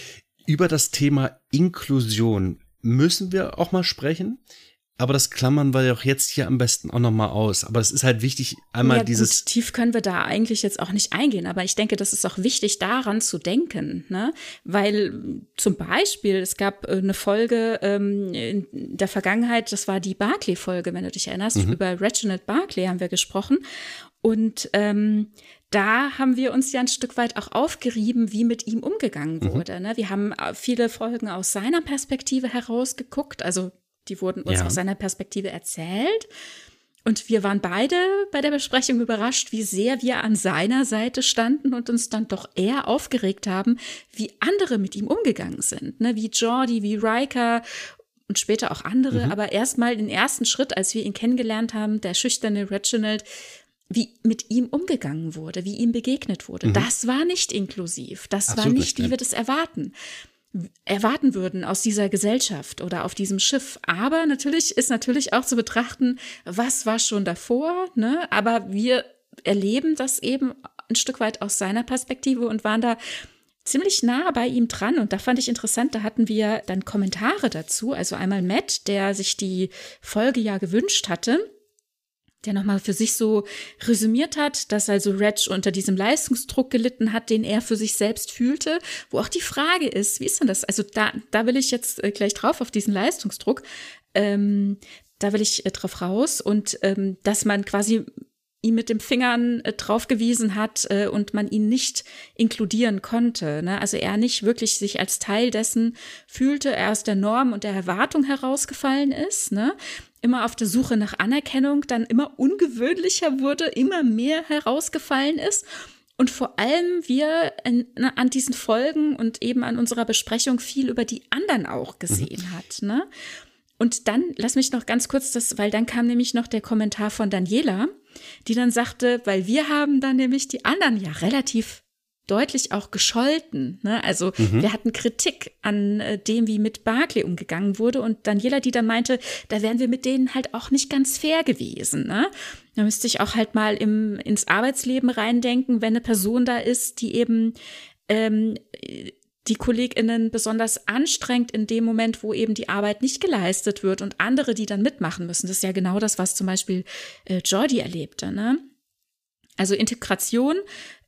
Über das Thema Inklusion müssen wir auch mal sprechen aber das klammern wir doch jetzt hier am besten auch nochmal aus. Aber es ist halt wichtig, einmal ja, dieses. Gut, tief können wir da eigentlich jetzt auch nicht eingehen, aber ich denke, das ist auch wichtig, daran zu denken, ne? Weil zum Beispiel, es gab äh, eine Folge ähm, in der Vergangenheit, das war die Barclay-Folge, wenn du dich erinnerst, mhm. über Reginald Barclay haben wir gesprochen. Und ähm, da haben wir uns ja ein Stück weit auch aufgerieben, wie mit ihm umgegangen mhm. wurde. Mhm. Ne? Wir haben äh, viele Folgen aus seiner Perspektive herausgeguckt, also die wurden uns ja. aus seiner Perspektive erzählt. Und wir waren beide bei der Besprechung überrascht, wie sehr wir an seiner Seite standen und uns dann doch eher aufgeregt haben, wie andere mit ihm umgegangen sind. Ne? Wie Jordi, wie Riker und später auch andere. Mhm. Aber erstmal den ersten Schritt, als wir ihn kennengelernt haben, der schüchterne Reginald, wie mit ihm umgegangen wurde, wie ihm begegnet wurde. Mhm. Das war nicht inklusiv. Das Absolut war nicht, wie wir das erwarten erwarten würden aus dieser Gesellschaft oder auf diesem Schiff. Aber natürlich ist natürlich auch zu betrachten, was war schon davor, ne? Aber wir erleben das eben ein Stück weit aus seiner Perspektive und waren da ziemlich nah bei ihm dran. Und da fand ich interessant, da hatten wir dann Kommentare dazu. Also einmal Matt, der sich die Folge ja gewünscht hatte der nochmal für sich so resümiert hat, dass also Reg unter diesem Leistungsdruck gelitten hat, den er für sich selbst fühlte, wo auch die Frage ist, wie ist denn das? Also da, da will ich jetzt äh, gleich drauf auf diesen Leistungsdruck, ähm, da will ich äh, drauf raus. Und ähm, dass man quasi ihm mit dem Fingern äh, draufgewiesen hat äh, und man ihn nicht inkludieren konnte. Ne? Also er nicht wirklich sich als Teil dessen fühlte, er aus der Norm und der Erwartung herausgefallen ist. Ne? immer auf der Suche nach Anerkennung dann immer ungewöhnlicher wurde, immer mehr herausgefallen ist. Und vor allem wir in, an diesen Folgen und eben an unserer Besprechung viel über die anderen auch gesehen mhm. hat. Ne? Und dann, lass mich noch ganz kurz das, weil dann kam nämlich noch der Kommentar von Daniela, die dann sagte, weil wir haben dann nämlich die anderen ja relativ deutlich auch gescholten. Ne? Also mhm. wir hatten Kritik an äh, dem, wie mit Barclay umgegangen wurde. Und Daniela, die dann meinte, da wären wir mit denen halt auch nicht ganz fair gewesen. Ne? Da müsste ich auch halt mal im, ins Arbeitsleben reindenken, wenn eine Person da ist, die eben ähm, die KollegInnen besonders anstrengt in dem Moment, wo eben die Arbeit nicht geleistet wird und andere, die dann mitmachen müssen. Das ist ja genau das, was zum Beispiel äh, Jordi erlebte. Ne? Also Integration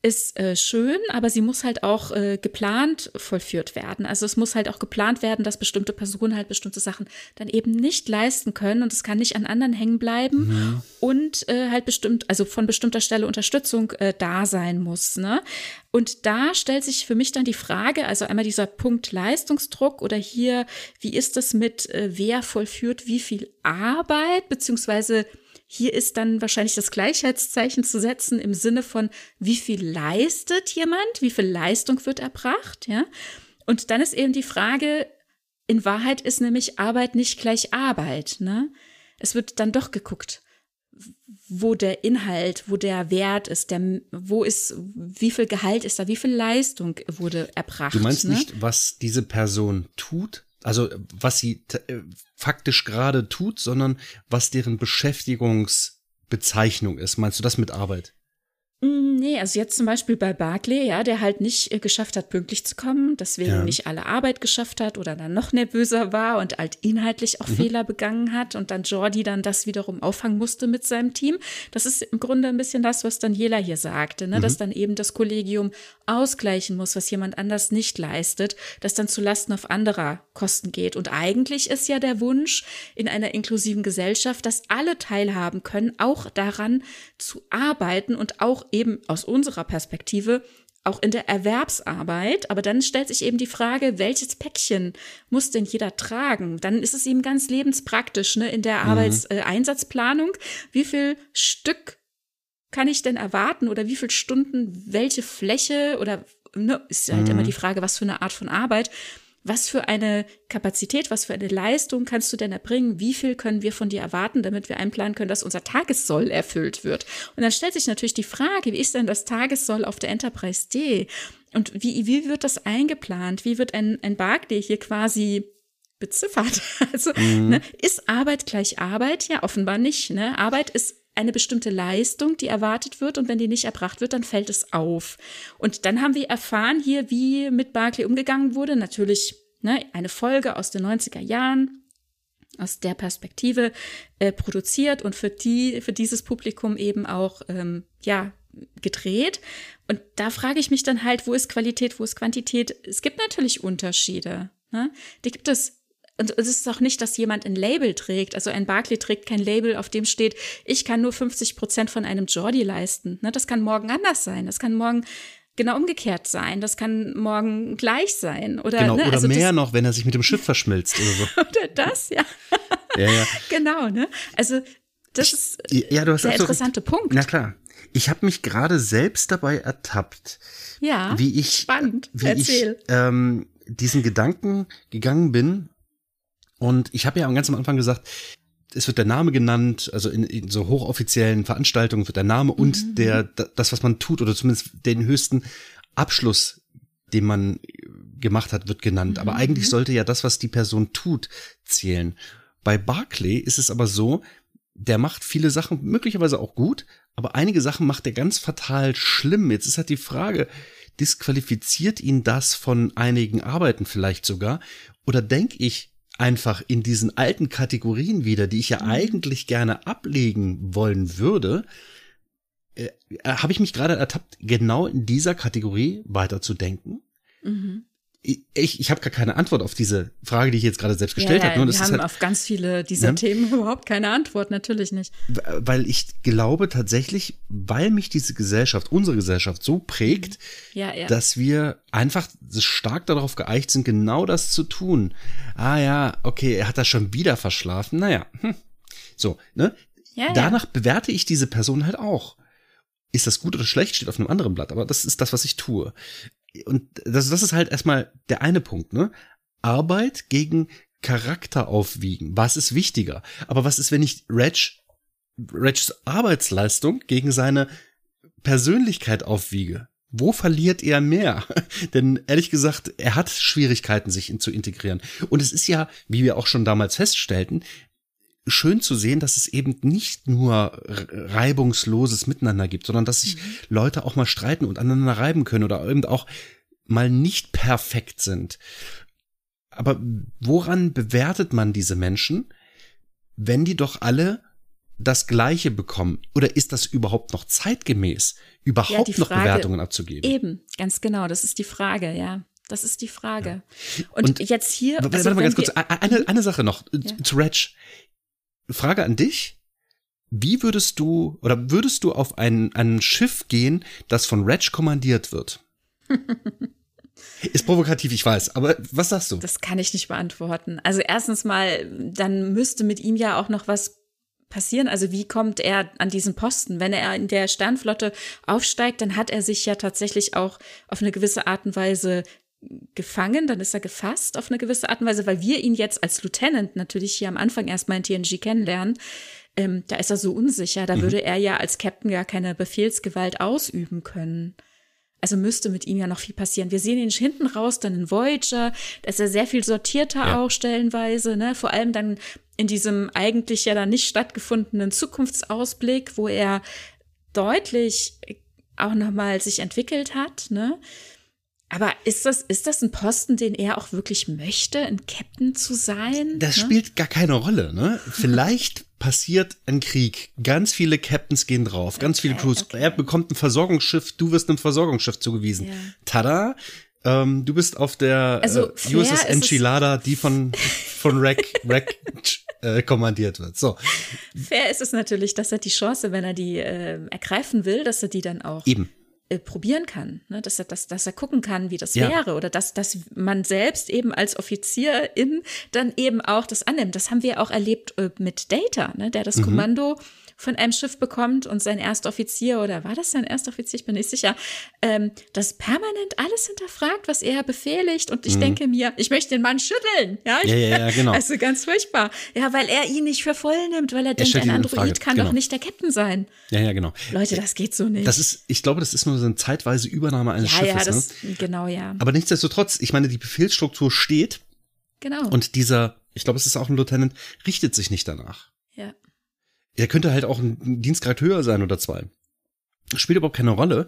ist äh, schön, aber sie muss halt auch äh, geplant vollführt werden. Also es muss halt auch geplant werden, dass bestimmte Personen halt bestimmte Sachen dann eben nicht leisten können und es kann nicht an anderen hängen bleiben mhm. und äh, halt bestimmt, also von bestimmter Stelle Unterstützung äh, da sein muss. Ne? Und da stellt sich für mich dann die Frage, also einmal dieser Punkt Leistungsdruck oder hier, wie ist das mit, äh, wer vollführt wie viel Arbeit, beziehungsweise hier ist dann wahrscheinlich das Gleichheitszeichen zu setzen im Sinne von, wie viel leistet jemand, wie viel Leistung wird erbracht, ja? Und dann ist eben die Frage, in Wahrheit ist nämlich Arbeit nicht gleich Arbeit, ne? Es wird dann doch geguckt, wo der Inhalt, wo der Wert ist, der, wo ist, wie viel Gehalt ist da, wie viel Leistung wurde erbracht. Du meinst ne? nicht, was diese Person tut, also was sie äh, faktisch gerade tut, sondern was deren Beschäftigungsbezeichnung ist. Meinst du das mit Arbeit? Mm, nee, also jetzt zum Beispiel bei Barclay, ja, der halt nicht äh, geschafft hat, pünktlich zu kommen, deswegen ja. nicht alle Arbeit geschafft hat oder dann noch nervöser war und halt inhaltlich auch mhm. Fehler begangen hat und dann Jordi dann das wiederum auffangen musste mit seinem Team. Das ist im Grunde ein bisschen das, was Daniela hier sagte, ne? Mhm. dass dann eben das Kollegium ausgleichen muss, was jemand anders nicht leistet, das dann zu Lasten auf anderer Kosten geht. Und eigentlich ist ja der Wunsch in einer inklusiven Gesellschaft, dass alle teilhaben können, auch daran zu arbeiten und auch eben aus unserer Perspektive auch in der Erwerbsarbeit. Aber dann stellt sich eben die Frage, welches Päckchen muss denn jeder tragen? Dann ist es eben ganz lebenspraktisch, ne, in der mhm. Arbeitseinsatzplanung. wie viel Stück kann ich denn erwarten oder wie viel Stunden, welche Fläche oder ne, ist halt mhm. immer die Frage, was für eine Art von Arbeit was für eine Kapazität, was für eine Leistung kannst du denn erbringen? Wie viel können wir von dir erwarten, damit wir einplanen können, dass unser Tagessoll erfüllt wird? Und dann stellt sich natürlich die Frage, wie ist denn das Tagessoll auf der Enterprise D? Und wie, wie wird das eingeplant? Wie wird ein, ein Barclay hier quasi beziffert? Also, mhm. ne, ist Arbeit gleich Arbeit? Ja, offenbar nicht. Ne? Arbeit ist eine bestimmte Leistung, die erwartet wird und wenn die nicht erbracht wird, dann fällt es auf. Und dann haben wir erfahren hier, wie mit Barclay umgegangen wurde. Natürlich ne, eine Folge aus den 90er Jahren, aus der Perspektive äh, produziert und für die, für dieses Publikum eben auch, ähm, ja, gedreht. Und da frage ich mich dann halt, wo ist Qualität, wo ist Quantität? Es gibt natürlich Unterschiede. Ne? Die gibt es und es ist auch nicht, dass jemand ein Label trägt. Also ein Barclay trägt kein Label, auf dem steht, ich kann nur 50 Prozent von einem Jordi leisten. Ne, das kann morgen anders sein. Das kann morgen genau umgekehrt sein. Das kann morgen gleich sein. Oder, genau, ne? oder also mehr noch, wenn er sich mit dem Schiff verschmilzt oder so. oder das, ja. ja, ja. Genau, ne? Also das ist ja, du hast der interessante Punkt. Na klar. Ich habe mich gerade selbst dabei ertappt, ja, wie ich, spannend. wie Erzähl. ich ähm, diesen Gedanken gegangen bin, und ich habe ja ganz am Anfang gesagt, es wird der Name genannt, also in, in so hochoffiziellen Veranstaltungen wird der Name und mhm. der das, was man tut oder zumindest den höchsten Abschluss, den man gemacht hat, wird genannt. Aber mhm. eigentlich sollte ja das, was die Person tut, zählen. Bei Barclay ist es aber so, der macht viele Sachen möglicherweise auch gut, aber einige Sachen macht er ganz fatal schlimm. Jetzt ist halt die Frage, disqualifiziert ihn das von einigen Arbeiten vielleicht sogar? Oder denke ich, einfach in diesen alten Kategorien wieder, die ich ja mhm. eigentlich gerne ablegen wollen würde, äh, äh habe ich mich gerade ertappt, genau in dieser Kategorie weiterzudenken. Mhm ich, ich habe gar keine Antwort auf diese Frage, die ich jetzt gerade selbst gestellt ja, habe. wir haben halt, auf ganz viele dieser ne? Themen überhaupt keine Antwort, natürlich nicht. Weil ich glaube tatsächlich, weil mich diese Gesellschaft, unsere Gesellschaft so prägt, ja, ja. dass wir einfach stark darauf geeicht sind, genau das zu tun. Ah ja, okay, er hat das schon wieder verschlafen. Naja, hm. so, ne? Ja, Danach bewerte ich diese Person halt auch. Ist das gut oder schlecht, steht auf einem anderen Blatt, aber das ist das, was ich tue und das, das ist halt erstmal der eine Punkt, ne? Arbeit gegen Charakter aufwiegen. Was ist wichtiger? Aber was ist, wenn ich Reg, Regs Arbeitsleistung gegen seine Persönlichkeit aufwiege? Wo verliert er mehr? Denn ehrlich gesagt, er hat Schwierigkeiten, sich in, zu integrieren. Und es ist ja, wie wir auch schon damals feststellten, schön zu sehen, dass es eben nicht nur reibungsloses Miteinander gibt, sondern dass sich mhm. Leute auch mal streiten und aneinander reiben können oder eben auch mal nicht perfekt sind. Aber woran bewertet man diese Menschen, wenn die doch alle das Gleiche bekommen? Oder ist das überhaupt noch zeitgemäß, überhaupt ja, noch Frage, Bewertungen abzugeben? Eben, ganz genau, das ist die Frage, ja. Das ist die Frage. Ja. Und, und, jetzt hier. Warte, also, warte mal ganz kurz. Eine, eine Sache noch ja. zu Reg. Frage an dich. Wie würdest du oder würdest du auf ein, ein Schiff gehen, das von Reg kommandiert wird? Ist provokativ, ich weiß, aber was sagst du? Das kann ich nicht beantworten. Also erstens mal, dann müsste mit ihm ja auch noch was passieren? Also wie kommt er an diesen Posten? Wenn er in der Sternflotte aufsteigt, dann hat er sich ja tatsächlich auch auf eine gewisse Art und Weise gefangen, dann ist er gefasst auf eine gewisse Art und Weise, weil wir ihn jetzt als Lieutenant natürlich hier am Anfang erstmal in TNG kennenlernen. Ähm, da ist er so unsicher, da mhm. würde er ja als Captain gar keine Befehlsgewalt ausüben können. Also müsste mit ihm ja noch viel passieren. Wir sehen ihn hinten raus, dann in Voyager, da ist er sehr viel sortierter ja. auch stellenweise, ne? Vor allem dann in diesem eigentlich ja dann nicht stattgefundenen Zukunftsausblick, wo er deutlich auch nochmal sich entwickelt hat, ne? Aber ist das, ist das ein Posten, den er auch wirklich möchte, ein Captain zu sein? Das ne? spielt gar keine Rolle, ne? Vielleicht passiert ein Krieg. Ganz viele Captains gehen drauf, ganz okay, viele Crews. Okay. Er bekommt ein Versorgungsschiff, du wirst einem Versorgungsschiff zugewiesen. Ja. Tada! Ähm, du bist auf der also, äh, USS Enchilada, die von, von Rack, Rack äh, kommandiert wird. So. Fair ist es natürlich, dass er die Chance, wenn er die äh, ergreifen will, dass er die dann auch Eben äh, probieren kann, ne? dass, er, dass, dass er gucken kann, wie das Ja. wäre oder dass, dass man selbst eben als Offizierin dann eben auch das annimmt. Das haben wir auch erlebt äh, mit Data, ne? der das Mhm. Kommando von einem Schiff bekommt und sein erster Offizier oder war das sein erster Offizier, ich bin nicht sicher, ähm, das permanent alles hinterfragt, was er befehligt und ich denke mir, ich möchte den Mann schütteln, ja, Mhm. Ja, ja, ja, genau. also ganz furchtbar, ja, weil er ihn nicht für voll nimmt, weil er, denkt, stellt ein Android kann genau. doch nicht der Captain sein. Ja, ja, genau. Leute, das geht so nicht. Das ist, ich glaube, das ist nur so eine zeitweise Übernahme eines ja, Schiffes. ja, das, ne? genau, ja, Aber nichtsdestotrotz, ich meine, die Befehlsstruktur steht genau. und dieser, ich glaube, es ist auch ein Lieutenant, richtet sich nicht danach. Ja. Er könnte halt auch ein Dienstgrad höher sein oder zwei. Spielt überhaupt keine Rolle.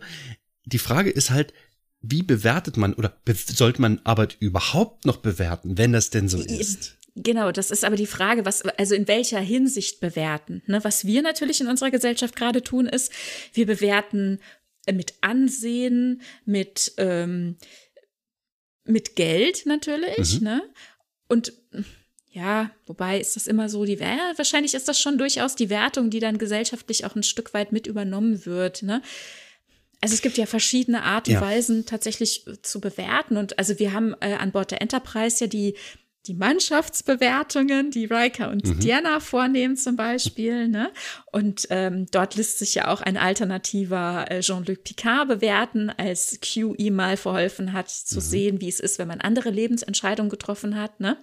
Die Frage ist halt, wie bewertet man oder be sollte man Arbeit überhaupt noch bewerten, wenn das denn so ist? Genau, das ist aber die Frage, was, also in welcher Hinsicht bewerten. Ne? Was wir natürlich in unserer Gesellschaft gerade tun, ist, wir bewerten mit Ansehen, mit, ähm, mit Geld natürlich, Mhm. ne? Und ja, wobei ist das immer so, die ja, wahrscheinlich ist das schon durchaus die Wertung, die dann gesellschaftlich auch ein Stück weit mit übernommen wird, ne? Also es gibt ja verschiedene Art und Ja. Weisen tatsächlich äh, zu bewerten und also wir haben äh, an Bord der Enterprise ja die die Mannschaftsbewertungen, die Riker und Mhm. Diana vornehmen zum Beispiel, ne? Und ähm, dort lässt sich ja auch ein alternativer äh, Jean-Luc Picard bewerten, als Q ihm mal verholfen hat, Mhm. zu sehen, wie es ist, wenn man andere Lebensentscheidungen getroffen hat, ne?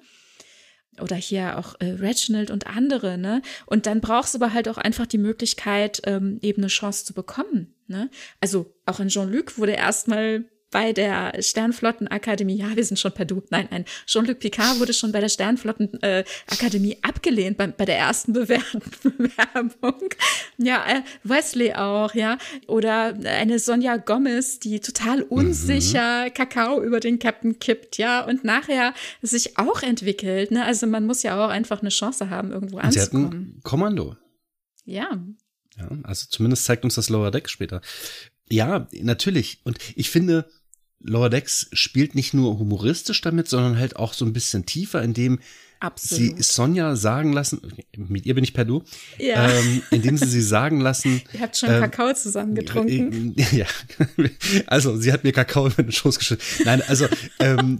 Oder hier auch äh, Reginald und andere, ne? Und dann brauchst du aber halt auch einfach die Möglichkeit, ähm, eben eine Chance zu bekommen, ne? Also auch in Jean-Luc wurde erstmal bei der Sternflottenakademie, ja, wir sind schon per Du, nein, nein, Jean-Luc Picard wurde schon bei der Sternflottenakademie äh, abgelehnt bei, bei der ersten Bewer Bewerbung. Ja, äh, Wesley auch, ja. Oder eine Sonja Gomez, die total unsicher Kakao über den Captain kippt, ja, und nachher sich auch entwickelt, ne? Also man muss ja auch einfach eine Chance haben, irgendwo Und sie anzukommen. hatten Kommando. Ja. Ja, also zumindest zeigt uns das Lower Decks später. Ja, natürlich. Und ich finde, Lower Decks spielt nicht nur humoristisch damit, sondern halt auch so ein bisschen tiefer, indem Absolut. sie Sonja sagen lassen, mit ihr bin ich per Du, Ja. ähm, indem sie sie sagen lassen, Ihr habt schon ähm, Kakao zusammen getrunken. äh, Ja, also sie hat mir Kakao über den Schoß geschüttet. Nein, also ähm,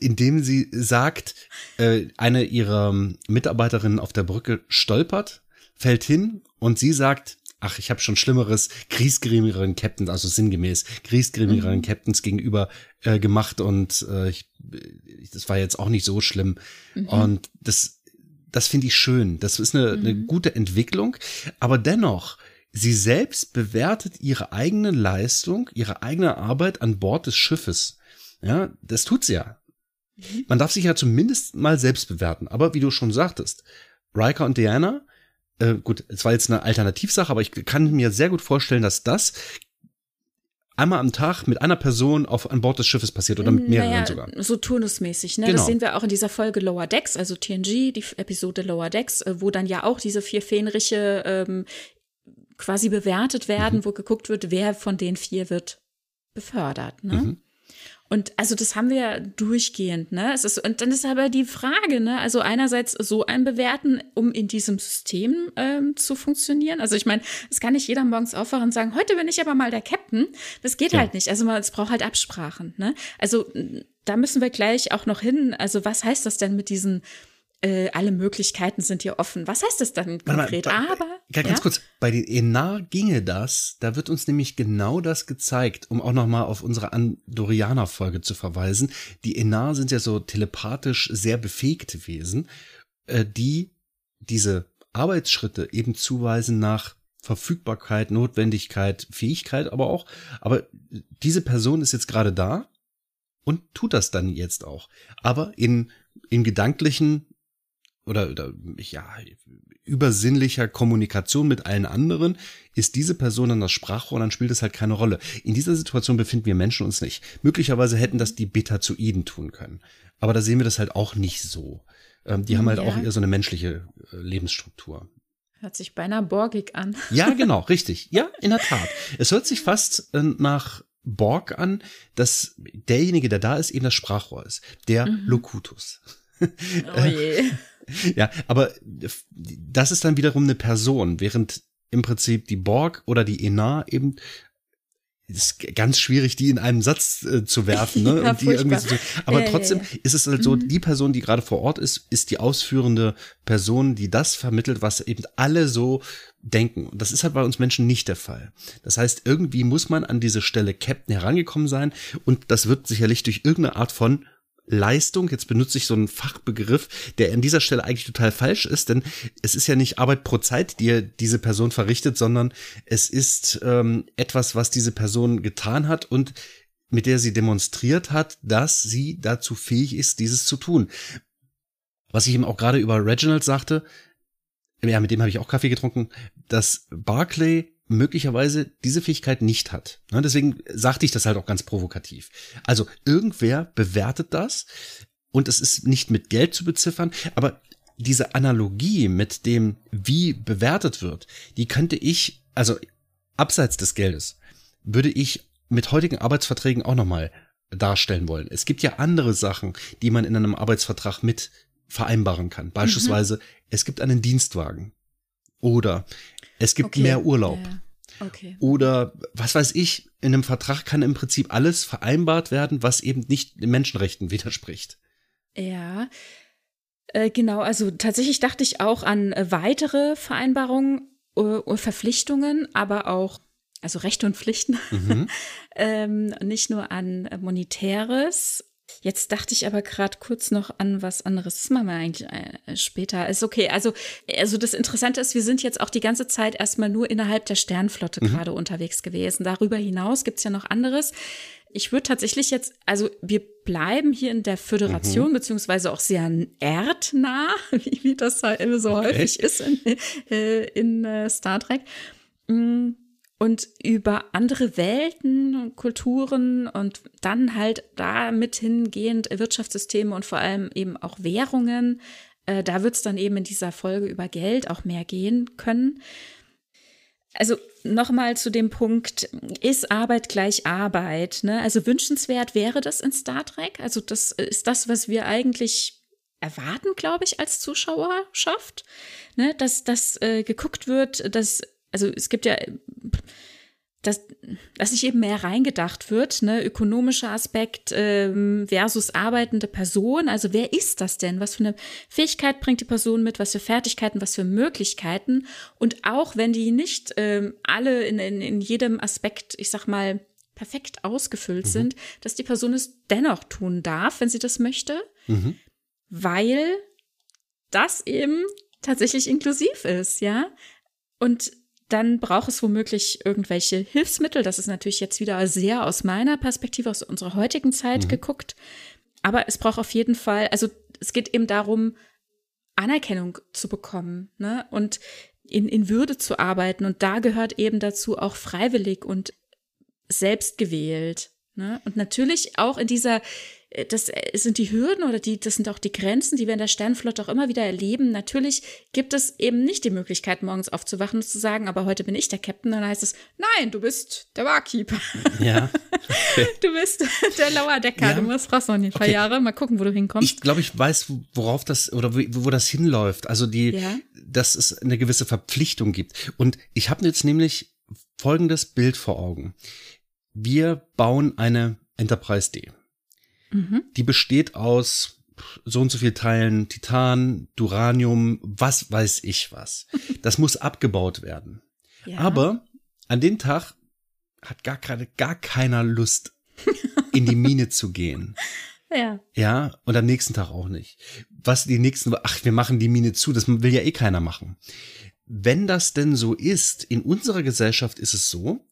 indem sie sagt, äh, eine ihrer Mitarbeiterinnen auf der Brücke stolpert, fällt hin und sie sagt, ach, ich habe schon schlimmeres, griesgrämigeren Captains, also sinngemäß, griesgrämigeren Captains gegenüber äh, gemacht und äh, ich, das war jetzt auch nicht so schlimm. Und das, das finde ich schön. Das ist eine, eine gute Entwicklung, aber dennoch, sie selbst bewertet ihre eigene Leistung, ihre eigene Arbeit an Bord des Schiffes. Ja, das tut sie ja. Man darf sich ja zumindest mal selbst bewerten. Aber wie du schon sagtest, Riker und Diana, äh, gut, es war jetzt eine Alternativsache, aber ich kann mir sehr gut vorstellen, dass das einmal am Tag mit einer Person auf an Bord des Schiffes passiert oder mit mehreren naja, sogar. So turnusmäßig, ne? Genau. Das sehen wir auch in dieser Folge Lower Decks, also TNG, die Episode Lower Decks, äh, wo dann ja auch diese vier Fähnriche ähm, quasi bewertet werden, Mhm. wo geguckt wird, wer von den vier wird befördert, ne? Mhm. Und also das haben wir ja durchgehend, ne? Es ist, und dann ist aber die Frage, ne? Also einerseits so ein Bewerten, um in diesem System ähm, zu funktionieren. Also ich meine, es kann nicht jeder morgens aufwachen und sagen, heute bin ich aber mal der Captain. Das geht Ja. halt nicht. Also man, es braucht halt Absprachen, ne? Also da müssen wir gleich auch noch hin. Also was heißt das denn mit diesen äh, alle Möglichkeiten sind hier offen. Was heißt das dann Warte mal, konkret? bei- Aber Ja, ganz ja? kurz, bei den Enar ginge das, da wird uns nämlich genau das gezeigt, um auch nochmal auf unsere Andorianer-Folge zu verweisen. Die Enar sind ja so telepathisch sehr befähigte Wesen, äh, die diese Arbeitsschritte eben zuweisen nach Verfügbarkeit, Notwendigkeit, Fähigkeit, aber auch, aber diese Person ist jetzt gerade da und tut das dann jetzt auch. Aber in, in gedanklichen oder, oder ja, übersinnlicher Kommunikation mit allen anderen ist diese Person dann das Sprachrohr und dann spielt es halt keine Rolle. In dieser Situation befinden wir Menschen uns nicht. Möglicherweise hätten das die Betazoiden tun können. Aber da sehen wir das halt auch nicht so. Ähm, die haben halt Ja. auch eher so eine menschliche äh, Lebensstruktur. Hört sich beinahe borgig an. Ja, genau, richtig. Ja, in der Tat. Es hört sich fast äh, nach Borg an, dass derjenige, der da ist, eben das Sprachrohr ist. Der Locutus. Oh je. Ja, aber das ist dann wiederum eine Person, während im Prinzip die Borg oder die Enar eben ist ganz schwierig, die in einem Satz äh, zu werfen, ne? Ja, und die irgendwie zu, aber ja, trotzdem ja, ja. ist es halt so, Mhm. die Person, die gerade vor Ort ist, ist die ausführende Person, die das vermittelt, was eben alle so denken. Und das ist halt bei uns Menschen nicht der Fall. Das heißt, irgendwie muss man an diese Stelle Captain herangekommen sein und das wird sicherlich durch irgendeine Art von Leistung, jetzt benutze ich so einen Fachbegriff, der an dieser Stelle eigentlich total falsch ist, denn es ist ja nicht Arbeit pro Zeit, die diese Person verrichtet, sondern es ist ähm, etwas, was diese Person getan hat und mit der sie demonstriert hat, dass sie dazu fähig ist, dieses zu tun. Was ich eben auch gerade über Reginald sagte, ja, mit dem habe ich auch Kaffee getrunken, dass Barclay möglicherweise diese Fähigkeit nicht hat. Ne, deswegen sagte ich das halt auch ganz provokativ. Also irgendwer bewertet das und es ist nicht mit Geld zu beziffern, aber diese Analogie mit dem, wie bewertet wird, die könnte ich, also abseits des Geldes, würde ich mit heutigen Arbeitsverträgen auch nochmal darstellen wollen. Es gibt ja andere Sachen, die man in einem Arbeitsvertrag mit vereinbaren kann. Beispielsweise, es gibt einen Dienstwagen oder es gibt Okay, mehr Urlaub. ja, Okay. Oder was weiß ich, in einem Vertrag kann im Prinzip alles vereinbart werden, was eben nicht den Menschenrechten widerspricht. Ja, äh, genau. Also tatsächlich dachte ich auch an äh, weitere Vereinbarungen äh, und Verpflichtungen, aber auch, also Rechte und Pflichten, Mhm. ähm, nicht nur an äh, Monetäres. Jetzt dachte ich aber gerade kurz noch an was anderes. Das machen wir eigentlich äh, später. Ist okay. Also, also das Interessante ist, wir sind jetzt auch die ganze Zeit erstmal nur innerhalb der Sternflotte gerade unterwegs gewesen. Darüber hinaus gibt's ja noch anderes. Ich würde tatsächlich jetzt, also wir bleiben hier in der Föderation, beziehungsweise auch sehr erdnah, wie, wie das halt immer so Okay. häufig ist in, äh, in äh, Star Trek. Mm, Und über andere Welten und Kulturen und dann halt damit hingehend Wirtschaftssysteme und vor allem eben auch Währungen. Äh, da wird es dann eben in dieser Folge über Geld auch mehr gehen können. Also nochmal zu dem Punkt, ist Arbeit gleich Arbeit? Ne? Also wünschenswert wäre das in Star Trek. Also das ist das, was wir eigentlich erwarten, glaube ich, als Zuschauerschaft. Ne? Dass, dass äh, geguckt wird, dass, also es gibt ja, dass, dass sich eben mehr reingedacht wird, ne? ökonomischer Aspekt ähm, versus arbeitende Person. Also wer ist das denn? Was für eine Fähigkeit bringt die Person mit? Was für Fertigkeiten? Was für Möglichkeiten? Und auch wenn die nicht ähm, alle in, in, in jedem Aspekt, ich sag mal, perfekt ausgefüllt sind, dass die Person es dennoch tun darf, wenn sie das möchte, Mhm. weil das eben tatsächlich inklusiv ist, ja. Und dann braucht es womöglich irgendwelche Hilfsmittel. Das ist natürlich jetzt wieder sehr aus meiner Perspektive, aus unserer heutigen Zeit geguckt. Aber es braucht auf jeden Fall, also es geht eben darum, Anerkennung zu bekommen ne? und in, in Würde zu arbeiten. Und da gehört eben dazu auch freiwillig und selbst gewählt. Ne? Und natürlich auch in dieser, das äh, sind die Hürden oder die, das sind auch die Grenzen, die wir in der Sternflotte auch immer wieder erleben. Natürlich gibt es eben nicht die Möglichkeit, morgens aufzuwachen und zu sagen, aber heute bin ich der Captain. Dann heißt es, nein, du bist der Barkeeper. Ja. Du bist der Lauerdecker. Ja. Du musst brauchst noch ein paar Okay. Jahre. Mal gucken, wo du hinkommst. Ich glaube, ich weiß, worauf das oder wo, wo das hinläuft. Also die, Ja. dass es eine gewisse Verpflichtung gibt. Und ich habe jetzt nämlich folgendes Bild vor Augen. Wir bauen eine Enterprise D. Mhm. Die besteht aus so und so viel Teilen Titan, Duranium, was weiß ich was. Das muss abgebaut werden. ja. Aber an dem Tag hat gar gerade gar keiner Lust, in die Mine zu gehen. ja. Ja, und am nächsten Tag auch nicht. Was die nächsten, ach, wir machen die Mine zu, das will ja eh keiner machen. Wenn das denn so ist, in unserer Gesellschaft ist es so,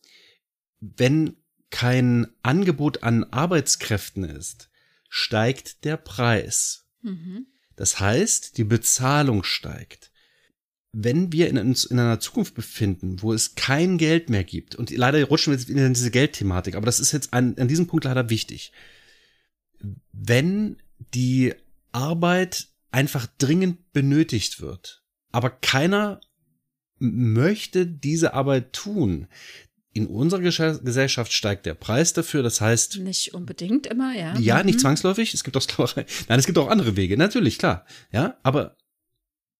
wenn kein Angebot an Arbeitskräften ist, steigt der Preis. Mhm. Das heißt, die Bezahlung steigt. Wenn wir in, uns in einer Zukunft befinden, wo es kein Geld mehr gibt, und leider rutschen wir jetzt in diese Geldthematik, aber das ist jetzt an, an diesem Punkt leider wichtig. Wenn die Arbeit einfach dringend benötigt wird, aber keiner möchte diese Arbeit tun, in unserer Gesellschaft steigt der Preis dafür, das heißt, Nicht unbedingt immer, ja. ja, nicht Mhm. zwangsläufig. Es gibt auch Sklaverei. Nein, es gibt auch andere Wege. Natürlich, klar. Ja, aber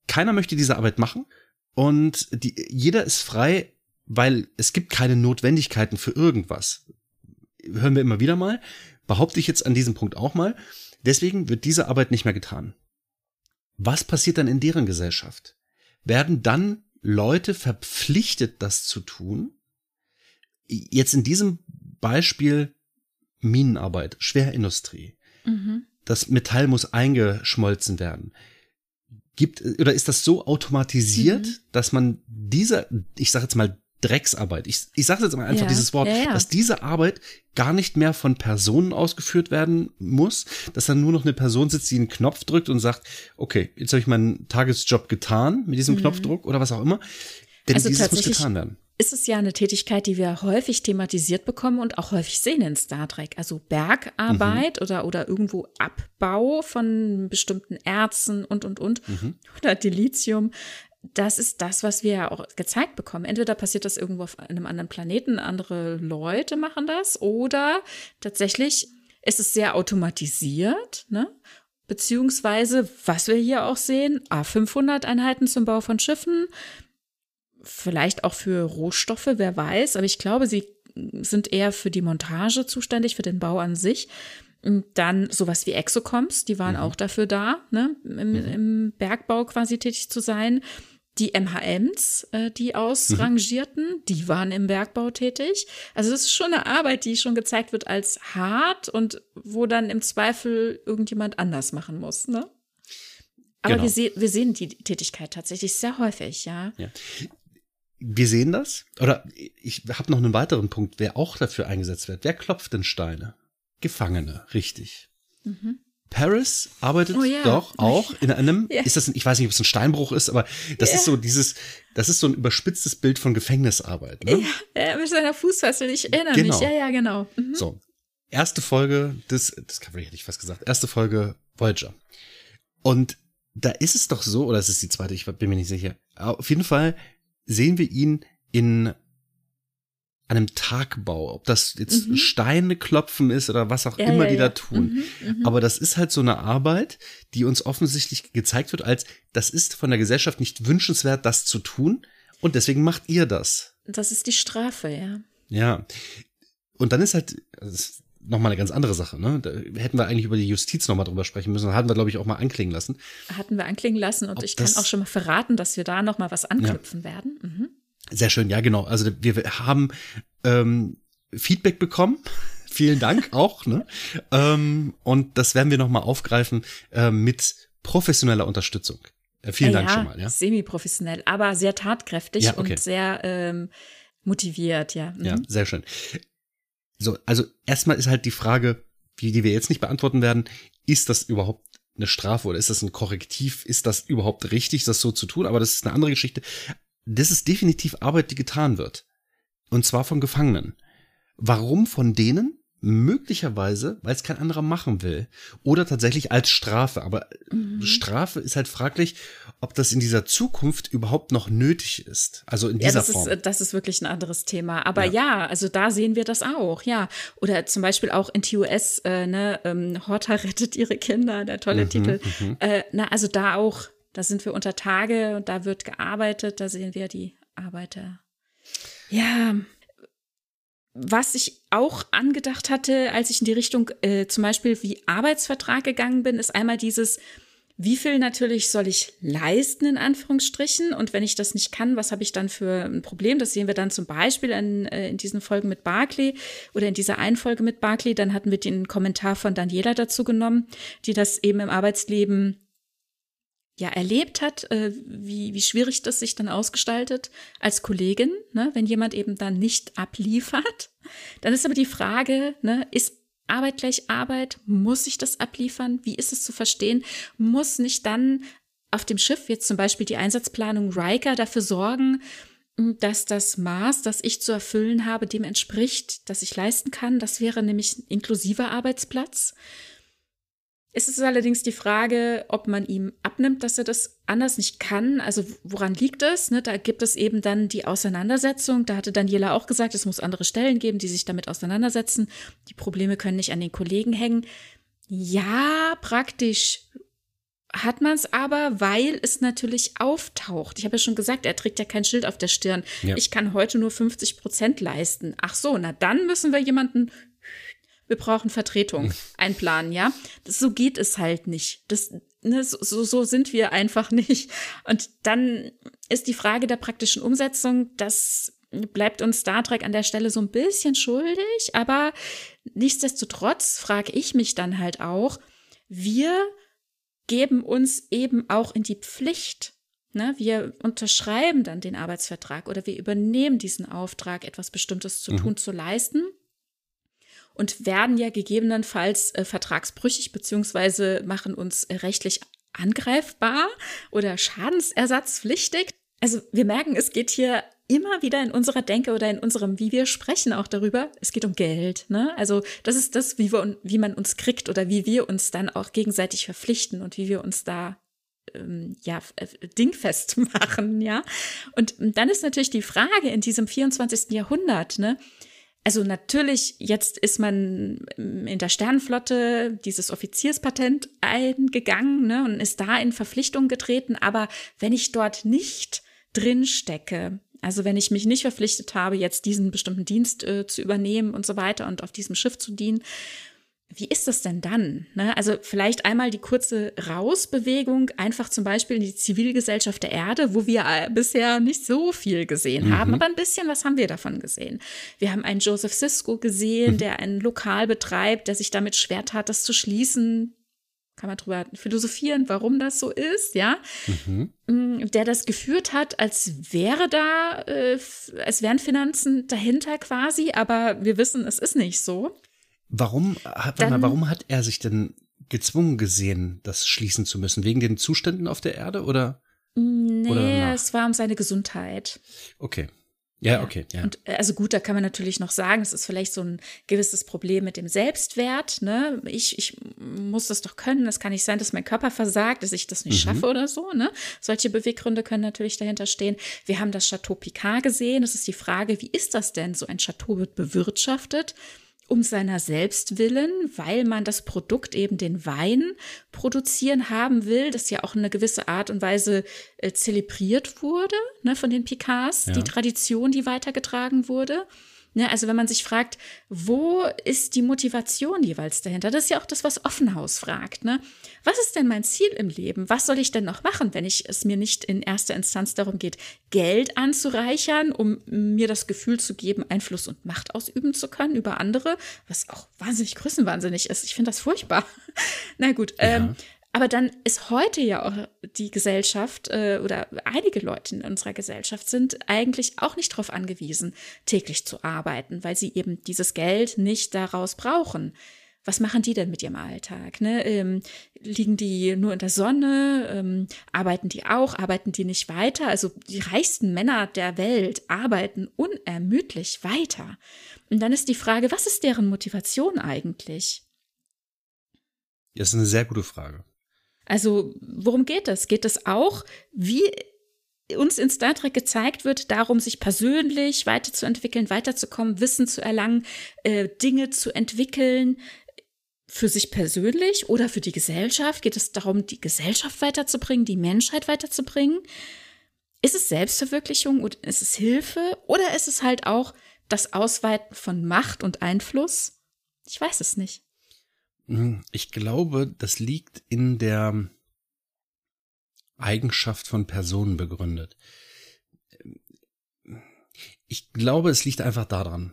keiner möchte diese Arbeit machen. Und die, jeder ist frei, weil es gibt keine Notwendigkeiten für irgendwas. Hören wir immer wieder mal, behaupte ich jetzt an diesem Punkt auch mal. Deswegen wird diese Arbeit nicht mehr getan. Was passiert dann in deren Gesellschaft? Werden dann Leute verpflichtet, das zu tun? Jetzt in diesem Beispiel Minenarbeit, Schwerindustrie. Mhm. Das Metall muss eingeschmolzen werden. Gibt oder ist das so automatisiert, mhm. dass man diese, ich sage jetzt mal Drecksarbeit. Ich, ich sage jetzt mal einfach ja. dieses Wort, ja, ja. dass diese Arbeit gar nicht mehr von Personen ausgeführt werden muss, dass dann nur noch eine Person sitzt, die einen Knopf drückt und sagt, okay, jetzt habe ich meinen Tagesjob getan mit diesem mhm. Knopfdruck oder was auch immer. Denn also dieses muss getan werden ist es ja eine Tätigkeit, die wir häufig thematisiert bekommen und auch häufig sehen in Star Trek. Also Bergarbeit mhm. oder, oder irgendwo Abbau von bestimmten Erzen und, und, und. Mhm. Oder Dilithium das ist das, was wir ja auch gezeigt bekommen. Entweder passiert das irgendwo auf einem anderen Planeten, andere Leute machen das, oder tatsächlich ist es sehr automatisiert, ne? Beziehungsweise, was wir hier auch sehen, A500-Einheiten zum Bau von Schiffen, vielleicht auch für Rohstoffe, wer weiß, aber ich glaube, sie sind eher für die Montage zuständig, für den Bau an sich. Und dann sowas wie Exocoms, die waren mhm. auch dafür da, ne, im, mhm. im Bergbau quasi tätig zu sein. Die MHMs, äh, die ausrangierten, mhm. die waren im Bergbau tätig. Also das ist schon eine Arbeit, die schon gezeigt wird als hart und wo dann im Zweifel irgendjemand anders machen muss. Ne? Aber genau. wir, se wir sehen die Tätigkeit tatsächlich sehr häufig, ja. ja. Wir sehen das. Oder ich habe noch einen weiteren Punkt, wer auch dafür eingesetzt wird. Wer klopft denn Steine? Gefangene, richtig. Mhm. Paris arbeitet oh, yeah. doch auch in einem, yeah. ist das, ein, ich weiß nicht, ob es ein Steinbruch ist, aber das yeah. ist so dieses, das ist so ein überspitztes Bild von Gefängnisarbeit. Ne? Ja, mit seiner Fußfessel, ich erinnere genau. mich. Ja, ja, genau. Mhm. So, erste Folge des, das kann hätte ich fast gesagt, erste Folge Voyager. Und da ist es doch so, oder es ist die zweite, ich bin mir nicht sicher. Auf jeden Fall sehen wir ihn in einem Tagbau, ob das jetzt mhm. Steine klopfen ist oder was auch ja, immer ja, die da tun. Mhm, mhm, Aber das ist halt so eine Arbeit, die uns offensichtlich gezeigt wird als, das ist von der Gesellschaft nicht wünschenswert, das zu tun. Und deswegen macht ihr das. Das ist die Strafe, ja. Ja. Und dann ist halt, das nochmal eine ganz andere Sache, ne? Da hätten wir eigentlich über die Justiz nochmal drüber sprechen müssen. Da hatten wir, glaube ich, auch mal anklingen lassen. Hatten wir anklingen lassen und Ob ich kann auch schon mal verraten, dass wir da nochmal was anknüpfen werden. Mhm. Sehr schön, ja genau. Also wir haben ähm, Feedback bekommen. Vielen Dank auch. Ne? ähm, und das werden wir nochmal aufgreifen äh, mit professioneller Unterstützung. Äh, vielen ja, Dank schon mal. Ja? Semi-professionell, aber sehr tatkräftig ja, okay. und sehr ähm, motiviert, ja. Mhm. Ja, sehr schön. So, also erstmal ist halt die Frage, die, die wir jetzt nicht beantworten werden, ist das überhaupt eine Strafe oder ist das ein Korrektiv? Ist das überhaupt richtig, das so zu tun? Aber das ist eine andere Geschichte das ist definitiv Arbeit, die getan wird. Und zwar von Gefangenen. Warum von denen? Möglicherweise, weil es kein anderer machen will. Oder tatsächlich als Strafe. Aber mhm. Strafe ist halt fraglich, ob das in dieser Zukunft überhaupt noch nötig ist. Also in dieser ja, das Form. Ist, das ist wirklich ein anderes Thema. Aber ja. ja. also da sehen wir das auch, ja. Oder zum Beispiel auch in TUS, äh, ne, ähm, Horta rettet ihre Kinder, der tolle mhm, Titel. Mhm. Äh, na, also da auch da sind wir unter Tage und da wird gearbeitet, da sehen wir die Arbeiter. Ja, was ich auch angedacht hatte, als ich in die Richtung äh, zum Beispiel wie Arbeitsvertrag gegangen bin, ist einmal dieses, wie viel natürlich soll ich leisten, in Anführungsstrichen? Und wenn ich das nicht kann, was habe ich dann für ein Problem? Das sehen wir dann zum Beispiel in, äh, in diesen Folgen mit Barclay oder in dieser einen Folge mit Barclay. Dann hatten wir den Kommentar von Daniela dazu genommen, die das eben im Arbeitsleben ja erlebt hat, äh, wie, wie schwierig das sich dann ausgestaltet als Kollegin, ne, wenn jemand eben dann nicht abliefert. Dann ist aber die Frage, ne, ist Arbeit gleich Arbeit? Muss ich das abliefern? Wie ist es zu verstehen? Muss nicht dann auf dem Schiff jetzt zum Beispiel die Einsatzplanung Riker dafür sorgen, dass das Maß, das ich zu erfüllen habe, dem entspricht, das ich leisten kann? Das wäre nämlich ein inklusiver Arbeitsplatz. Es ist allerdings die Frage, ob man ihm abnimmt, dass er das anders nicht kann. Also woran liegt es? Ne, da gibt es eben dann die Auseinandersetzung. Da hatte Daniela auch gesagt, es muss andere Stellen geben, die sich damit auseinandersetzen. Die Probleme können nicht an den Kollegen hängen. Ja, praktisch hat man es aber, weil es natürlich auftaucht. Ich habe ja schon gesagt, er trägt ja kein Schild auf der Stirn. Ja. Ich kann heute nur 50 Prozent leisten. Ach so, na dann müssen wir jemanden wir brauchen Vertretung einplanen, ja. Das, so geht es halt nicht. Das, ne, so, so sind wir einfach nicht. Und dann ist die Frage der praktischen Umsetzung, das bleibt uns Star Trek an der Stelle so ein bisschen schuldig, aber nichtsdestotrotz frage ich mich dann halt auch, wir geben uns eben auch in die Pflicht. Ne? Wir unterschreiben dann den Arbeitsvertrag oder wir übernehmen diesen Auftrag, etwas Bestimmtes zu mhm. tun, zu leisten und werden ja gegebenenfalls äh, vertragsbrüchig beziehungsweise machen uns äh, rechtlich angreifbar oder schadensersatzpflichtig. Also wir merken, es geht hier immer wieder in unserer Denke oder in unserem, wie wir sprechen auch darüber, es geht um Geld. Ne? Also das ist das, wie, wir, wie man uns kriegt oder wie wir uns dann auch gegenseitig verpflichten und wie wir uns da ähm, ja, äh, dingfest machen, ja. Und dann ist natürlich die Frage in diesem 24. Jahrhundert, ne, also natürlich, jetzt ist man in der Sternenflotte dieses Offizierspatent eingegangen ne, und ist da in Verpflichtung getreten. Aber wenn ich dort nicht drin stecke, also wenn ich mich nicht verpflichtet habe, jetzt diesen bestimmten Dienst äh, zu übernehmen und so weiter und auf diesem Schiff zu dienen, wie ist das denn dann? Ne? Also vielleicht einmal die kurze Rausbewegung, einfach zum Beispiel in die Zivilgesellschaft der Erde, wo wir äh, bisher nicht so viel gesehen mhm. haben, aber ein bisschen was haben wir davon gesehen. Wir haben einen Joseph Sisko gesehen, mhm. der ein Lokal betreibt, der sich damit schwer tat, das zu schließen. Kann man drüber philosophieren, warum das so ist, ja? Mhm. Mm, der das geführt hat, als wäre da, äh, es wären Finanzen dahinter quasi, aber wir wissen, es ist nicht so. Warum, Dann, mal, warum hat er sich denn gezwungen gesehen, das schließen zu müssen? Wegen den Zuständen auf der Erde oder? Nee, oder es war um seine Gesundheit. Okay. Ja, okay. Ja. Und äh, also gut, da kann man natürlich noch sagen, es ist vielleicht so ein gewisses Problem mit dem Selbstwert. Ne? Ich, ich muss das doch können. Es kann nicht sein, dass mein Körper versagt, dass ich das nicht mhm. schaffe oder so. Ne? Solche Beweggründe können natürlich dahinter stehen. Wir haben das Chateau Picard gesehen. Es ist die Frage, wie ist das denn? So ein Chateau wird bewirtschaftet um seiner selbst willen, weil man das Produkt eben den Wein produzieren haben will, das ja auch in einer gewisse Art und Weise äh, zelebriert wurde ne, von den Picards, ja. die Tradition, die weitergetragen wurde. Ne, also wenn man sich fragt, wo ist die Motivation jeweils dahinter? Das ist ja auch das, was Offenhaus fragt. Ne? Was ist denn mein Ziel im Leben? Was soll ich denn noch machen, wenn ich es mir nicht in erster Instanz darum geht, Geld anzureichern, um mir das Gefühl zu geben, Einfluss und Macht ausüben zu können über andere, was auch wahnsinnig größenwahnsinnig ist. Ich finde das furchtbar. Na gut, ja. ähm, aber dann ist heute ja auch die Gesellschaft äh, oder einige Leute in unserer Gesellschaft sind eigentlich auch nicht darauf angewiesen, täglich zu arbeiten, weil sie eben dieses Geld nicht daraus brauchen. Was machen die denn mit ihrem Alltag? Ne? Ähm, liegen die nur in der Sonne? Ähm, arbeiten die auch? Arbeiten die nicht weiter? Also die reichsten Männer der Welt arbeiten unermüdlich weiter. Und dann ist die Frage, was ist deren Motivation eigentlich? Das ist eine sehr gute Frage. Also worum geht es? Geht es auch, wie uns in Star Trek gezeigt wird, darum, sich persönlich weiterzuentwickeln, weiterzukommen, Wissen zu erlangen, äh, Dinge zu entwickeln, für sich persönlich oder für die Gesellschaft? Geht es darum, die Gesellschaft weiterzubringen, die Menschheit weiterzubringen? Ist es Selbstverwirklichung oder ist es Hilfe oder ist es halt auch das Ausweiten von Macht und Einfluss? Ich weiß es nicht. Hm, ich glaube, das liegt in der Eigenschaft von Personen begründet. Ich glaube, es liegt einfach daran,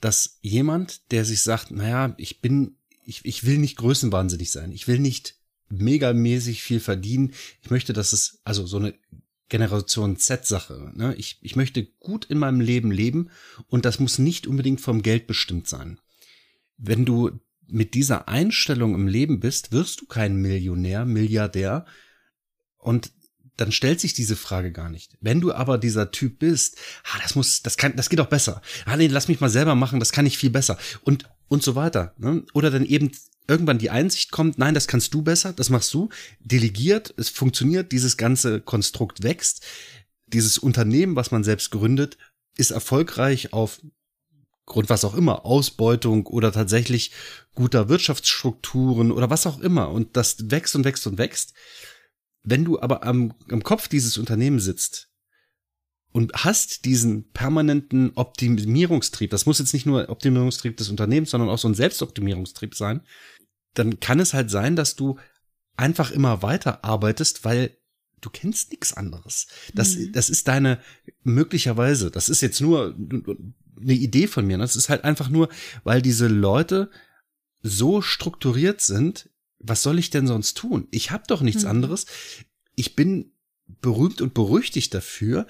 dass jemand, der sich sagt, naja, ich bin, ich, ich will nicht größenwahnsinnig sein, ich will nicht megamäßig viel verdienen, ich möchte, dass es, also so eine Generation Z-Sache. Ne? Ich, ich möchte gut in meinem Leben leben und das muss nicht unbedingt vom Geld bestimmt sein. Wenn du mit dieser Einstellung im Leben bist, wirst du kein Millionär, Milliardär. Und dann stellt sich diese Frage gar nicht. Wenn du aber dieser Typ bist, ah, das muss, das kann, das geht auch besser. Ah, nee, lass mich mal selber machen, das kann ich viel besser. Und, und so weiter. Ne? Oder dann eben irgendwann die Einsicht kommt, nein, das kannst du besser, das machst du. Delegiert, es funktioniert, dieses ganze Konstrukt wächst. Dieses Unternehmen, was man selbst gründet, ist erfolgreich auf Grund was auch immer, Ausbeutung oder tatsächlich guter Wirtschaftsstrukturen oder was auch immer. Und das wächst und wächst und wächst. wenn du aber am, am Kopf dieses Unternehmens sitzt und hast diesen permanenten Optimierungstrieb, das muss jetzt nicht nur Optimierungstrieb des Unternehmens, sondern auch so ein Selbstoptimierungstrieb sein, dann kann es halt sein, dass du einfach immer weiter arbeitest, weil du kennst nichts anderes. Das, mhm. das ist deine möglicherweise, das ist jetzt nur eine Idee von mir. Ne? Das ist halt einfach nur, weil diese Leute so strukturiert sind. Was soll ich denn sonst tun? Ich habe doch nichts mhm. anderes. Ich bin berühmt und berüchtigt dafür,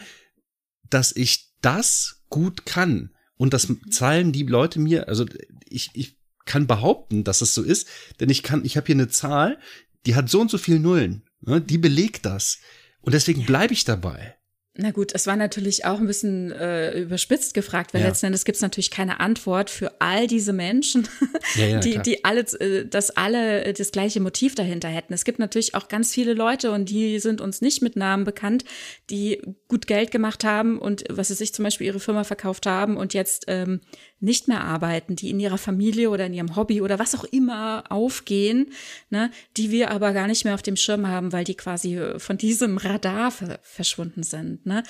dass ich das gut kann. Und das mhm. zahlen die Leute mir, also ich, ich kann behaupten, dass es so ist, denn ich kann, ich habe hier eine Zahl, die hat so und so viel Nullen. Ne? Die belegt das. Und deswegen bleibe ich dabei. Na gut, es war natürlich auch ein bisschen äh, überspitzt gefragt, weil ja. letzten Endes gibt es natürlich keine Antwort für all diese Menschen, ja, ja, die, die alle, äh, dass alle äh, das gleiche Motiv dahinter hätten. Es gibt natürlich auch ganz viele Leute und die sind uns nicht mit Namen bekannt, die gut Geld gemacht haben und was sie sich zum Beispiel ihre Firma verkauft haben und jetzt ähm, nicht mehr arbeiten, die in ihrer Familie oder in ihrem Hobby oder was auch immer aufgehen, ne, die wir aber gar nicht mehr auf dem Schirm haben, weil die quasi äh, von diesem Radar verschwunden sind. Ne?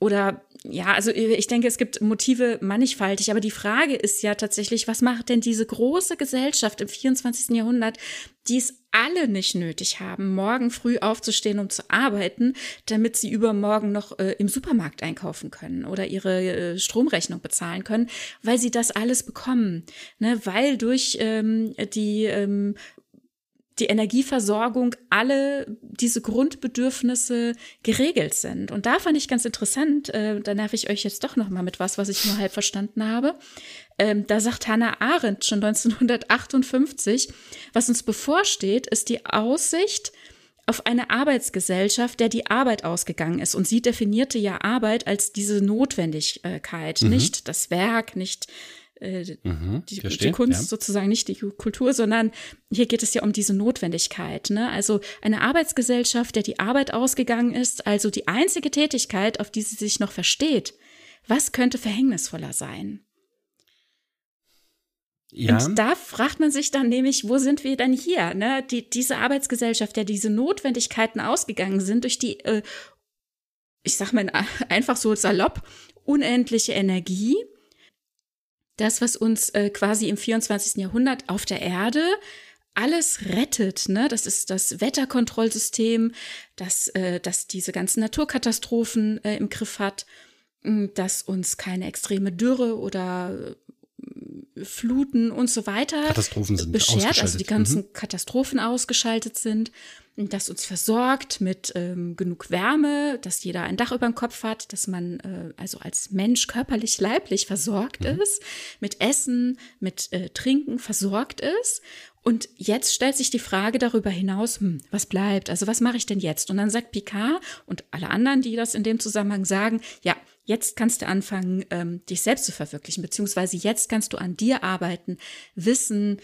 Oder ja, also ich denke, es gibt Motive mannigfaltig, aber die Frage ist ja tatsächlich, was macht denn diese große Gesellschaft im 24. Jahrhundert, die es alle nicht nötig haben, morgen früh aufzustehen, um zu arbeiten, damit sie übermorgen noch äh, im Supermarkt einkaufen können oder ihre äh, Stromrechnung bezahlen können, weil sie das alles bekommen, ne? weil durch ähm, die ähm, die Energieversorgung alle diese Grundbedürfnisse geregelt sind. Und da fand ich ganz interessant, äh, da nerv ich euch jetzt doch noch mal mit was, was ich nur halb verstanden habe. Ähm, da sagt Hannah Arendt schon 1958, was uns bevorsteht, ist die Aussicht auf eine Arbeitsgesellschaft, der die Arbeit ausgegangen ist. Und sie definierte ja Arbeit als diese Notwendigkeit, mhm. nicht das Werk, nicht äh, mhm, die, die, Kunst ja. sozusagen, nicht die Kultur, sondern hier geht es ja um diese Notwendigkeit. Ne? Also eine Arbeitsgesellschaft, der die Arbeit ausgegangen ist, also die einzige Tätigkeit, auf die sie sich noch versteht. Was könnte verhängnisvoller sein? Ja. Und da fragt man sich dann nämlich, wo sind wir denn hier? Ne? Die, diese Arbeitsgesellschaft, der diese Notwendigkeiten ausgegangen sind durch die, äh, ich sag mal einfach so salopp, unendliche Energie, das, was uns äh, quasi im 24. Jahrhundert auf der Erde alles rettet, ne? Das ist das Wetterkontrollsystem, das, äh, das diese ganzen Naturkatastrophen äh, im Griff hat, dass uns keine extreme Dürre oder Fluten und so weiter Katastrophen sind beschert, also die ganzen mhm. Katastrophen ausgeschaltet sind das uns versorgt mit ähm, genug Wärme, dass jeder ein Dach über dem Kopf hat, dass man äh, also als Mensch körperlich, leiblich versorgt mhm. ist, mit Essen, mit äh, Trinken versorgt ist. Und jetzt stellt sich die Frage darüber hinaus, hm, was bleibt? Also was mache ich denn jetzt? Und dann sagt Picard und alle anderen, die das in dem Zusammenhang sagen, ja, jetzt kannst du anfangen, ähm, dich selbst zu verwirklichen, beziehungsweise jetzt kannst du an dir arbeiten, Wissen,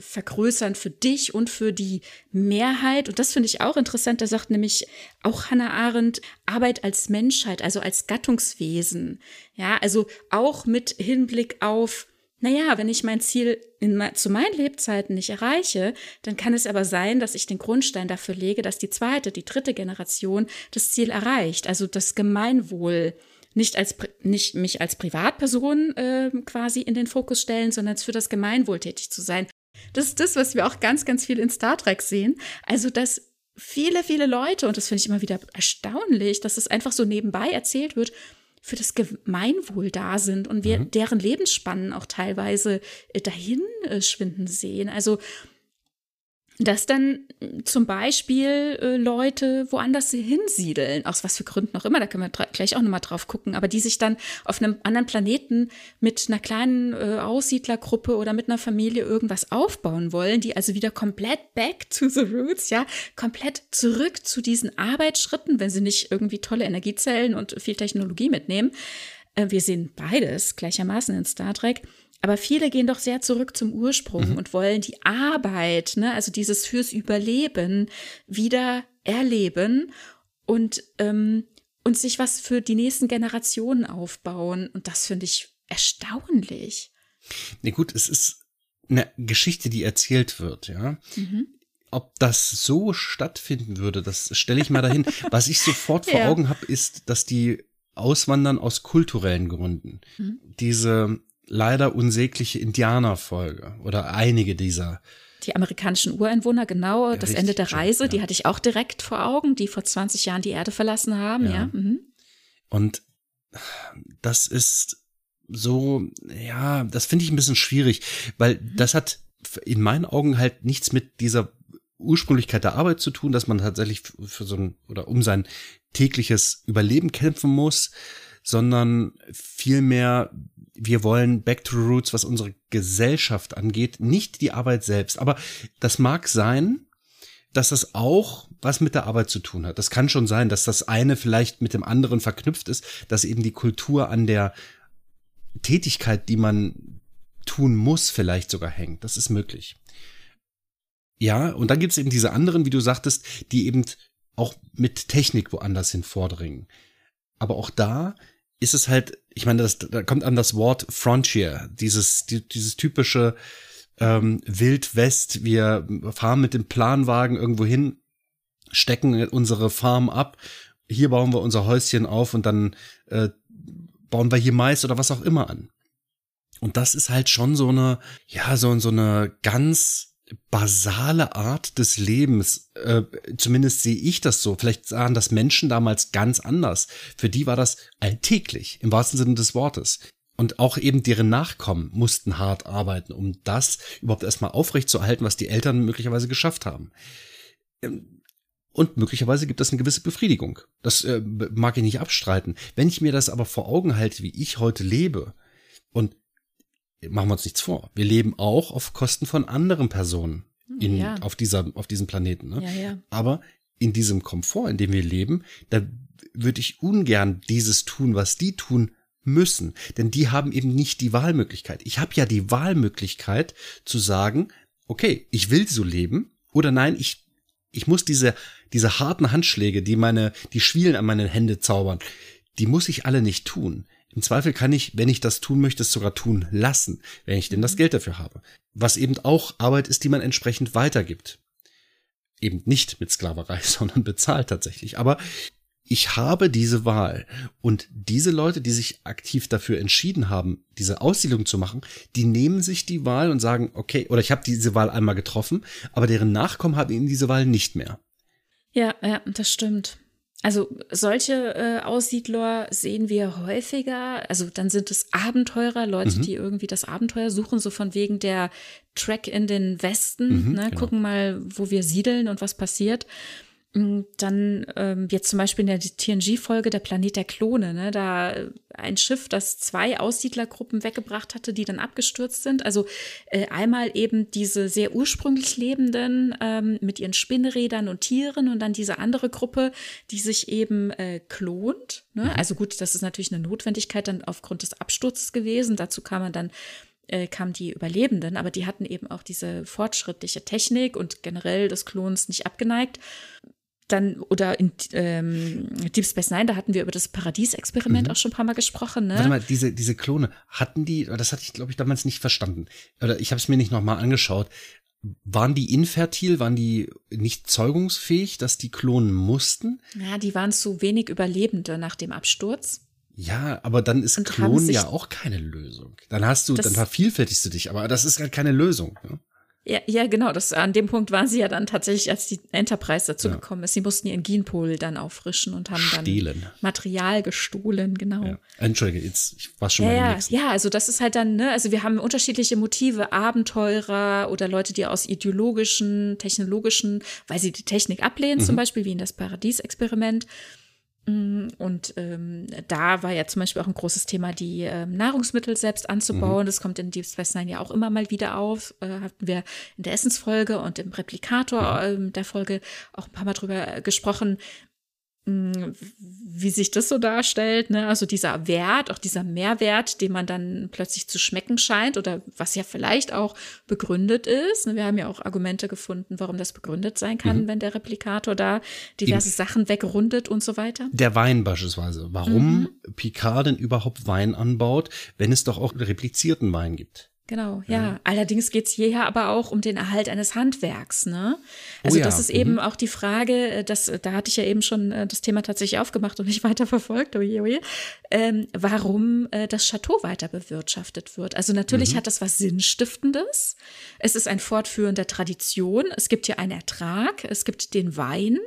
vergrößern für dich und für die Mehrheit. Und das finde ich auch interessant. Da sagt nämlich auch Hannah Arendt Arbeit als Menschheit, also als Gattungswesen. Ja, also auch mit Hinblick auf naja, wenn ich mein Ziel in, zu meinen Lebzeiten nicht erreiche, dann kann es aber sein, dass ich den Grundstein dafür lege, dass die zweite, die dritte Generation das Ziel erreicht. Also das Gemeinwohl nicht als nicht mich als Privatperson äh, quasi in den Fokus stellen, sondern für das Gemeinwohl tätig zu sein. Das ist das, was wir auch ganz, ganz viel in Star Trek sehen. Also, dass viele, viele Leute, und das finde ich immer wieder erstaunlich, dass es einfach so nebenbei erzählt wird, für das Gemeinwohl da sind und wir mhm. deren Lebensspannen auch teilweise äh, dahin äh, schwinden sehen. Also dass dann zum Beispiel äh, Leute woanders hinsiedeln, aus was für Gründen auch immer, da können wir gleich auch nochmal drauf gucken, aber die sich dann auf einem anderen Planeten mit einer kleinen äh, Aussiedlergruppe oder mit einer Familie irgendwas aufbauen wollen, die also wieder komplett back to the roots, ja, komplett zurück zu diesen Arbeitsschritten, wenn sie nicht irgendwie tolle Energiezellen und viel Technologie mitnehmen. Äh, wir sehen beides gleichermaßen in Star Trek aber viele gehen doch sehr zurück zum Ursprung mhm. und wollen die Arbeit, ne, also dieses fürs Überleben wieder erleben und, ähm, und sich was für die nächsten Generationen aufbauen. Und das finde ich erstaunlich. Nee, gut, es ist eine Geschichte, die erzählt wird, ja. Mhm. ob das so stattfinden würde, das stelle ich mal dahin. Was ich sofort vor ja. Augen habe, ist, dass die auswandern aus kulturellen Gründen. Mhm. Diese leider unsägliche Indianerfolge oder einige dieser. Die amerikanischen Ureinwohner, genau, ja, das Ende der Reise, ja. die hatte ich auch direkt vor Augen, die vor 20 Jahren die Erde verlassen haben, ja. Mhm. Und das ist so, ja, das finde ich ein bisschen schwierig, weil mhm. das hat in meinen Augen halt nichts mit dieser Ursprünglichkeit der Arbeit zu tun, dass man tatsächlich für so ein oder um sein tägliches Überleben kämpfen muss, sondern vielmehr, wir wollen back to the roots, was unsere Gesellschaft angeht, nicht die Arbeit selbst. Aber das mag sein, dass das auch was mit der Arbeit zu tun hat. Das kann schon sein, dass das eine vielleicht mit dem anderen verknüpft ist, dass eben die Kultur an der Tätigkeit, die man tun muss, vielleicht sogar hängt. Das ist möglich. Ja, und dann gibt es eben diese anderen, wie du sagtest, die eben auch mit Technik woanders hin vordringen. Aber auch da ist es halt, ich meine, das, da kommt an das Wort Frontier, dieses, die, dieses typische ähm, Wild West, wir fahren mit dem Planwagen irgendwo hin, stecken unsere Farm ab, hier bauen wir unser Häuschen auf und dann äh, bauen wir hier Mais oder was auch immer an. Und das ist halt schon so eine, ja, so, so eine ganz basale Art des Lebens. Äh, zumindest sehe ich das so. Vielleicht sahen das Menschen damals ganz anders. Für die war das alltäglich, im wahrsten Sinne des Wortes. Und auch eben deren Nachkommen mussten hart arbeiten, um das überhaupt erstmal aufrechtzuerhalten, was die Eltern möglicherweise geschafft haben. Ähm, und möglicherweise gibt es eine gewisse Befriedigung. Das äh, mag ich nicht abstreiten. Wenn ich mir das aber vor Augen halte, wie ich heute lebe, und machen wir uns nichts vor. Wir leben auch auf Kosten von anderen Personen in, ja. auf, dieser, auf diesem Planeten. Ne? Ja, ja. Aber in diesem Komfort, in dem wir leben, da würde ich ungern dieses tun, was die tun müssen. Denn die haben eben nicht die Wahlmöglichkeit. Ich habe ja die Wahlmöglichkeit zu sagen, okay, ich will so leben oder nein, ich, ich muss diese, diese harten Handschläge, die meine, die Schwielen an meine Hände zaubern, die muss ich alle nicht tun. Im Zweifel kann ich, wenn ich das tun möchte, es sogar tun lassen, wenn ich denn das mhm. Geld dafür habe. Was eben auch Arbeit ist, die man entsprechend weitergibt. Eben nicht mit Sklaverei, sondern bezahlt tatsächlich. Aber ich habe diese Wahl. Und diese Leute, die sich aktiv dafür entschieden haben, diese Aussiedlung zu machen, die nehmen sich die Wahl und sagen, okay, oder ich habe diese Wahl einmal getroffen, aber deren Nachkommen haben eben diese Wahl nicht mehr. Ja, ja, das stimmt. Also solche äh, Aussiedler sehen wir häufiger. Also dann sind es Abenteurer, Leute, mhm. die irgendwie das Abenteuer suchen, so von wegen der Track in den Westen, mhm, ne? Genau. gucken mal, wo wir siedeln und was passiert. Mm, dann ähm, jetzt zum Beispiel in der TNG-Folge Der Planet der Klone, ne, da äh, ein Schiff, das zwei Aussiedlergruppen weggebracht hatte, die dann abgestürzt sind. Also äh, einmal eben diese sehr ursprünglich Lebenden ähm, mit ihren Spinnrädern und Tieren und dann diese andere Gruppe, die sich eben äh, klont. Ne? Mhm. Also gut, das ist natürlich eine Notwendigkeit dann aufgrund des Absturzes gewesen. Dazu kam man dann äh, kamen die Überlebenden, aber die hatten eben auch diese fortschrittliche Technik und generell des Klons nicht abgeneigt dann, oder in ähm, Deep Space Nine, da hatten wir über das Paradies-Experiment mhm. auch schon ein paar Mal gesprochen. Ne? Warte mal, diese, diese Klone, hatten die, das hatte ich, glaube ich, damals nicht verstanden. Oder ich habe es mir nicht nochmal angeschaut. Waren die infertil, waren die nicht zeugungsfähig, dass die klonen mussten? Ja, die waren zu wenig Überlebende nach dem Absturz. Ja, aber dann ist Klonen ja auch keine Lösung. Dann hast du, dann vervielfältigst du dich, aber das ist halt keine Lösung. Ne? Ja, ja, genau. Das, an dem Punkt waren sie ja dann tatsächlich, als die Enterprise dazu ja. gekommen ist. Sie mussten ihren Genpool dann auffrischen und haben Stehlen. dann Material gestohlen, genau. Ja. Entschuldige, jetzt ich war schon ja, mal ja, ja, also das ist halt dann, ne, also wir haben unterschiedliche Motive, Abenteurer oder Leute, die aus ideologischen, technologischen, weil sie die Technik ablehnen, mhm. zum Beispiel wie in das Paradies-Experiment, Mm, und ähm, da war ja zum Beispiel auch ein großes Thema, die ähm, Nahrungsmittel selbst anzubauen. Mhm. Das kommt in Deep Space Nine ja auch immer mal wieder auf. Äh, hatten wir in der Essensfolge und im Replikator äh, der Folge auch ein paar Mal drüber gesprochen, Mm, wie sich das so darstellt, ne? Also dieser Wert, auch dieser Mehrwert, den man dann plötzlich zu schmecken scheint oder was ja vielleicht auch begründet ist. Ne? Wir haben ja auch Argumente gefunden, warum das begründet sein kann, mhm. wenn der Replikator da diverse Eben. Sachen wegrundet und so weiter. Der Wein beispielsweise. Warum mhm. Picard denn überhaupt Wein anbaut, wenn es doch auch replizierten Wein gibt? Genau, ja. ja. Allerdings geht es hierher aber auch um den Erhalt eines Handwerks, ne? Also oh ja. das ist eben mhm. auch die Frage, äh, das, da hatte ich ja eben schon äh, das Thema tatsächlich aufgemacht und nicht weiter verfolgt, oje, oje, ähm, warum äh, das Chateau weiter bewirtschaftet wird. Also natürlich mhm. hat das was Sinnstiftendes. Es ist ein Fortführen der Tradition. Es gibt hier einen Ertrag. Es gibt den Wein.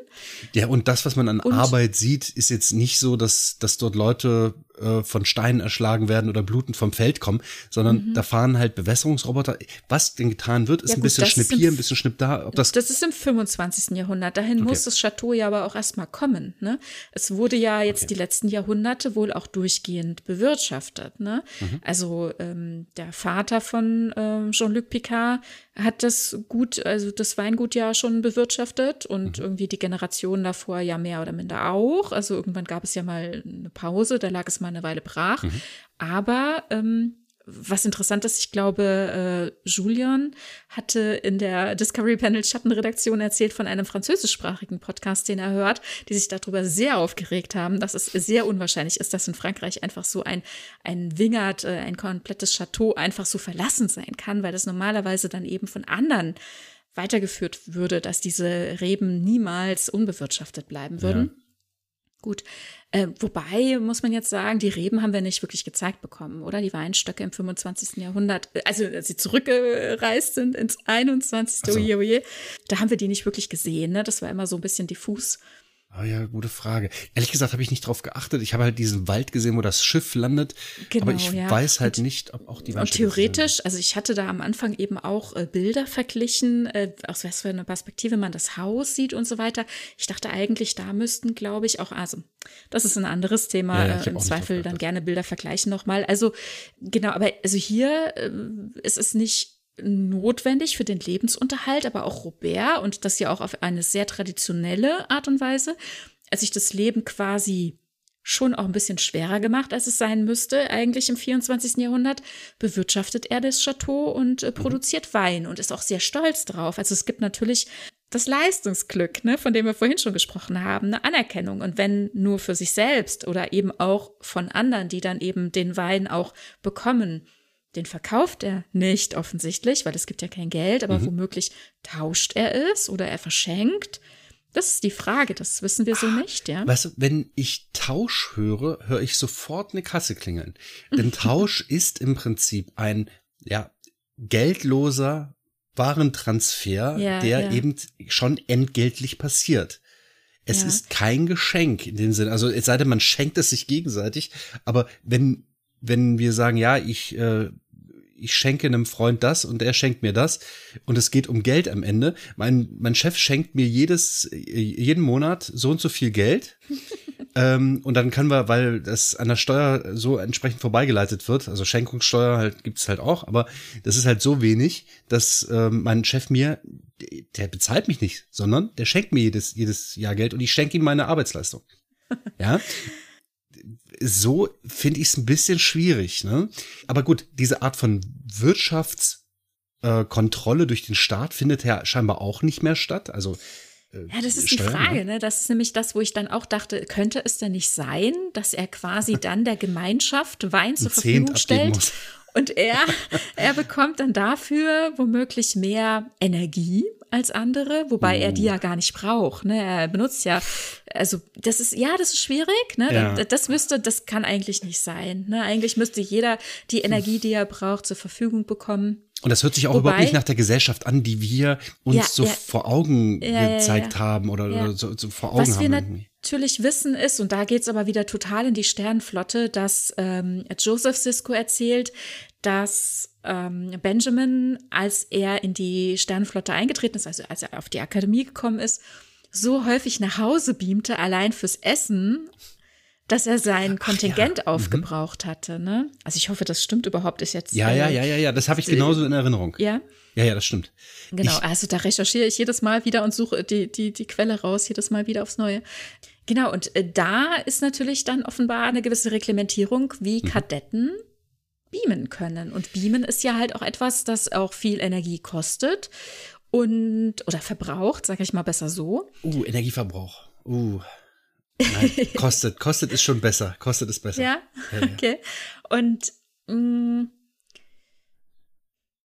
Ja, und das, was man an und, Arbeit sieht, ist jetzt nicht so, dass, dass dort Leute äh, von Steinen erschlagen werden oder blutend vom Feld kommen, sondern mhm. da fahren halt Bewässerungsroboter. Was denn getan wird, ist ja, gut, ein bisschen Schnipp hier, ein bisschen Schnipp da. Ob das, das ist im 25. Jahrhundert. Dahin okay. muss das Chateau ja aber auch erstmal kommen. Ne? Es wurde ja jetzt okay. die letzten Jahrhunderte wohl auch durchgehend bewirtschaftet. Ne? Mhm. Also ähm, der Vater von ähm, Jean-Luc Picard hat das Gut, also das Weingut ja schon bewirtschaftet und mhm. irgendwie die Generation davor ja mehr oder minder auch. Also irgendwann gab es ja mal eine Pause, da lag es mal eine Weile brach. Mhm. Aber ähm, was interessant ist, ich glaube, äh, Julian hatte in der Discovery Panel Schattenredaktion erzählt von einem französischsprachigen Podcast, den er hört, die sich darüber sehr aufgeregt haben, dass es sehr unwahrscheinlich ist, dass in Frankreich einfach so ein, ein Wingert, äh, ein komplettes Chateau einfach so verlassen sein kann, weil das normalerweise dann eben von anderen weitergeführt würde, dass diese Reben niemals unbewirtschaftet bleiben würden. Ja. Gut. Äh, wobei, muss man jetzt sagen, die Reben haben wir nicht wirklich gezeigt bekommen, oder? Die Weinstöcke im 25. Jahrhundert, also als sie zurückgereist sind ins 21. So. Oje, oje, da haben wir die nicht wirklich gesehen. Ne? Das war immer so ein bisschen diffus. Ah ja, gute Frage. Ehrlich gesagt habe ich nicht drauf geachtet. Ich habe halt diesen Wald gesehen, wo das Schiff landet. Genau, aber ich ja. weiß halt und, nicht, ob auch die Und theoretisch, also ich hatte da am Anfang eben auch äh, Bilder verglichen, äh, aus was für eine Perspektive man das Haus sieht und so weiter. Ich dachte eigentlich, da müssten, glaube ich, auch, also das ist ein anderes Thema. Ja, ja, äh, Im Zweifel dann gerne Bilder vergleichen nochmal. Also genau, aber also hier äh, ist es nicht notwendig für den Lebensunterhalt, aber auch Robert und das ja auch auf eine sehr traditionelle Art und Weise, als sich das Leben quasi schon auch ein bisschen schwerer gemacht, als es sein müsste, eigentlich im 24. Jahrhundert, bewirtschaftet er das Chateau und äh, mhm. produziert Wein und ist auch sehr stolz drauf. Also es gibt natürlich das Leistungsglück, ne, von dem wir vorhin schon gesprochen haben, eine Anerkennung. Und wenn nur für sich selbst oder eben auch von anderen, die dann eben den Wein auch bekommen, den verkauft er nicht offensichtlich, weil es gibt ja kein Geld, aber mhm. womöglich tauscht er es oder er verschenkt. Das ist die Frage, das wissen wir so ah, nicht, ja. Weißt du, wenn ich Tausch höre, höre ich sofort eine Kasse klingeln. Denn Tausch ist im Prinzip ein, ja, geldloser Warentransfer, ja, der ja. eben schon entgeltlich passiert. Es ja. ist kein Geschenk in dem Sinne, also es sei denn, man schenkt es sich gegenseitig, aber wenn, wenn wir sagen, ja, ich äh, ich schenke einem Freund das und er schenkt mir das und es geht um Geld am Ende. Mein, mein Chef schenkt mir jedes, jeden Monat so und so viel Geld. ähm, und dann können wir, weil das an der Steuer so entsprechend vorbeigeleitet wird, also Schenkungssteuer halt gibt's halt auch, aber das ist halt so wenig, dass ähm, mein Chef mir, der bezahlt mich nicht, sondern der schenkt mir jedes, jedes Jahr Geld und ich schenke ihm meine Arbeitsleistung. Ja so finde ich es ein bisschen schwierig. Ne? Aber gut, diese Art von Wirtschaftskontrolle äh, durch den Staat findet ja scheinbar auch nicht mehr statt. Also äh, ja, das ist Steuern, die Frage, ne? Das ist nämlich das, wo ich dann auch dachte, könnte es denn nicht sein, dass er quasi dann der Gemeinschaft Wein zur Verfügung stellt und er, er bekommt dann dafür womöglich mehr Energie als andere, wobei uh. er die oh. ja gar nicht braucht. Ne? Er benutzt ja, also das ist, ja, das ist schwierig. Ne? Ja. Das, das müsste, das kann eigentlich nicht sein. Ne? Eigentlich müsste jeder die Energie, die er braucht, zur Verfügung bekommen. Und das hört sich auch Wobei, überhaupt nicht nach der Gesellschaft an, die wir uns ja, so ja, vor Augen ja, gezeigt haben oder, oder so, so, vor Augen Was haben. Wir natürlich wissen ist, und da geht's aber wieder total in die Sternflotte, dass ähm, Joseph Sisko erzählt, dass ähm, Benjamin, als er in die Sternenflotte eingetreten ist, also als er auf die Akademie gekommen ist, so häufig nach Hause beamte, allein fürs Essen, dass er sein Kontingent ja. Mhm. aufgebraucht mhm. hatte. Ne? Also ich hoffe, das stimmt überhaupt. Ist jetzt ja, ja, ja, ja, ja. Das habe ich genauso in Erinnerung. Ja. Ja, ja, das stimmt. Genau. Ich, also da recherchiere ich jedes Mal wieder und suche die die die Quelle raus, jedes Mal wieder aufs Neue. Genau. Und äh, da ist natürlich dann offenbar eine gewisse Reglementierung, wie mhm. Kadetten beamen können. Und beamen ist ja halt auch etwas, das auch viel Energie kostet und oder verbraucht, sage ich mal besser so. Uh, Energieverbrauch. Uh. Nein, kostet, kostet ist schon besser. Kostet ist besser. Ja, okay. Und mh, mm,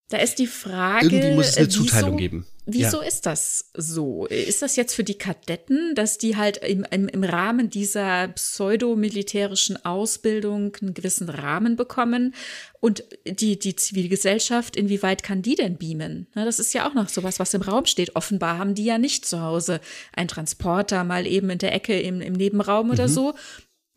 Da ist die Frage. Irgendwie muss es eine äh, Zuteilung wieso, geben. Wieso Ja. ist das so? Ist das jetzt für die Kadetten, dass die halt im, im, im Rahmen dieser pseudomilitärischen Ausbildung einen gewissen Rahmen bekommen? Und die, die Zivilgesellschaft, inwieweit kann die denn beamen? Na, das ist ja auch noch sowas, was im Raum steht. Offenbar haben die ja nicht zu Hause einen Transporter mal eben in der Ecke im, im Nebenraum Mhm. oder so.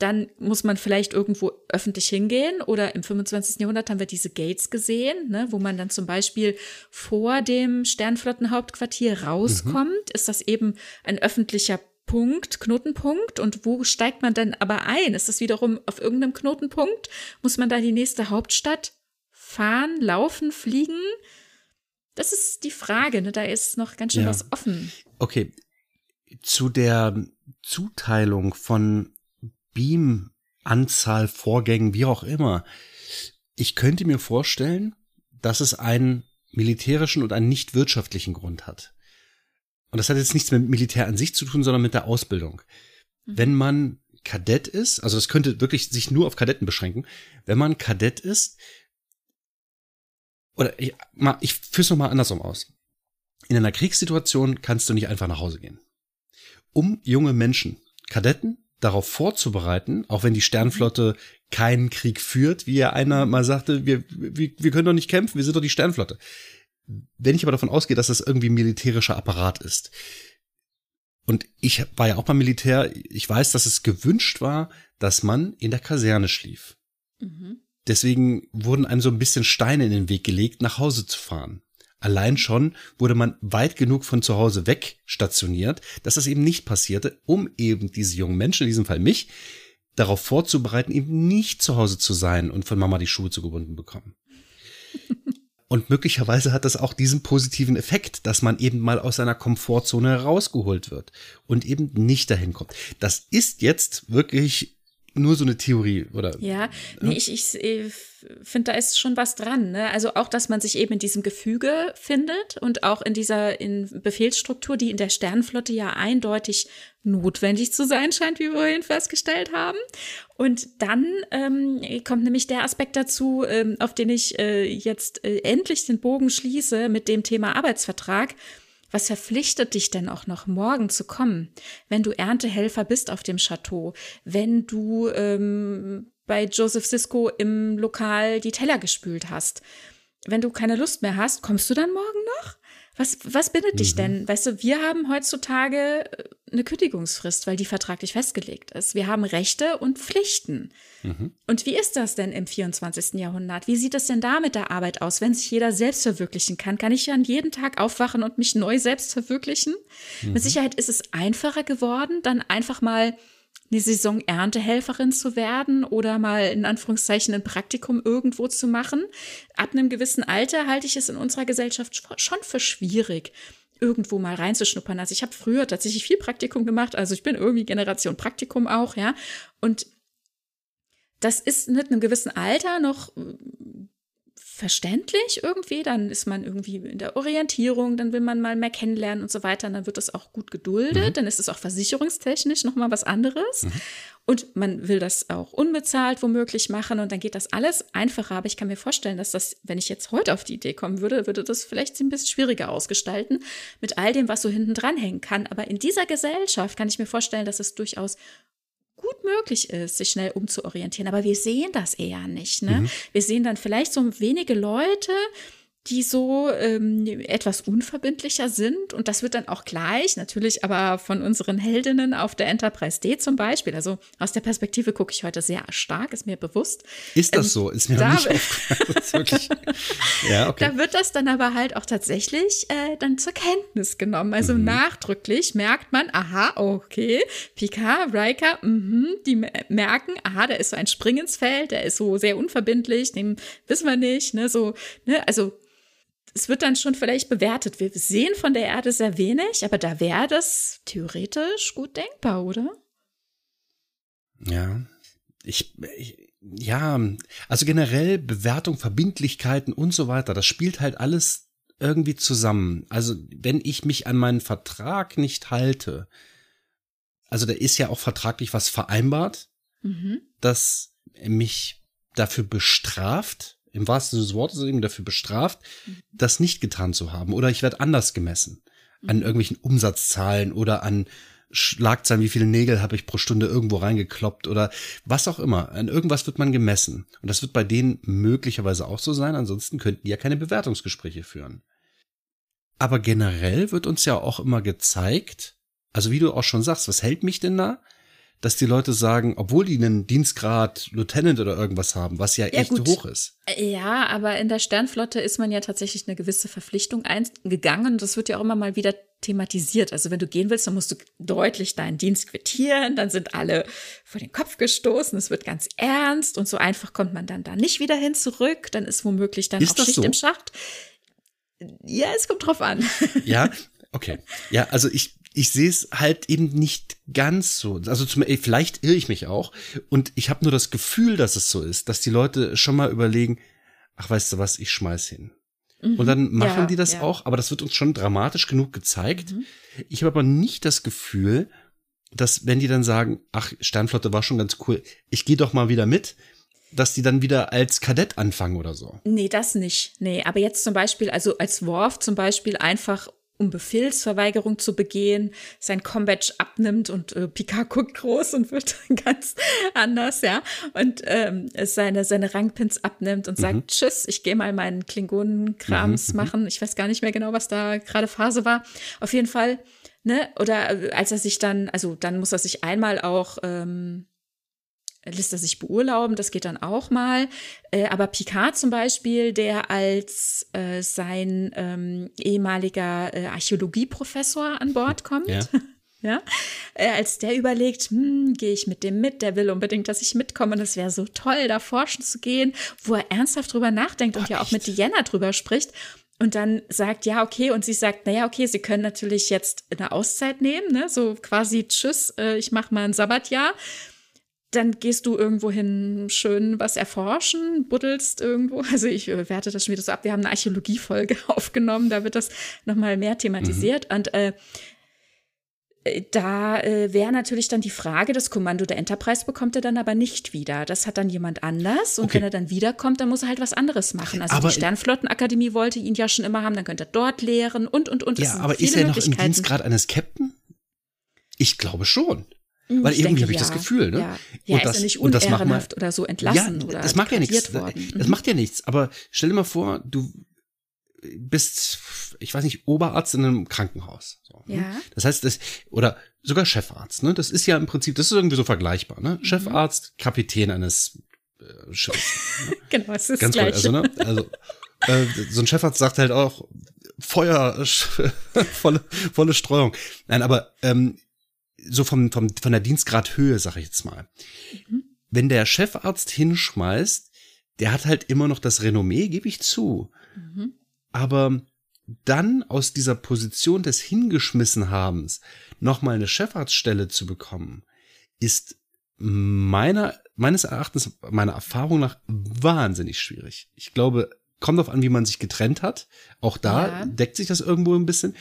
Dann muss man vielleicht irgendwo öffentlich hingehen oder im 25. Jahrhundert haben wir diese Gates gesehen, ne, wo man dann zum Beispiel vor dem Sternflottenhauptquartier rauskommt. Ist das eben ein öffentlicher Punkt, Knotenpunkt und wo steigt man dann aber ein? Ist das wiederum auf irgendeinem Knotenpunkt? Muss man da die nächste Hauptstadt fahren, laufen, fliegen? Das ist die Frage, ne? da ist noch ganz schön Ja. was offen. Okay, zu der Zuteilung von Beam-Anzahl, Vorgängen, wie auch immer. Ich könnte mir vorstellen, dass es einen militärischen und einen nicht wirtschaftlichen Grund hat. Und das hat jetzt nichts mit Militär an sich zu tun, sondern mit der Ausbildung. Wenn man Kadett ist, also das könnte wirklich sich nur auf Kadetten beschränken, wenn man Kadett ist, oder ich, mal, ich führe es nochmal andersrum aus. In einer Kriegssituation kannst du nicht einfach nach Hause gehen. Um junge Menschen, Kadetten, darauf vorzubereiten, auch wenn die Sternflotte keinen Krieg führt, wie ja einer mal sagte, wir, wir, wir können doch nicht kämpfen, wir sind doch die Sternflotte. Wenn ich aber davon ausgehe, dass das irgendwie ein militärischer Apparat ist, und ich war ja auch beim Militär, ich weiß, dass es gewünscht war, dass man in der Kaserne schlief. Mhm. Deswegen wurden einem so ein bisschen Steine in den Weg gelegt, nach Hause zu fahren. Allein schon wurde man weit genug von zu Hause weg stationiert, dass das eben nicht passierte, um eben diese jungen Menschen, in diesem Fall mich, darauf vorzubereiten, eben nicht zu Hause zu sein und von Mama die Schuhe zugebunden bekommen. Und möglicherweise hat das auch diesen positiven Effekt, dass man eben mal aus seiner Komfortzone herausgeholt wird und eben nicht dahin kommt. Das ist jetzt wirklich nur so eine Theorie, oder? Ja, nee, ich, ich finde, da ist schon was dran. Ne? Also auch, dass man sich eben in diesem Gefüge findet und auch in dieser in Befehlsstruktur, die in der Sternenflotte ja eindeutig notwendig zu sein scheint, wie wir vorhin festgestellt haben. Und dann ähm, kommt nämlich der Aspekt dazu, ähm, auf den ich äh, jetzt äh, endlich den Bogen schließe mit dem Thema Arbeitsvertrag. Was verpflichtet dich denn auch noch morgen zu kommen, wenn du Erntehelfer bist auf dem Chateau, wenn du ähm, bei Joseph Sisko im Lokal die Teller gespült hast? Wenn du keine Lust mehr hast, kommst du dann morgen noch? Was, was bindet dich denn? Weißt du, wir haben heutzutage äh, eine Kündigungsfrist, weil die vertraglich festgelegt ist. Wir haben Rechte und Pflichten. Und wie ist das denn im 24. Jahrhundert? Wie sieht es denn da mit der Arbeit aus? Wenn sich jeder selbst verwirklichen kann, kann ich an jeden Tag aufwachen und mich neu selbst verwirklichen? Mit Sicherheit ist es einfacher geworden, dann einfach mal eine Saison Erntehelferin zu werden oder mal in Anführungszeichen ein Praktikum irgendwo zu machen. Ab einem gewissen Alter halte ich es in unserer Gesellschaft schon für schwierig irgendwo mal reinzuschnuppern. Also ich habe früher tatsächlich viel Praktikum gemacht, also ich bin irgendwie Generation Praktikum auch, ja. Und das ist mit einem gewissen Alter noch äh, verständlich irgendwie. Dann ist man irgendwie in der Orientierung, dann will man mal mehr kennenlernen und so weiter. Und dann wird das auch gut geduldet. Dann ist es auch versicherungstechnisch nochmal was anderes. Und man will das auch unbezahlt womöglich machen. Und dann geht das alles einfacher. Aber ich kann mir vorstellen, dass das, wenn ich jetzt heute auf die Idee kommen würde, würde das vielleicht ein bisschen schwieriger ausgestalten mit all dem, was so hinten dran hängen kann. Aber in dieser Gesellschaft kann ich mir vorstellen, dass es durchaus gut möglich ist, sich schnell umzuorientieren. Aber wir sehen das eher nicht. Ne? Wir sehen dann vielleicht so wenige Leute, die so ähm, etwas unverbindlicher sind. Und das wird dann auch gleich, natürlich aber von unseren Heldinnen auf der Enterprise D zum Beispiel. Also aus der Perspektive gucke ich heute sehr stark, ist mir bewusst. Ist das Ähm, so? Ist mir da- nicht ist wirklich. Ja, okay. Da wird das dann aber halt auch tatsächlich äh, dann zur Kenntnis genommen. Also Mhm. nachdrücklich merkt man, aha, okay, Picard, Riker, mhm, die me- merken, aha, der ist so ein Spring ins Feld, der ist so sehr unverbindlich, den wissen wir nicht, ne, so, ne, also es wird dann schon vielleicht bewertet. Wir sehen von der Erde sehr wenig, aber da wäre das theoretisch gut denkbar, oder? Ja. Ich, ich, ja, also generell Bewertung, Verbindlichkeiten und so weiter, das spielt halt alles irgendwie zusammen. Also, wenn ich mich an meinen Vertrag nicht halte, also da ist ja auch vertraglich was vereinbart, Mhm. das mich dafür bestraft, im wahrsten Sinne des Wortes eben dafür bestraft, das nicht getan zu haben. Oder ich werde anders gemessen. An Mhm. irgendwelchen Umsatzzahlen oder an Schlagzeilen, wie viele Nägel habe ich pro Stunde irgendwo reingekloppt oder was auch immer. An irgendwas wird man gemessen. Und das wird bei denen möglicherweise auch so sein. Ansonsten könnten die ja keine Bewertungsgespräche führen. Aber generell wird uns ja auch immer gezeigt, also wie du auch schon sagst, was hält mich denn da? Dass die Leute sagen, obwohl die einen Dienstgrad Lieutenant oder irgendwas haben, was ja, Ja, echt gut. hoch ist. Ja, aber in der Sternflotte ist man ja tatsächlich eine gewisse Verpflichtung eingegangen. Das wird ja auch immer mal wieder thematisiert. Also wenn du gehen willst, dann musst du deutlich deinen Dienst quittieren. Dann sind alle vor den Kopf gestoßen. Es wird ganz ernst und so einfach kommt man dann da nicht wieder hin zurück. Dann ist womöglich dann Ist auch Schicht so? im Schacht. Ja, es kommt drauf an. Ja, okay. Ja, also ich, ich sehe es halt eben nicht ganz so. Also zum, vielleicht irre ich mich auch. Und ich habe nur das Gefühl, dass es so ist, dass die Leute schon mal überlegen, ach, weißt du was, ich schmeiß hin. Und dann machen Mhm. Ja, die das ja. Mhm. auch, aber das wird uns schon dramatisch genug gezeigt. Ich habe aber nicht das Gefühl, dass wenn die dann sagen, ach, Sternflotte war schon ganz cool, ich gehe doch mal wieder mit, dass die dann wieder als Kadett anfangen oder so. Nee, das nicht. Nee, aber jetzt zum Beispiel, also als Worf zum Beispiel einfach um Befehlsverweigerung zu begehen, sein Combatch abnimmt und äh, Picard guckt groß und wird ganz anders, ja, und ähm, seine, seine Rangpins abnimmt und sagt, tschüss, ich gehe mal meinen Klingonenkrams machen. Ich weiß gar nicht mehr genau, was da gerade Phase war. Auf jeden Fall, ne, oder äh, als er sich dann, also dann muss er sich einmal auch ähm, lässt er sich beurlauben, das geht dann auch mal. Äh, aber Picard zum Beispiel, der als äh, sein ähm, ehemaliger äh, Archäologieprofessor an Bord kommt, Ja. ja, äh, als der überlegt, hm, gehe ich mit dem mit, der will unbedingt, dass ich mitkomme und es wäre so toll, da forschen zu gehen, wo er ernsthaft drüber nachdenkt und Boah, ja auch mit echt? Diana drüber spricht. Und dann sagt, ja, okay, und sie sagt, naja, okay, sie können natürlich jetzt eine Auszeit nehmen, ne? so quasi, tschüss, äh, ich mache mal ein Sabbatjahr dann gehst du irgendwo hin schön was erforschen, buddelst irgendwo. Also ich werte das schon wieder so ab. Wir haben eine Archäologiefolge aufgenommen, da wird das nochmal mehr thematisiert. Und äh, äh, da äh, wäre natürlich dann die Frage, das Kommando der Enterprise bekommt er dann aber nicht wieder. Das hat dann jemand anders. Und Okay. wenn er dann wiederkommt, dann muss er halt was anderes machen. Also Aber- die Sternflottenakademie wollte ihn ja schon immer haben, dann könnte er dort lehren und, und, und. Es Ja, aber ist er noch im. Dienstgrad eines Captain? Ich glaube schon. Hm, Weil irgendwie habe ich das ja. Gefühl, ne? Ja, ja Und ist das- nicht das macht man- unehrenhaft oder so entlassen ja, oder das macht ja nichts. worden. Das Mhm. macht ja nichts. Aber stell dir mal vor, du bist, ich weiß nicht, Oberarzt in einem Krankenhaus. So, ne? Ja. Das heißt, das, oder sogar Chefarzt, ne? Das ist ja im Prinzip, das ist irgendwie so vergleichbar, ne? Mhm. Chefarzt, Kapitän eines äh, Schiffes. Genau, es ist Ganz das. Gleiche. Also, ne? also äh, so ein Chefarzt sagt halt auch Feuer, volle, volle Streuung. Nein, aber ähm, so vom, vom, von der Dienstgradhöhe, sag ich jetzt mal. Wenn der Chefarzt hinschmeißt, der hat halt immer noch das Renommee, gebe ich zu. Mhm. Aber dann aus dieser Position des Hingeschmissenhabens nochmal eine Chefarztstelle zu bekommen, ist meiner, meines Erachtens, meiner Erfahrung nach wahnsinnig schwierig. Ich glaube, kommt auf an, wie man sich getrennt hat. Auch da Ja. deckt sich das irgendwo ein bisschen.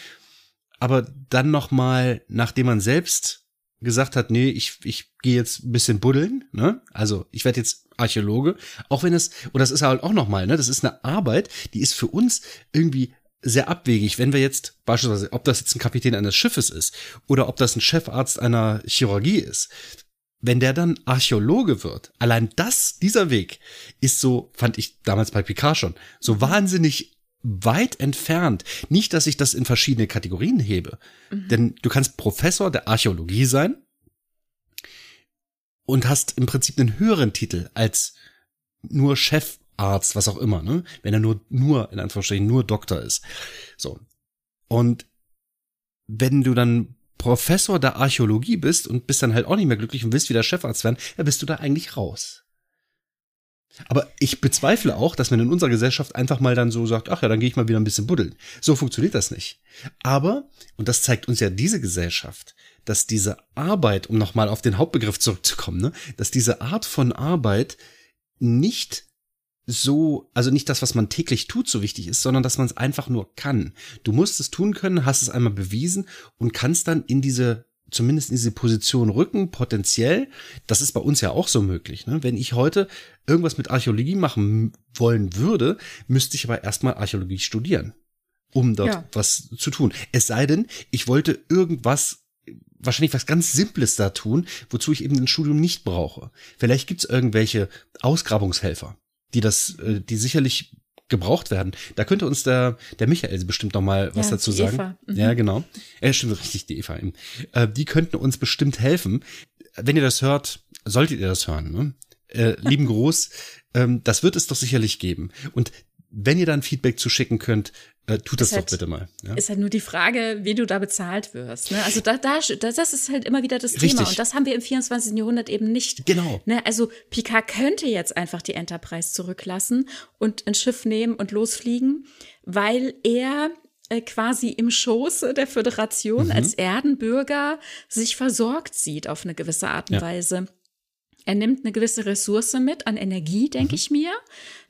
Aber dann nochmal, nachdem man selbst gesagt hat, nee, ich, ich gehe jetzt ein bisschen buddeln, ne? Also ich werde jetzt Archäologe, auch wenn es, und das ist halt auch nochmal, ne, das ist eine Arbeit, die ist für uns irgendwie sehr abwegig, wenn wir jetzt beispielsweise, ob das jetzt ein Kapitän eines Schiffes ist oder ob das ein Chefarzt einer Chirurgie ist, wenn der dann Archäologe wird, allein das, dieser Weg ist so, fand ich damals bei Picard schon, so wahnsinnig weit entfernt. Nicht, dass ich das in verschiedene Kategorien hebe, denn du kannst Professor der Archäologie sein und hast im Prinzip einen höheren Titel als nur Chefarzt, was auch immer, ne? Wenn er nur, nur, in Anführungsstrichen, nur Doktor ist. So. Und wenn du dann Professor der Archäologie bist und bist dann halt auch nicht mehr glücklich und willst wieder Chefarzt werden, dann bist du da eigentlich raus. Aber ich bezweifle auch, dass man in unserer Gesellschaft einfach mal dann so sagt, ach ja, dann gehe ich mal wieder ein bisschen buddeln. So funktioniert das nicht. Aber, und das zeigt uns ja diese Gesellschaft, dass diese Arbeit, um nochmal auf den Hauptbegriff zurückzukommen, ne, dass diese Art von Arbeit nicht so, also nicht das, was man täglich tut, so wichtig ist, sondern dass man es einfach nur kann. Du musst es tun können, hast es einmal bewiesen und kannst dann in diese zumindest in diese Position rücken, potenziell. Das ist bei uns ja auch so möglich. Ne? Wenn ich heute irgendwas mit Archäologie machen wollen würde, müsste ich aber erstmal Archäologie studieren, um dort ja. was zu tun. Es sei denn, ich wollte irgendwas wahrscheinlich was ganz Simples da tun, wozu ich eben ein Studium nicht brauche. Vielleicht gibt's irgendwelche Ausgrabungshelfer, die das, äh, die sicherlich gebraucht werden. Da könnte uns der, der Michael bestimmt noch mal was ja, dazu sagen. Mhm. Ja, genau. Ja, stimmt richtig, die Eva. Äh, die könnten uns bestimmt helfen. Wenn ihr das hört, solltet ihr das hören. Ne? Äh, lieben Gruß. Ähm, das wird es doch sicherlich geben. Und wenn ihr dann Feedback zu schicken könnt, äh, tut das doch halt, bitte mal. Ja? Ist halt nur die Frage, wie du da bezahlt wirst. Ne? Also da, da, das ist halt immer wieder das Richtig. Thema. Und das haben wir im 24. Jahrhundert eben nicht. Genau. Ne? Also Picard könnte jetzt einfach die Enterprise zurücklassen und ein Schiff nehmen und losfliegen, weil er äh, quasi im Schoße der Föderation mhm. als Erdenbürger sich versorgt sieht auf eine gewisse Art und ja. Weise. Er nimmt eine gewisse Ressource mit an Energie, denke mhm. ich mir.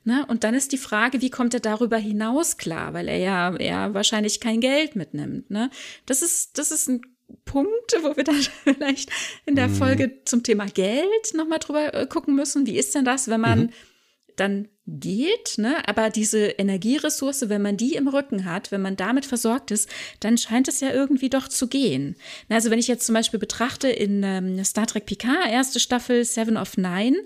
Ne? Und dann ist die Frage, wie kommt er darüber hinaus klar, weil er ja er wahrscheinlich kein Geld mitnimmt. Ne? Das ist das ist ein Punkt, wo wir dann vielleicht in der mhm. Folge zum Thema Geld nochmal drüber äh, gucken müssen. Wie ist denn das, wenn man mhm. dann geht, ne? aber diese Energieressource, wenn man die im Rücken hat, wenn man damit versorgt ist, dann scheint es ja irgendwie doch zu gehen. Also wenn ich jetzt zum Beispiel betrachte in ähm, Star Trek Picard, erste Staffel Seven of Nine,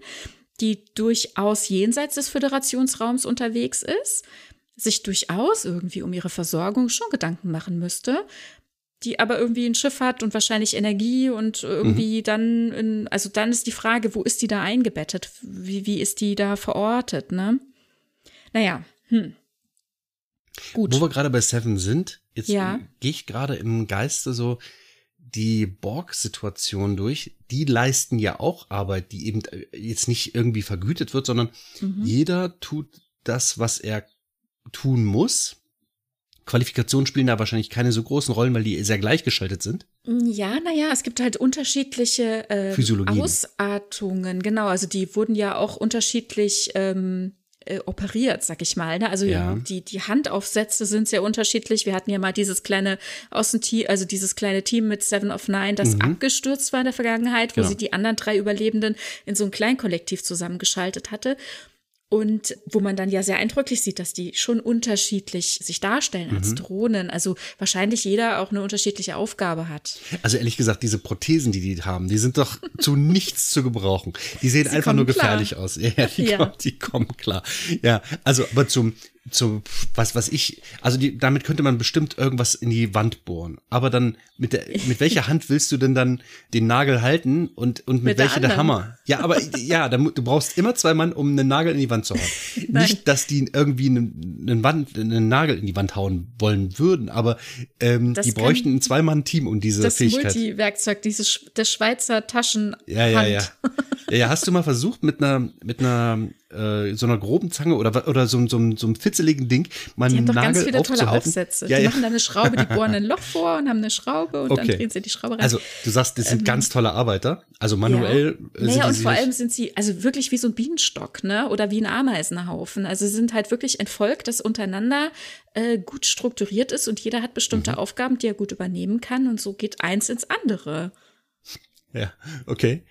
die durchaus jenseits des Föderationsraums unterwegs ist, sich durchaus irgendwie um ihre Versorgung schon Gedanken machen müsste, die aber irgendwie ein Schiff hat und wahrscheinlich Energie und irgendwie mhm. dann, in, also dann ist die Frage, wo ist die da eingebettet? Wie, wie ist die da verortet, ne? Naja, hm. Gut. Wo wir gerade bei Seven sind, jetzt ja. gehe ich gerade im Geiste so die Borg-Situation durch. Die leisten ja auch Arbeit, die eben äh, jetzt nicht irgendwie vergütet wird, sondern mhm. jeder tut das, was er tun muss. Qualifikationen spielen da wahrscheinlich keine so großen Rollen, weil die sehr gleichgeschaltet sind. Ja, naja, es gibt halt unterschiedliche äh, Ausartungen. Genau, also die wurden ja auch unterschiedlich ähm, äh, operiert, sag ich mal. Ne? Also ja. die, die Handaufsätze sind sehr unterschiedlich. Wir hatten ja mal dieses kleine Außenteam, also dieses kleine Team mit Seven of Nine, das mhm. abgestürzt war in der Vergangenheit, wo genau. sie die anderen drei Überlebenden in so ein Kleinkollektiv zusammengeschaltet hatte. Und wo man dann ja sehr eindrücklich sieht, dass die schon unterschiedlich sich darstellen als mhm. Drohnen. Also wahrscheinlich jeder auch eine unterschiedliche Aufgabe hat. Also ehrlich gesagt, diese Prothesen, die die haben, die sind doch zu nichts zu gebrauchen. Die sehen Sie einfach nur gefährlich klar. aus. Ja, die, ja. Kommen, die kommen klar. Ja, also aber zum zu was was ich also die, damit könnte man bestimmt irgendwas in die Wand bohren. Aber dann mit der mit welcher Hand willst du denn dann den Nagel halten und und mit, mit welcher der, der, Hammer? Ja aber ja dann, du brauchst immer zwei Mann um einen Nagel in die Wand zu hauen. Nicht dass die irgendwie einen, einen Wand einen Nagel in die Wand hauen wollen würden aber ähm, die bräuchten ein zwei Mann Team um diese das Fähigkeit. Das Multiwerkzeug dieses der Schweizer Taschen ja ja. Ja ja hast du mal versucht mit einer mit einer äh, so einer groben Zange oder, oder so, so, so einem fitzeligen Ding mal die einen Nagel ganz viele tolle Aufsätze. Ja, die ja. machen da eine Schraube, die bohren ein Loch vor und haben eine Schraube und okay. dann drehen sie die Schraube rein. Also du sagst, das sind ähm, ganz tolle Arbeiter. Also manuell. Ja. Äh, naja, und vor allem sind sie also wirklich wie so ein Bienenstock, ne? Oder wie ein Ameisenhaufen. Also sie sind halt wirklich ein Volk, das untereinander äh, gut strukturiert ist und jeder hat bestimmte mhm. Aufgaben, die er gut übernehmen kann und so geht eins ins andere. Ja, okay.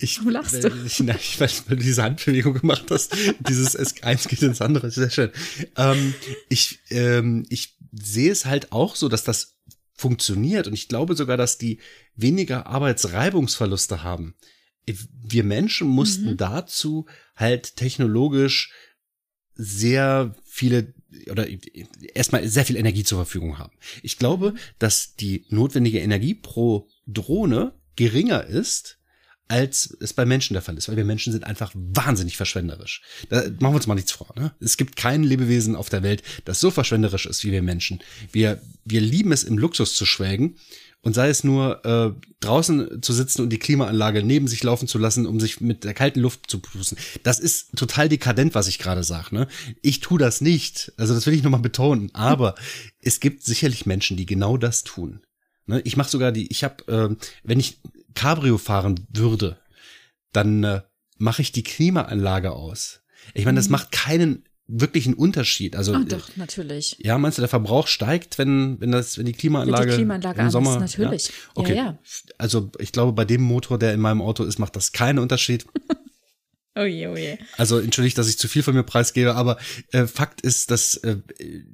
Ich, Warum lachst du? Ich, na, ich weiß, weil du diese Handbewegung gemacht hast. Dieses S1 geht ins andere. Sehr schön. Ähm, ich, ähm, ich sehe es halt auch so, dass das funktioniert. Und ich glaube sogar, dass die weniger Arbeitsreibungsverluste haben. Wir Menschen mussten mhm. dazu halt technologisch sehr viele oder erstmal sehr viel Energie zur Verfügung haben. Ich glaube, dass die notwendige Energie pro Drohne geringer ist als es bei Menschen der Fall ist, weil wir Menschen sind einfach wahnsinnig verschwenderisch. Da machen wir uns mal nichts vor. Ne? Es gibt kein Lebewesen auf der Welt, das so verschwenderisch ist wie wir Menschen. Wir, wir lieben es, im Luxus zu schwelgen und sei es nur äh, draußen zu sitzen und die Klimaanlage neben sich laufen zu lassen, um sich mit der kalten Luft zu pusten. Das ist total dekadent, was ich gerade sage. Ne? Ich tu das nicht. Also das will ich nochmal betonen. Aber es gibt sicherlich Menschen, die genau das tun. Ne? Ich mache sogar die, ich habe, äh, wenn ich Cabrio fahren würde, dann äh, mache ich die Klimaanlage aus. Ich meine, das mhm. macht keinen wirklich einen Unterschied. Also oh, doch, natürlich. Ja, meinst du, der Verbrauch steigt, wenn, wenn das, wenn die Klimaanlage, wenn die Klimaanlage im Sommer, ist, natürlich. Ja? Okay. Ja, ja. Also ich glaube, bei dem Motor, der in meinem Auto ist, macht das keinen Unterschied. Oh je, oh je. Also entschuldigt, dass ich zu viel von mir preisgebe, aber äh, Fakt ist, dass, äh,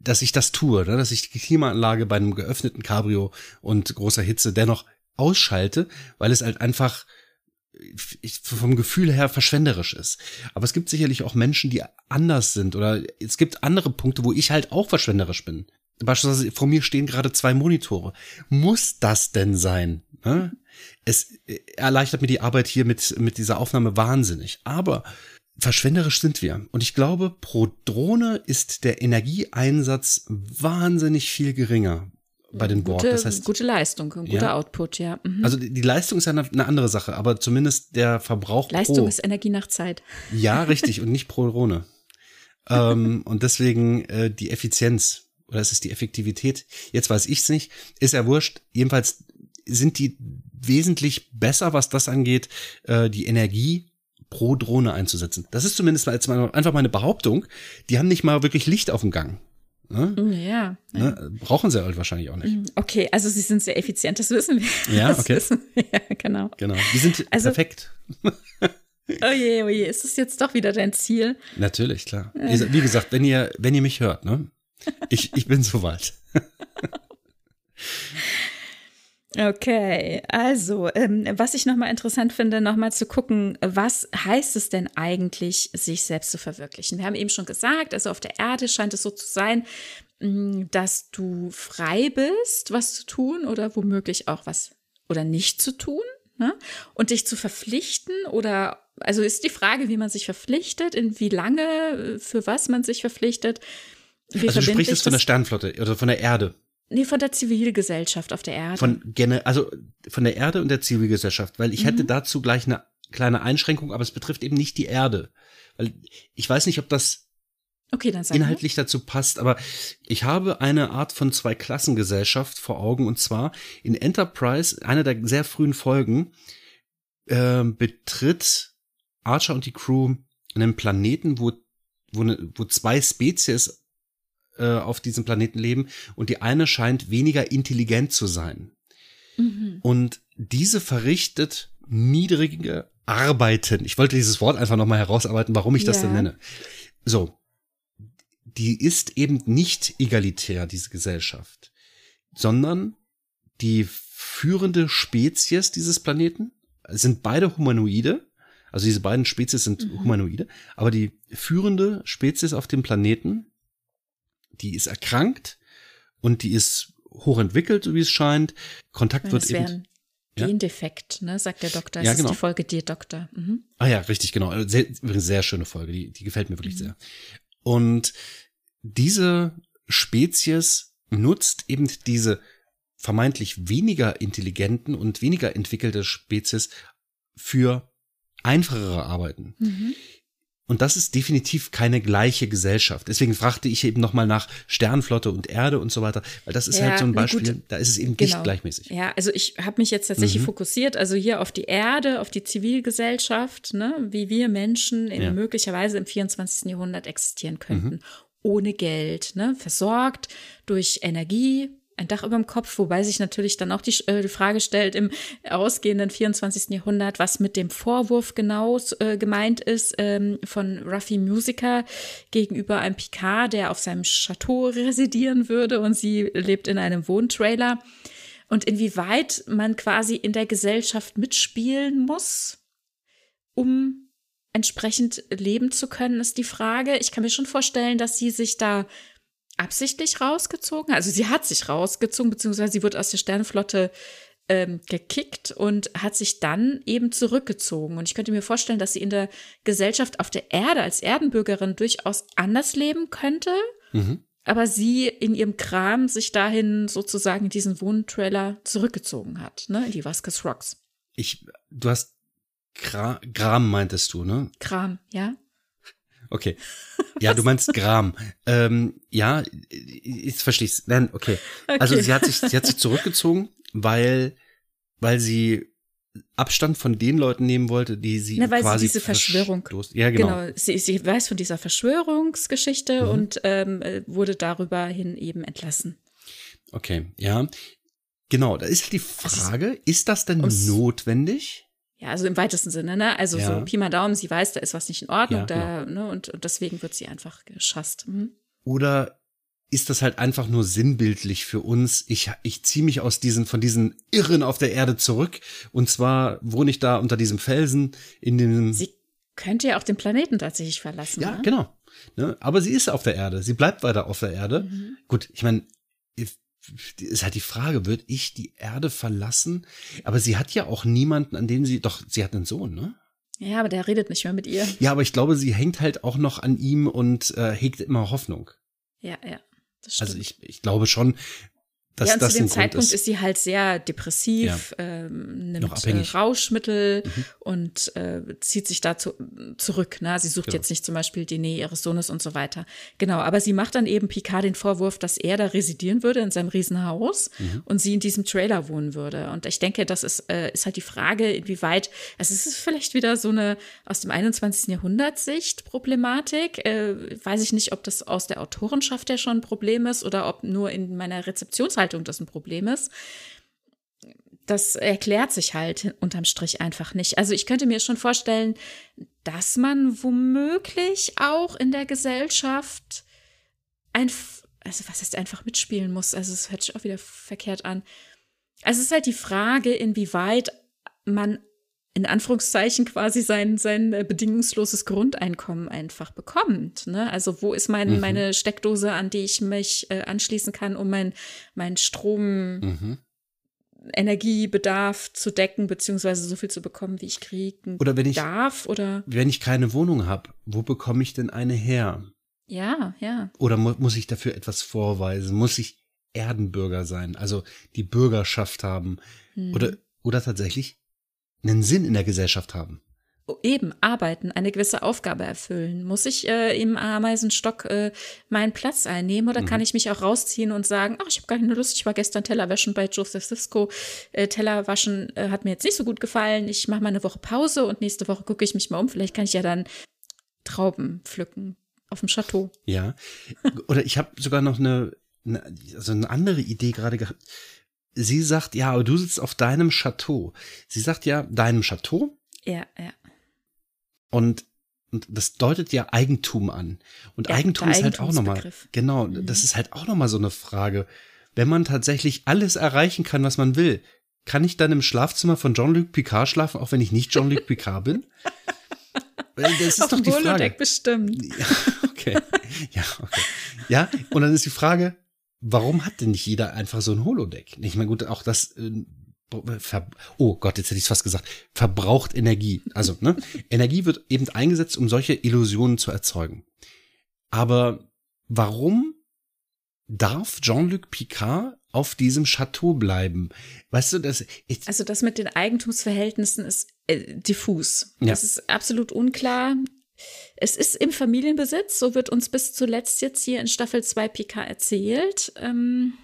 dass ich das tue, ne? dass ich die Klimaanlage bei einem geöffneten Cabrio und großer Hitze dennoch ausschalte, weil es halt einfach ich, vom Gefühl her verschwenderisch ist. Aber es gibt sicherlich auch Menschen, die anders sind oder es gibt andere Punkte, wo ich halt auch verschwenderisch bin. Beispielsweise vor mir stehen gerade zwei Monitore. Muss das denn sein? Es erleichtert mir die Arbeit hier mit, mit dieser Aufnahme wahnsinnig. Aber verschwenderisch sind wir. Und ich glaube, pro Drohne ist der Energieeinsatz wahnsinnig viel geringer bei den Borg. Gute, das heißt, gute Leistung, guter ja, Output, ja. Mhm. Also die Leistung ist ja eine, eine, andere Sache, aber zumindest der Verbrauch Leistung pro. ist Energie nach Zeit. Ja, richtig, und nicht pro Drohne. ähm, und deswegen äh, die Effizienz oder ist es die Effektivität? Jetzt weiß ich's nicht. Ist ja wurscht. Jedenfalls sind die wesentlich besser, was das angeht, äh, die Energie pro Drohne einzusetzen. Das ist zumindest jetzt mal einfach meine Behauptung. Die haben nicht mal wirklich Licht auf dem Gang. Ne? Ja. Ne? Brauchen sie halt wahrscheinlich auch nicht. Mm, okay, also sie sind sehr effizient, das wissen wir. Ja, okay. Wir, ja, genau. Genau. Die sind also, perfekt. Oh je, oh je, ist das jetzt doch wieder dein Ziel? Natürlich, klar. Wie gesagt, wenn ihr, wenn ihr mich hört, ne? Ich, ich bin soweit. Okay, also ähm, was ich nochmal interessant finde, nochmal zu gucken, was heißt es denn eigentlich, sich selbst zu verwirklichen? Wir haben eben schon gesagt, also auf der Erde scheint es so zu sein, mm, dass du frei bist, was zu tun oder womöglich auch was oder nicht zu tun. Ne? Und dich zu verpflichten oder, also ist die Frage, wie man sich verpflichtet, in wie lange, für was man sich verpflichtet. Wie also du sprichst jetzt von der Sternflotte oder von der Erde. Nee, von der Zivilgesellschaft auf der Erde. Von gerne, also von der Erde und der Zivilgesellschaft, weil ich mhm. hätte dazu gleich eine kleine Einschränkung, aber es betrifft eben nicht die Erde. Weil ich weiß nicht, ob das okay, inhaltlich dazu passt, aber ich habe eine Art von Zwei-Klassengesellschaft vor Augen und zwar in Enterprise, einer der sehr frühen Folgen, äh, betritt Archer und die Crew einen Planeten, wo, wo, ne, wo zwei Spezies äh, auf diesem Planeten leben und die eine scheint weniger intelligent zu sein. Mhm. Und diese verrichtet niedrige Arbeiten. Ich wollte dieses Wort einfach nochmal herausarbeiten, warum ich das denn nenne. So. Die ist eben nicht egalitär, diese Gesellschaft, sondern die führende Spezies dieses Planeten sind beide Humanoide. Also diese beiden Spezies sind mhm. Humanoide, aber die führende Spezies auf dem Planeten die ist erkrankt und die ist hochentwickelt, so wie es scheint. Kontakt wird eben. Gendefekt, ne, sagt der Doktor. Das ja, genau. ist die Folge Dear Doktor. Mhm. Ah ja, richtig, genau. Sehr, übrigens sehr schöne Folge, die, die gefällt mir wirklich mhm. sehr. Und diese Spezies nutzt eben diese vermeintlich weniger intelligenten und weniger entwickelte Spezies für einfachere Arbeiten. Mhm. Und das ist definitiv keine gleiche Gesellschaft. Deswegen fragte ich eben nochmal nach Sternflotte und Erde und so weiter, weil das ist ja, halt so ein Beispiel, gut, da ist es eben genau. nicht gleichmäßig. Ja, also ich habe mich jetzt tatsächlich mhm. fokussiert, also hier auf die Erde, auf die Zivilgesellschaft, ne, wie wir Menschen in, ja. möglicherweise im 24. Jahrhundert existieren könnten. Mhm. Ohne Geld, ne, versorgt durch Energie, ein Dach über dem Kopf, wobei sich natürlich dann auch die, äh, Frage stellt im ausgehenden 24. Jahrhundert, was mit dem Vorwurf genau äh, gemeint ist ähm, von Ruffy Musiker gegenüber einem Picard, der auf seinem Chateau residieren würde und sie lebt in einem Wohntrailer. Und inwieweit man quasi in der Gesellschaft mitspielen muss, um entsprechend leben zu können, ist die Frage. Ich kann mir schon vorstellen, dass sie sich da absichtlich rausgezogen. Also sie hat sich rausgezogen, beziehungsweise sie wird aus der Sternenflotte ähm, gekickt und hat sich dann eben zurückgezogen. Und ich könnte mir vorstellen, dass sie in der Gesellschaft auf der Erde als Erdenbürgerin durchaus anders leben könnte. Mhm. Aber sie in ihrem Kram sich dahin sozusagen in diesen Wohntrailer zurückgezogen hat, ne, in die Vasquez Rocks. Ich, du hast Gra Gram meintest du, ne? Kram, ja. Okay. Ja, du meinst Gram. ähm, ja, ich verstehe es. Nein, okay. okay. Also sie hat sich, sie hat sich zurückgezogen, weil, weil sie Abstand von den Leuten nehmen wollte, die sie Na, weil quasi sie diese Verschwörung. Ja, genau. genau sie, sie weiß von dieser Verschwörungsgeschichte mhm. und ähm, äh, wurde darüber hin eben entlassen. Okay, ja. Genau, da ist halt die Frage, ist das denn notwendig? Ja, also im weitesten Sinne, ne? Also ja. so Pi mal Daumen, sie weiß, da ist was nicht in Ordnung, ja, da, genau. ne? Und, und, deswegen wird sie einfach geschasst. Mhm. Oder ist das halt einfach nur sinnbildlich für uns. Ich, ich ziehe mich aus diesen, von diesen Irren auf der Erde zurück. Und zwar wohne ich da unter diesem Felsen in dem. Sie könnte ja auch den Planeten tatsächlich verlassen. Ja, ne? genau. Ne? Aber sie ist auf der Erde. Sie bleibt weiter auf der Erde. Mhm. Gut, ich meine, ist halt die Frage, wird ich die Erde verlassen? Aber sie hat ja auch niemanden, an dem sie, doch, sie hat einen Sohn, ne? Ja, aber der redet nicht mehr mit ihr. Ja, aber ich glaube, sie hängt halt auch noch an ihm und äh, hegt immer Hoffnung. Ja, ja. Also ich, ich glaube schon, dass ja, und das zu dem Zeitpunkt ist. ist. sie halt sehr depressiv, ja. ähm, nimmt äh, Rauschmittel mhm. und äh, zieht sich dazu zurück. Ne? Sie sucht genau. jetzt nicht zum Beispiel die Nähe ihres Sohnes und so weiter. Genau, aber sie macht dann eben Picard den Vorwurf, dass er da residieren würde in seinem Riesenhaus mhm. und sie in diesem Trailer wohnen würde. Und ich denke, das ist, äh, ist halt die Frage, inwieweit, also es ist vielleicht wieder so eine aus dem 21. Jahrhundert Sicht Problematik. Äh, weiß ich nicht, ob das aus der Autorenschaft ja schon ein Problem ist oder ob nur in meiner Rezeptionshaltung Erwartungshaltung das ein Problem ist. Das erklärt sich halt unterm Strich einfach nicht. Also ich könnte mir schon vorstellen, dass man womöglich auch in der Gesellschaft ein, also was heißt einfach mitspielen muss. Also es hört sich auch wieder verkehrt an. Also es ist halt die Frage, inwieweit man in Anführungszeichen quasi sein, sein äh, bedingungsloses Grundeinkommen einfach bekommt. Ne? Also wo ist mein, mhm. meine Steckdose, an die ich mich äh, anschließen kann, um mein, mein Strom, mhm. Energiebedarf zu decken, beziehungsweise so viel zu bekommen, wie ich kriegen oder wenn ich, darf? Oder wenn ich keine Wohnung habe, wo bekomme ich denn eine her? Ja, ja. Oder mu muss ich dafür etwas vorweisen? Muss ich Erdenbürger sein, also die Bürgerschaft haben? Mhm. Oder, oder tatsächlich einen Sinn in der Gesellschaft haben. Oh, eben, arbeiten, eine gewisse Aufgabe erfüllen. Muss ich äh, im Ameisenstock äh, meinen Platz einnehmen oder mhm. kann ich mich auch rausziehen und sagen, ach, ich habe gar keine Lust, ich war gestern Teller waschen bei Joseph Cisco. Äh, Teller waschen äh, hat mir jetzt nicht so gut gefallen. Ich mache mal eine Woche Pause und nächste Woche gucke ich mich mal um. Vielleicht kann ich ja dann Trauben pflücken auf dem Chateau. Ja. Oder ich habe sogar noch eine, eine, also eine andere Idee gerade gehabt sie sagt, ja, aber du sitzt auf deinem Chateau. Sie sagt ja, deinem Chateau. Ja, ja. Und, und das deutet ja Eigentum an. Und ja, Eigentum ist halt auch nochmal, genau, mhm. das ist halt auch nochmal so eine Frage. Wenn man tatsächlich alles erreichen kann, was man will, kann ich dann im Schlafzimmer von Jean-Luc Picard schlafen, auch wenn ich nicht Jean-Luc Picard bin? Das ist Auf doch die Frage. bestimmt. Ja, okay. Ja, okay. Ja, und dann ist die Frage, warum hat denn nicht jeder einfach so ein Holodeck? Ich meine, gut, auch das, äh, oh Gott, jetzt hätte ich es fast gesagt, verbraucht Energie. Also, ne? Energie wird eben eingesetzt, um solche Illusionen zu erzeugen. Aber warum darf Jean-Luc Picard auf diesem Chateau bleiben? Weißt du, das. also, das mit den Eigentumsverhältnissen ist äh, diffus. Ja. Das ist absolut unklar. Es ist im Familienbesitz, so wird uns bis zuletzt jetzt hier in Staffel 2 PK erzählt. Ähm,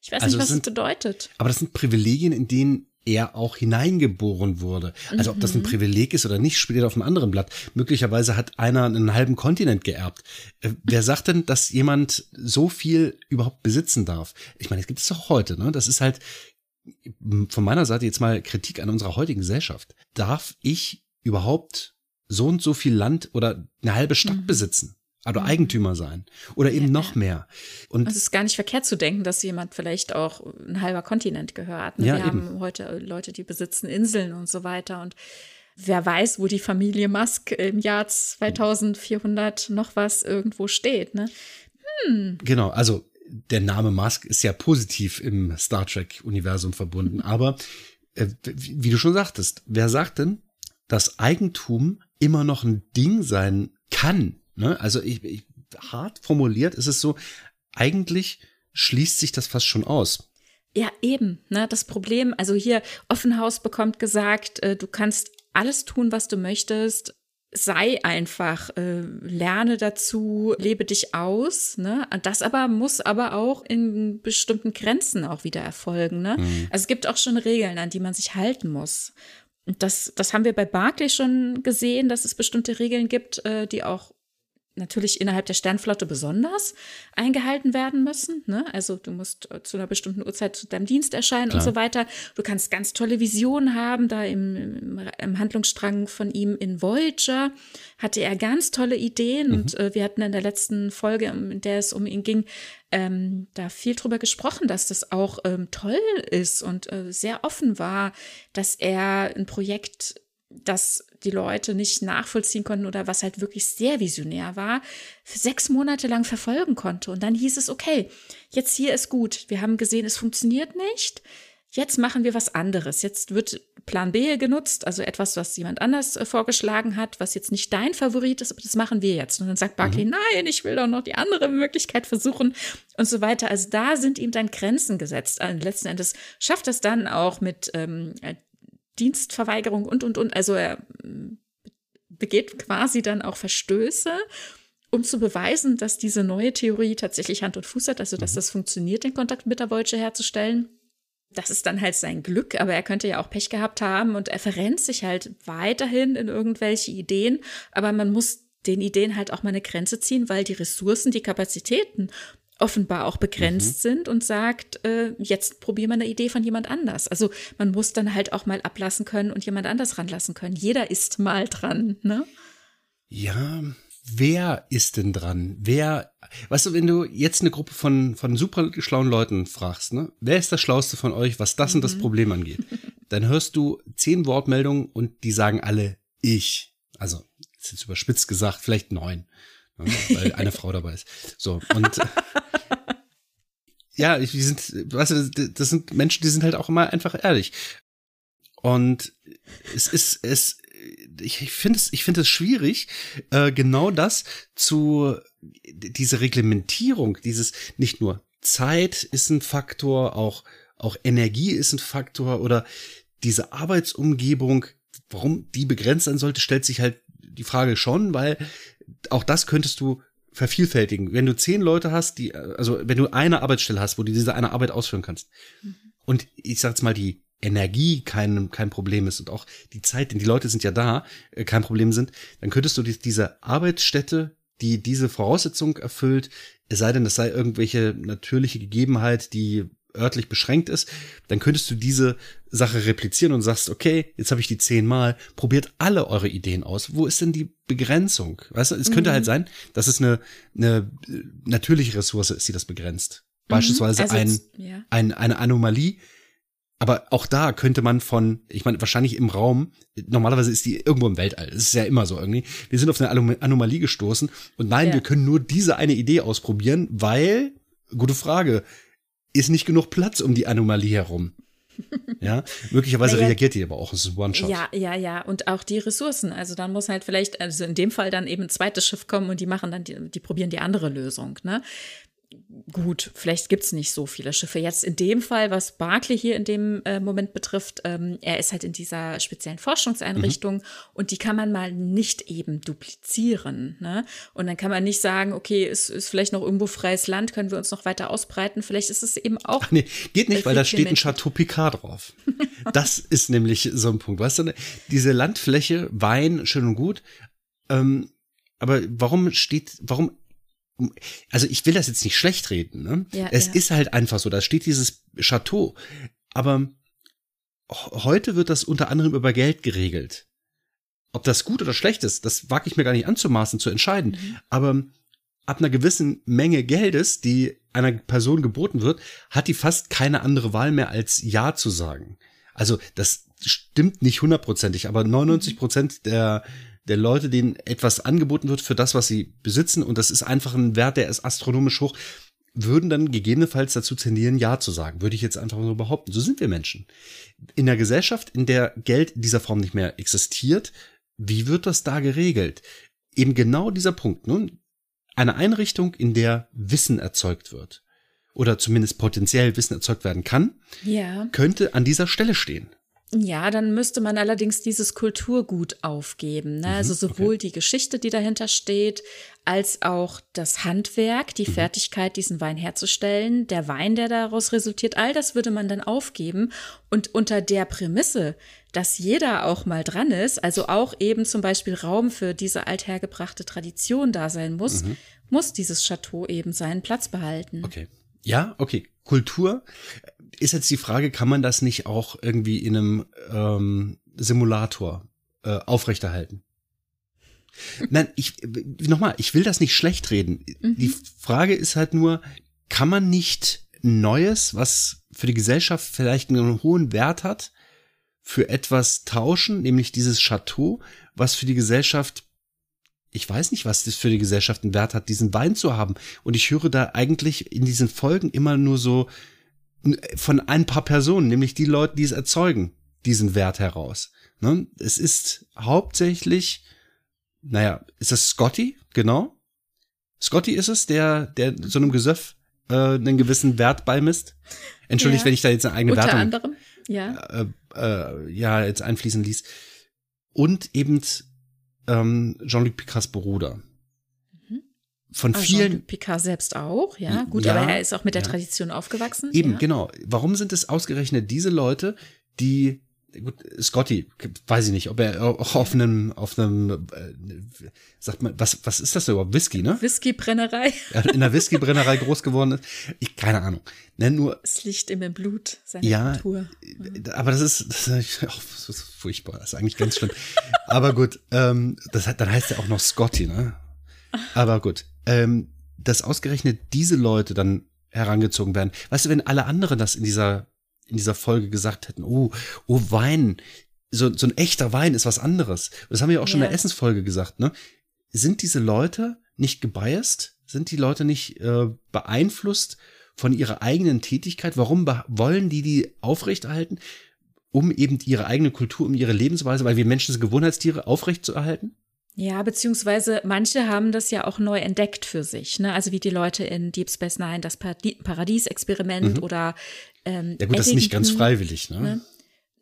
ich weiß also nicht, was sind, es bedeutet. Aber das sind Privilegien, in denen er auch hineingeboren wurde. Also ob das ein mhm. Privileg ist oder nicht, spielt auf einem anderen Blatt. Möglicherweise hat einer einen halben Kontinent geerbt. Äh, wer sagt denn, dass jemand so viel überhaupt besitzen darf? Ich meine, es gibt es doch heute, ne? Das ist halt von meiner Seite jetzt mal Kritik an unserer heutigen Gesellschaft. Darf ich überhaupt so und so viel Land oder eine halbe Stadt mhm. besitzen. Also mhm. Eigentümer sein. Oder eben ja, noch mehr. Und es ist gar nicht verkehrt zu denken, dass jemand vielleicht auch ein halber Kontinent gehört. Ne? Ja, Wir eben. haben heute Leute, die besitzen Inseln und so weiter. Und wer weiß, wo die Familie Musk im Jahr 2400 noch was irgendwo steht. Ne? Hm. Genau, also der Name Musk ist ja positiv im Star Trek-Universum verbunden. Aber äh, wie du schon sagtest, wer sagt denn, dass Eigentum immer noch ein Ding sein kann. Ne? Also ich, ich, hart formuliert ist es so, eigentlich schließt sich das fast schon aus. Ja, eben. Ne? Das Problem, also hier Offenhaus bekommt gesagt, äh, du kannst alles tun, was du möchtest, sei einfach, äh, lerne dazu, lebe dich aus. Ne? Das aber muss aber auch in bestimmten Grenzen auch wieder erfolgen. Ne? Mhm. Also es gibt auch schon Regeln, an die man sich halten muss. Das, das haben wir bei Barclay schon gesehen, dass es bestimmte Regeln gibt, äh, die auch natürlich innerhalb der Sternflotte besonders eingehalten werden müssen. Ne? Also du musst äh, zu einer bestimmten Uhrzeit zu deinem Dienst erscheinen Klar. und so weiter. Du kannst ganz tolle Visionen haben. Da im, im, im, Handlungsstrang von ihm in Voyager hatte er ganz tolle Ideen. Mhm. Und äh, wir hatten in der letzten Folge, in der es um ihn ging, ähm, da viel drüber gesprochen, dass das auch ähm, toll ist und äh, sehr offen war, dass er ein Projekt das die Leute nicht nachvollziehen konnten oder was halt wirklich sehr visionär war, für sechs Monate lang verfolgen konnte. Und dann hieß es, okay, jetzt hier ist gut. Wir haben gesehen, es funktioniert nicht. Jetzt machen wir was anderes. Jetzt wird Plan B genutzt, also etwas, was jemand anders äh, vorgeschlagen hat, was jetzt nicht dein Favorit ist, aber das machen wir jetzt. Und dann sagt Barclay, mhm. nein, ich will doch noch die andere Möglichkeit versuchen und so weiter. Also da sind ihm dann Grenzen gesetzt. Und äh, letzten Endes schafft es dann auch mit ähm, Dienstverweigerung und, und, und. Also er mm, begeht quasi dann auch Verstöße, um zu beweisen, dass diese neue Theorie tatsächlich Hand und Fuß hat, also dass mhm. das funktioniert, den Kontakt mit der Voyager herzustellen. Das ist dann halt sein Glück, aber er könnte ja auch Pech gehabt haben und er verrennt sich halt weiterhin in irgendwelche Ideen, aber man muss den Ideen halt auch mal eine Grenze ziehen, weil die Ressourcen, die Kapazitäten offenbar auch begrenzt mhm. sind und sagt, äh, jetzt probier mal eine Idee von jemand anders. Also man muss dann halt auch mal ablassen können und jemand anders ranlassen können. Jeder ist mal dran, ne? Ja, wer ist denn dran? Wer, weißt du, wenn du jetzt eine Gruppe von, von super schlauen Leuten fragst, ne? Wer ist das Schlauste von euch, was das mhm. und das mhm. Problem angeht? Dann hörst du zehn Wortmeldungen und die sagen alle ich. Also, jetzt überspitzt gesagt, vielleicht neun. Ne? Weil eine Frau dabei ist. So, und ja, die sind, weißt du, das sind Menschen, die sind halt auch immer einfach ehrlich. Und es ist, es, ich finde es, ich finde es schwierig, äh, genau das zu, diese Reglementierung, dieses nicht nur Zeit ist ein Faktor, auch, auch Energie ist ein Faktor oder diese Arbeitsumgebung, warum die begrenzt sein sollte, stellt sich halt die Frage schon, weil auch das könntest du vervielfältigen. Wenn du zehn Leute hast, die, also wenn du eine Arbeitsstelle hast, wo du diese eine Arbeit ausführen kannst, mhm. und ich sag jetzt mal, die Energie kein, kein Problem ist und auch die Zeit, denn die Leute sind ja da, äh, kein Problem sind, dann könntest du die, diese Arbeitsstätte, die diese Voraussetzung erfüllt, es sei denn, es sei irgendwelche natürliche Gegebenheit, die örtlich beschränkt ist, dann könntest du diese Sache replizieren und sagst, okay, jetzt habe ich die zehnmal, probiert alle eure Ideen aus. Wo ist denn die Begrenzung? Weißt du, es könnte mhm. halt sein, dass es eine, eine natürliche Ressource ist, die das begrenzt. Mhm. Beispielsweise also, ein, ja. ein, eine Anomalie. Aber auch da könnte man von, ich meine, wahrscheinlich im Raum, normalerweise ist die irgendwo im Weltall. Das ist ja immer so irgendwie. Wir sind auf eine Anomalie gestoßen und nein, ja. wir können nur diese eine Idee ausprobieren, weil, gute Frage, ist nicht genug Platz um die Anomalie herum. Ja, möglicherweise naja, reagiert die aber auch, es ist One-Shot. Ja, ja, ja. Und auch die Ressourcen. Also dann muss halt vielleicht, also in dem Fall dann eben ein zweites Schiff kommen und die machen dann, die, die probieren die andere Lösung, ne? Gut, vielleicht gibt es nicht so viele Schiffe. Jetzt in dem Fall, was Barclay hier in dem äh, Moment betrifft, ähm, er ist halt in dieser speziellen Forschungseinrichtung mhm. und die kann man mal nicht eben duplizieren. Ne? Und dann kann man nicht sagen, okay, es ist vielleicht noch irgendwo freies Land, können wir uns noch weiter ausbreiten. Vielleicht ist es eben auch. Ach nee, geht nicht, weil da steht ein Chateau Picard drauf. das ist nämlich so ein Punkt. Weißt du, diese Landfläche, Wein, schön und gut. Ähm, aber warum steht, warum also ich will das jetzt nicht schlecht reden, ne? Ja, es ja. ist halt einfach so, da steht dieses Chateau. Aber heute wird das unter anderem über Geld geregelt. Ob das gut oder schlecht ist, das wage ich mir gar nicht anzumaßen, zu entscheiden. Mhm. Aber ab einer gewissen Menge Geldes, die einer Person geboten wird, hat die fast keine andere Wahl mehr als Ja zu sagen. Also das stimmt nicht hundertprozentig, aber 99 Prozent der der Leute, denen etwas angeboten wird für das, was sie besitzen, und das ist einfach ein Wert, der ist astronomisch hoch, würden dann gegebenenfalls dazu tendieren, Ja zu sagen. Würde ich jetzt einfach so behaupten. So sind wir Menschen. In der Gesellschaft, in der Geld in dieser Form nicht mehr existiert, wie wird das da geregelt? Eben genau dieser Punkt. Nun, eine Einrichtung, in der Wissen erzeugt wird oder zumindest potenziell Wissen erzeugt werden kann, ja. könnte an dieser Stelle stehen. Ja, dann müsste man allerdings dieses Kulturgut aufgeben. Ne? Mhm, also sowohl okay. die Geschichte, die dahinter steht, als auch das Handwerk, die mhm. Fertigkeit, diesen Wein herzustellen, der Wein, der daraus resultiert, all das würde man dann aufgeben. Und unter der Prämisse, dass jeder auch mal dran ist, also auch eben zum Beispiel Raum für diese althergebrachte Tradition da sein muss, mhm. muss dieses Chateau eben seinen Platz behalten. Okay. Ja, okay. Kultur ist jetzt die Frage, kann man das nicht auch irgendwie in einem ähm, Simulator äh, aufrechterhalten? Nein, ich nochmal, ich will das nicht schlecht reden. Mhm. Die Frage ist halt nur, kann man nicht Neues, was für die Gesellschaft vielleicht einen hohen Wert hat, für etwas tauschen, nämlich dieses Chateau, was für die Gesellschaft, ich weiß nicht, was das für die Gesellschaft einen Wert hat, diesen Wein zu haben. Und ich höre da eigentlich in diesen Folgen immer nur so von ein paar Personen, nämlich die Leute, die es erzeugen, diesen Wert heraus. Ne? Es ist hauptsächlich, naja, ist das Scotty, genau. Scotty ist es, der, der so einem Gesöff äh, einen gewissen Wert beimisst. Entschuldigt, ja. wenn ich da jetzt eine eigene Unter Wertung anderem, ja. Äh, äh, ja, jetzt einfließen ließ. Und eben ähm, Jean-Luc Picards Bruder von also vielen. Picard selbst auch, ja, gut, ja, aber er ist auch mit der ja. Tradition aufgewachsen. Eben, ja. genau. Warum sind es ausgerechnet diese Leute, die gut, Scotty, weiß ich nicht, ob er auch auf einem, auf einem, äh, sagt man, was, was ist das überhaupt? Whisky, ne? Whiskybrennerei. in der Whiskybrennerei groß geworden ist. Ich, keine Ahnung. Nenn nur. Es liegt ihm im Blut, seine ja, Kultur. Aber das ist, das ist, oh, das ist furchtbar, das ist eigentlich ganz schlimm. aber gut, ähm, das dann heißt er auch noch Scotty, ne? Aber gut, ähm, dass ausgerechnet diese Leute dann herangezogen werden. Weißt du, wenn alle anderen das in dieser, in dieser Folge gesagt hätten, oh, oh, Wein, so, so ein echter Wein ist was anderes. Das haben wir ja auch schon ja. in der Essensfolge gesagt, ne? Sind diese Leute nicht gebiased? Sind die Leute nicht äh, beeinflusst von ihrer eigenen Tätigkeit? Warum wollen die die aufrechterhalten? Um eben ihre eigene Kultur, um ihre Lebensweise, weil wir Menschen sind Gewohnheitstiere, aufrechtzuerhalten? Ja, beziehungsweise manche haben das ja auch neu entdeckt für sich, ne? Also wie die Leute in Deep Space Nine, das Paradies-Experiment mhm. oder ähm, Ja gut, das ist nicht ganz freiwillig, ne? ne?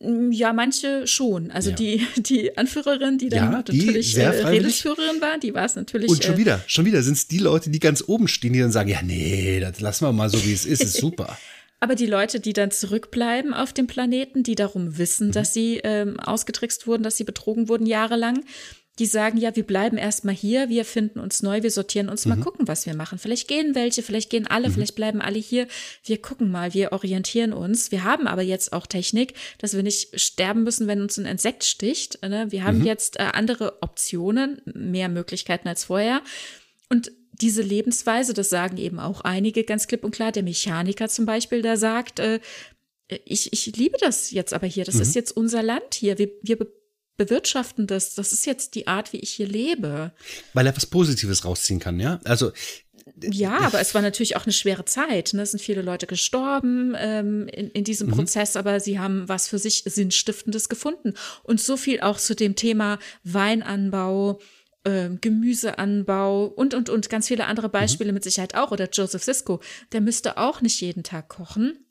Mm, ja, manche schon. Also ja. die, die Anführerin, die dann ja, die natürlich äh, Redelsführerin war, die war es natürlich. Und schon äh, wieder, schon wieder sind es die Leute, die ganz oben stehen, die dann sagen, ja, nee, das lassen wir mal so, wie es ist, ist super. Aber die Leute, die dann zurückbleiben auf dem Planeten, die darum wissen, mhm. dass sie ähm, ausgetrickst wurden, dass sie betrogen wurden jahrelang, die sagen, ja, wir bleiben erstmal hier, wir finden uns neu, wir sortieren uns, mhm. mal gucken, was wir machen. Vielleicht gehen welche, vielleicht gehen alle, mhm. vielleicht bleiben alle hier. Wir gucken mal, wir orientieren uns. Wir haben aber jetzt auch Technik, dass wir nicht sterben müssen, wenn uns ein Insekt sticht. Ne? Wir haben mhm. jetzt äh, andere Optionen, mehr Möglichkeiten als vorher. Und diese Lebensweise, das sagen eben auch einige ganz klipp und klar, der Mechaniker zum Beispiel, der sagt, äh, ich, ich liebe das jetzt aber hier, das mhm. ist jetzt unser Land hier. Wir, wir bewirtschaften das. Das ist jetzt die Art, wie ich hier lebe. Weil er was Positives rausziehen kann, ja? Also ja, aber es war natürlich auch eine schwere Zeit. Ne? Es sind viele Leute gestorben ähm, in, in diesem mhm. Prozess, aber sie haben was für sich Sinnstiftendes gefunden. Und so viel auch zu dem Thema Weinanbau, äh, Gemüseanbau und, und, und ganz viele andere Beispiele mhm. mit Sicherheit auch. Oder Joseph Sisko, der müsste auch nicht jeden Tag kochen.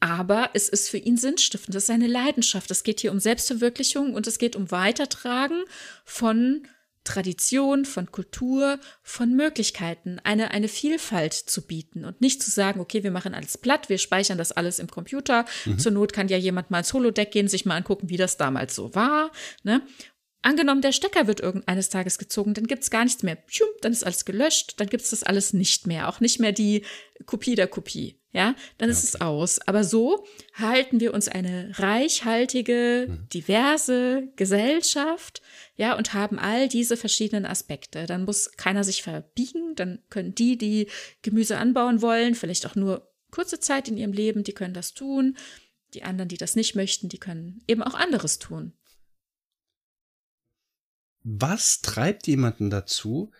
Aber es ist für ihn sinnstiftend. Das ist seine Leidenschaft. Es geht hier um Selbstverwirklichung und es geht um Weitertragen von Tradition, von Kultur, von Möglichkeiten, eine, eine Vielfalt zu bieten und nicht zu sagen, okay, wir machen alles platt, wir speichern das alles im Computer. Mhm. Zur Not kann ja jemand mal ins Holodeck gehen, sich mal angucken, wie das damals so war. Ne? Angenommen, der Stecker wird irgendeines Tages gezogen, dann gibt's gar nichts mehr. Dann ist alles gelöscht, dann gibt's das alles nicht mehr. Auch nicht mehr die Kopie der Kopie. Ja, dann ist okay. es aus. Aber so halten wir uns eine reichhaltige, mhm. diverse Gesellschaft, ja, und haben all diese verschiedenen Aspekte. Dann muss keiner sich verbiegen, dann können die, die Gemüse anbauen wollen, vielleicht auch nur kurze Zeit in ihrem Leben, die können das tun. Die anderen, die das nicht möchten, die können eben auch anderes tun was treibt jemanden dazu,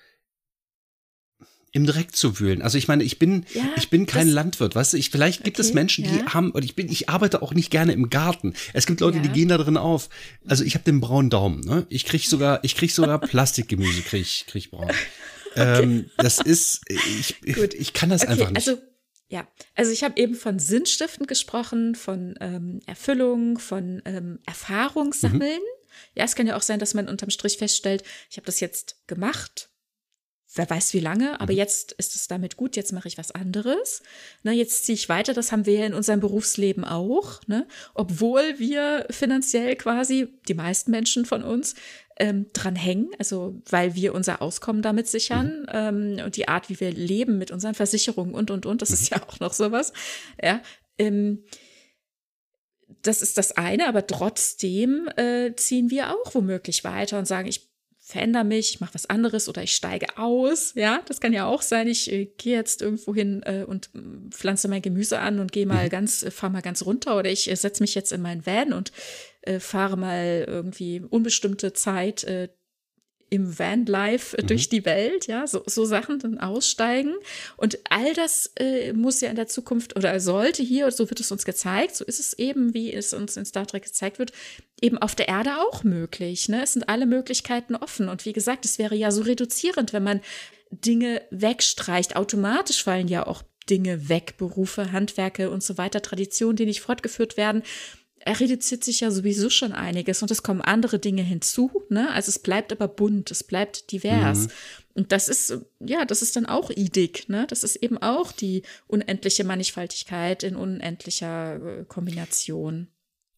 im Dreck zu wühlen. Also ich meine, ich bin, ja, ich bin kein Landwirt, weißt du, ich, vielleicht gibt okay, es Menschen, die ja. haben, und ich bin, ich arbeite auch nicht gerne im Garten. Es gibt Leute, ja. die gehen da drin auf. Also ich habe den braunen Daumen, ne? Ich krieg sogar, ich krieg sogar Plastikgemüse, krieg ich, krieg braun. Okay. Ähm, das ist, ich, ich, ich kann das okay, einfach nicht. Also Ja, also ich habe eben von Sinnstiften gesprochen, von ähm, Erfüllung, von ähm, Erfahrung sammeln. Mhm. Ja, es kann ja auch sein, dass man unterm Strich feststellt, ich habe das jetzt gemacht, wer weiß wie lange, aber mhm. jetzt ist es damit gut, jetzt mache ich was anderes. Ne, jetzt ziehe ich weiter, das haben wir ja in unserem Berufsleben auch, ne? obwohl wir finanziell quasi, die meisten Menschen von uns, ähm, dran hängen, also weil wir unser Auskommen damit sichern mhm. ähm, und die Art, wie wir leben mit unseren Versicherungen und, und, und, das mhm. ist ja auch noch sowas, ja, ähm, das ist das eine, aber trotzdem äh, ziehen wir auch womöglich weiter und sagen, ich verändere mich, ich mache was anderes oder ich steige aus. Ja, das kann ja auch sein. Ich äh, gehe jetzt irgendwo hin äh, und mm, pflanze mein Gemüse an und gehe mal mhm. ganz, äh, fahre mal ganz runter oder ich äh, setze mich jetzt in meinen Van und äh, fahre mal irgendwie unbestimmte Zeit äh, im Vanlife mhm. durch die Welt, ja, so, so Sachen dann aussteigen. Und all das äh, muss ja in der Zukunft oder sollte hier, so wird es uns gezeigt, so ist es eben, wie es uns in Star Trek gezeigt wird, eben auf der Erde auch möglich. Ne? Es sind alle Möglichkeiten offen. Und wie gesagt, es wäre ja so reduzierend, wenn man Dinge wegstreicht. Automatisch fallen ja auch Dinge weg, Berufe, Handwerke und so weiter, Traditionen, die nicht fortgeführt werden er reduziert sich ja sowieso schon einiges und es kommen andere Dinge hinzu, ne? Also es bleibt aber bunt, es bleibt divers. Mhm. Und das ist, ja, das ist dann auch idig, ne? Das ist eben auch die unendliche Mannigfaltigkeit in unendlicher äh, Kombination.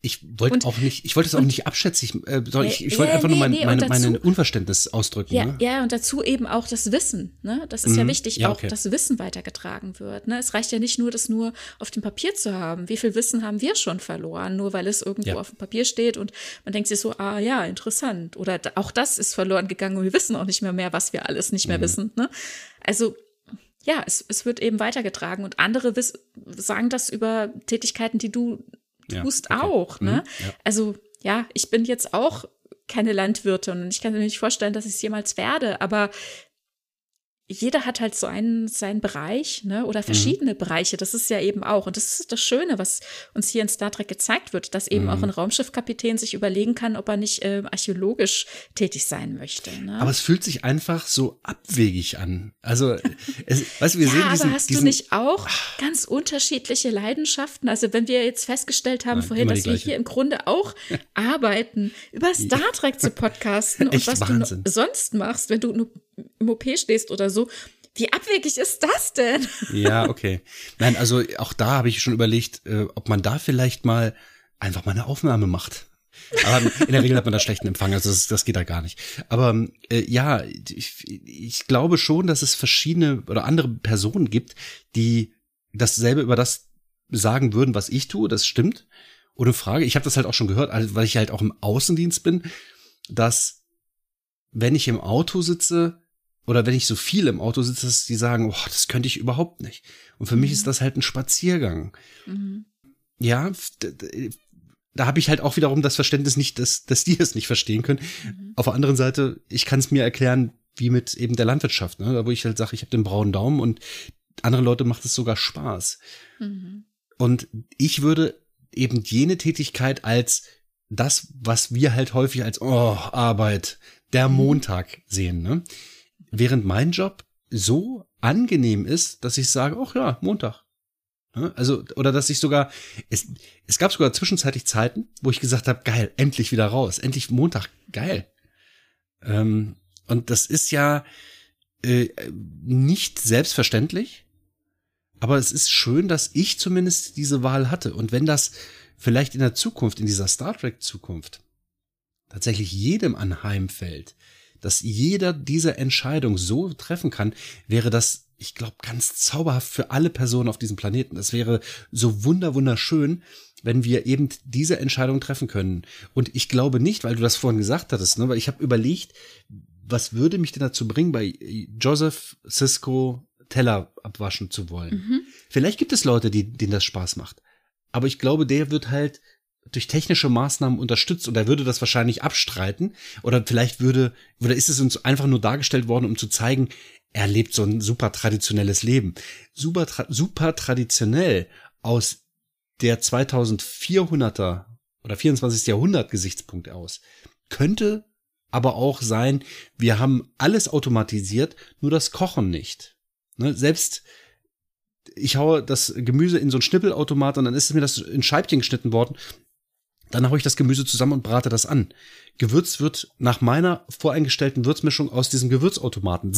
Ich wollte auch nicht, ich wollte es auch nicht abschätzig, äh, sondern ich, ich wollte ja, einfach nee, nur mein, nee, meine, dazu, meine Unverständnis ausdrücken. Ja, ne? ja, und dazu eben auch das Wissen. Ne? Das ist mhm. ja wichtig, ja, okay. auch das Wissen weitergetragen wird. Ne? Es reicht ja nicht nur, das nur auf dem Papier zu haben. Wie viel Wissen haben wir schon verloren, nur weil es irgendwo ja. auf dem Papier steht und man denkt sich so, ah ja, interessant. Oder auch das ist verloren gegangen und wir wissen auch nicht mehr mehr, was wir alles nicht mehr mhm. wissen. Ne? Also ja, es, es wird eben weitergetragen und andere sagen das über Tätigkeiten, die du tust ja, okay. auch. Ne? Mhm, ja. Also ja, ich bin jetzt auch keine Landwirtin und ich kann mir nicht vorstellen, dass ich es jemals werde, aber jeder hat halt so einen seinen Bereich, ne, oder mhm. verschiedene mhm. Bereiche. Das ist ja eben auch. Und das ist das Schöne, was uns hier in Star Trek gezeigt wird, dass eben mhm. auch ein Raumschiffkapitän sich überlegen kann, ob er nicht äh, archäologisch tätig sein möchte. Ne? Aber es fühlt sich einfach so abwegig an. Also, es, weißt du, wir ja, sehen diesen, aber hast diesen, du nicht auch ganz unterschiedliche Leidenschaften? Also, wenn wir jetzt festgestellt haben Nein, vorhin, dass wir hier im Grunde auch arbeiten, über Star Trek zu podcasten und was Wahnsinn. du sonst machst, wenn du nur im OP stehst oder so. Wie abwegig ist das denn? Ja, okay. Nein, also auch da habe ich schon überlegt, äh, ob man da vielleicht mal einfach mal eine Aufnahme macht. Aber in der Regel hat man da schlechten Empfang, also das, das geht da gar nicht. Aber äh, ja, ich, ich glaube schon, dass es verschiedene oder andere Personen gibt, die dasselbe über das sagen würden, was ich tue. Das stimmt. Ohne Frage. Ich habe das halt auch schon gehört, weil ich halt auch im Außendienst bin, dass wenn ich im Auto sitze, oder wenn ich so viel im Auto sitze, dass die sagen, oh, das könnte ich überhaupt nicht. Und für mhm. mich ist das halt ein Spaziergang. Mhm. Ja, da habe ich halt auch wiederum das Verständnis nicht, dass, dass die es nicht verstehen können. Mhm. Auf der anderen Seite, ich kann es mir erklären, wie mit eben der Landwirtschaft, ne? da wo ich halt sage, ich habe den braunen Daumen und andere Leute macht es sogar Spaß. Mhm. Und ich würde eben jene Tätigkeit als das, was wir halt häufig als oh, Arbeit, der mhm. Montag sehen. Ne? Während mein Job so angenehm ist, dass ich sage, ach ja, Montag. Also, oder dass ich sogar, es, es gab sogar zwischenzeitlich Zeiten, wo ich gesagt habe, geil, endlich wieder raus, endlich Montag, geil. Ähm, und das ist ja äh, nicht selbstverständlich, aber es ist schön, dass ich zumindest diese Wahl hatte. Und wenn das vielleicht in der Zukunft, in dieser Star Trek Zukunft, tatsächlich jedem anheimfällt, dass jeder diese Entscheidung so treffen kann, wäre das, ich glaube, ganz zauberhaft für alle Personen auf diesem Planeten. Es wäre so wunder wunderschön, wenn wir eben diese Entscheidung treffen können. Und ich glaube nicht, weil du das vorhin gesagt hattest, ne, weil ich habe überlegt, was würde mich denn dazu bringen, bei Joseph Cisco Teller abwaschen zu wollen? Mhm. Vielleicht gibt es Leute, die, denen das Spaß macht. Aber ich glaube, der wird halt durch technische Maßnahmen unterstützt und er würde das wahrscheinlich abstreiten oder vielleicht würde oder ist es uns einfach nur dargestellt worden, um zu zeigen, er lebt so ein super traditionelles Leben. Super, tra super traditionell aus der 2400er oder 24. Jahrhundert Gesichtspunkt aus. Könnte aber auch sein, wir haben alles automatisiert, nur das Kochen nicht. Ne? Selbst ich haue das Gemüse in so einen Schnippelautomat und dann ist mir das in Scheibchen geschnitten worden. Dann haue ich das Gemüse zusammen und brate das an. Gewürz wird nach meiner voreingestellten Würzmischung aus diesem Gewürzautomaten.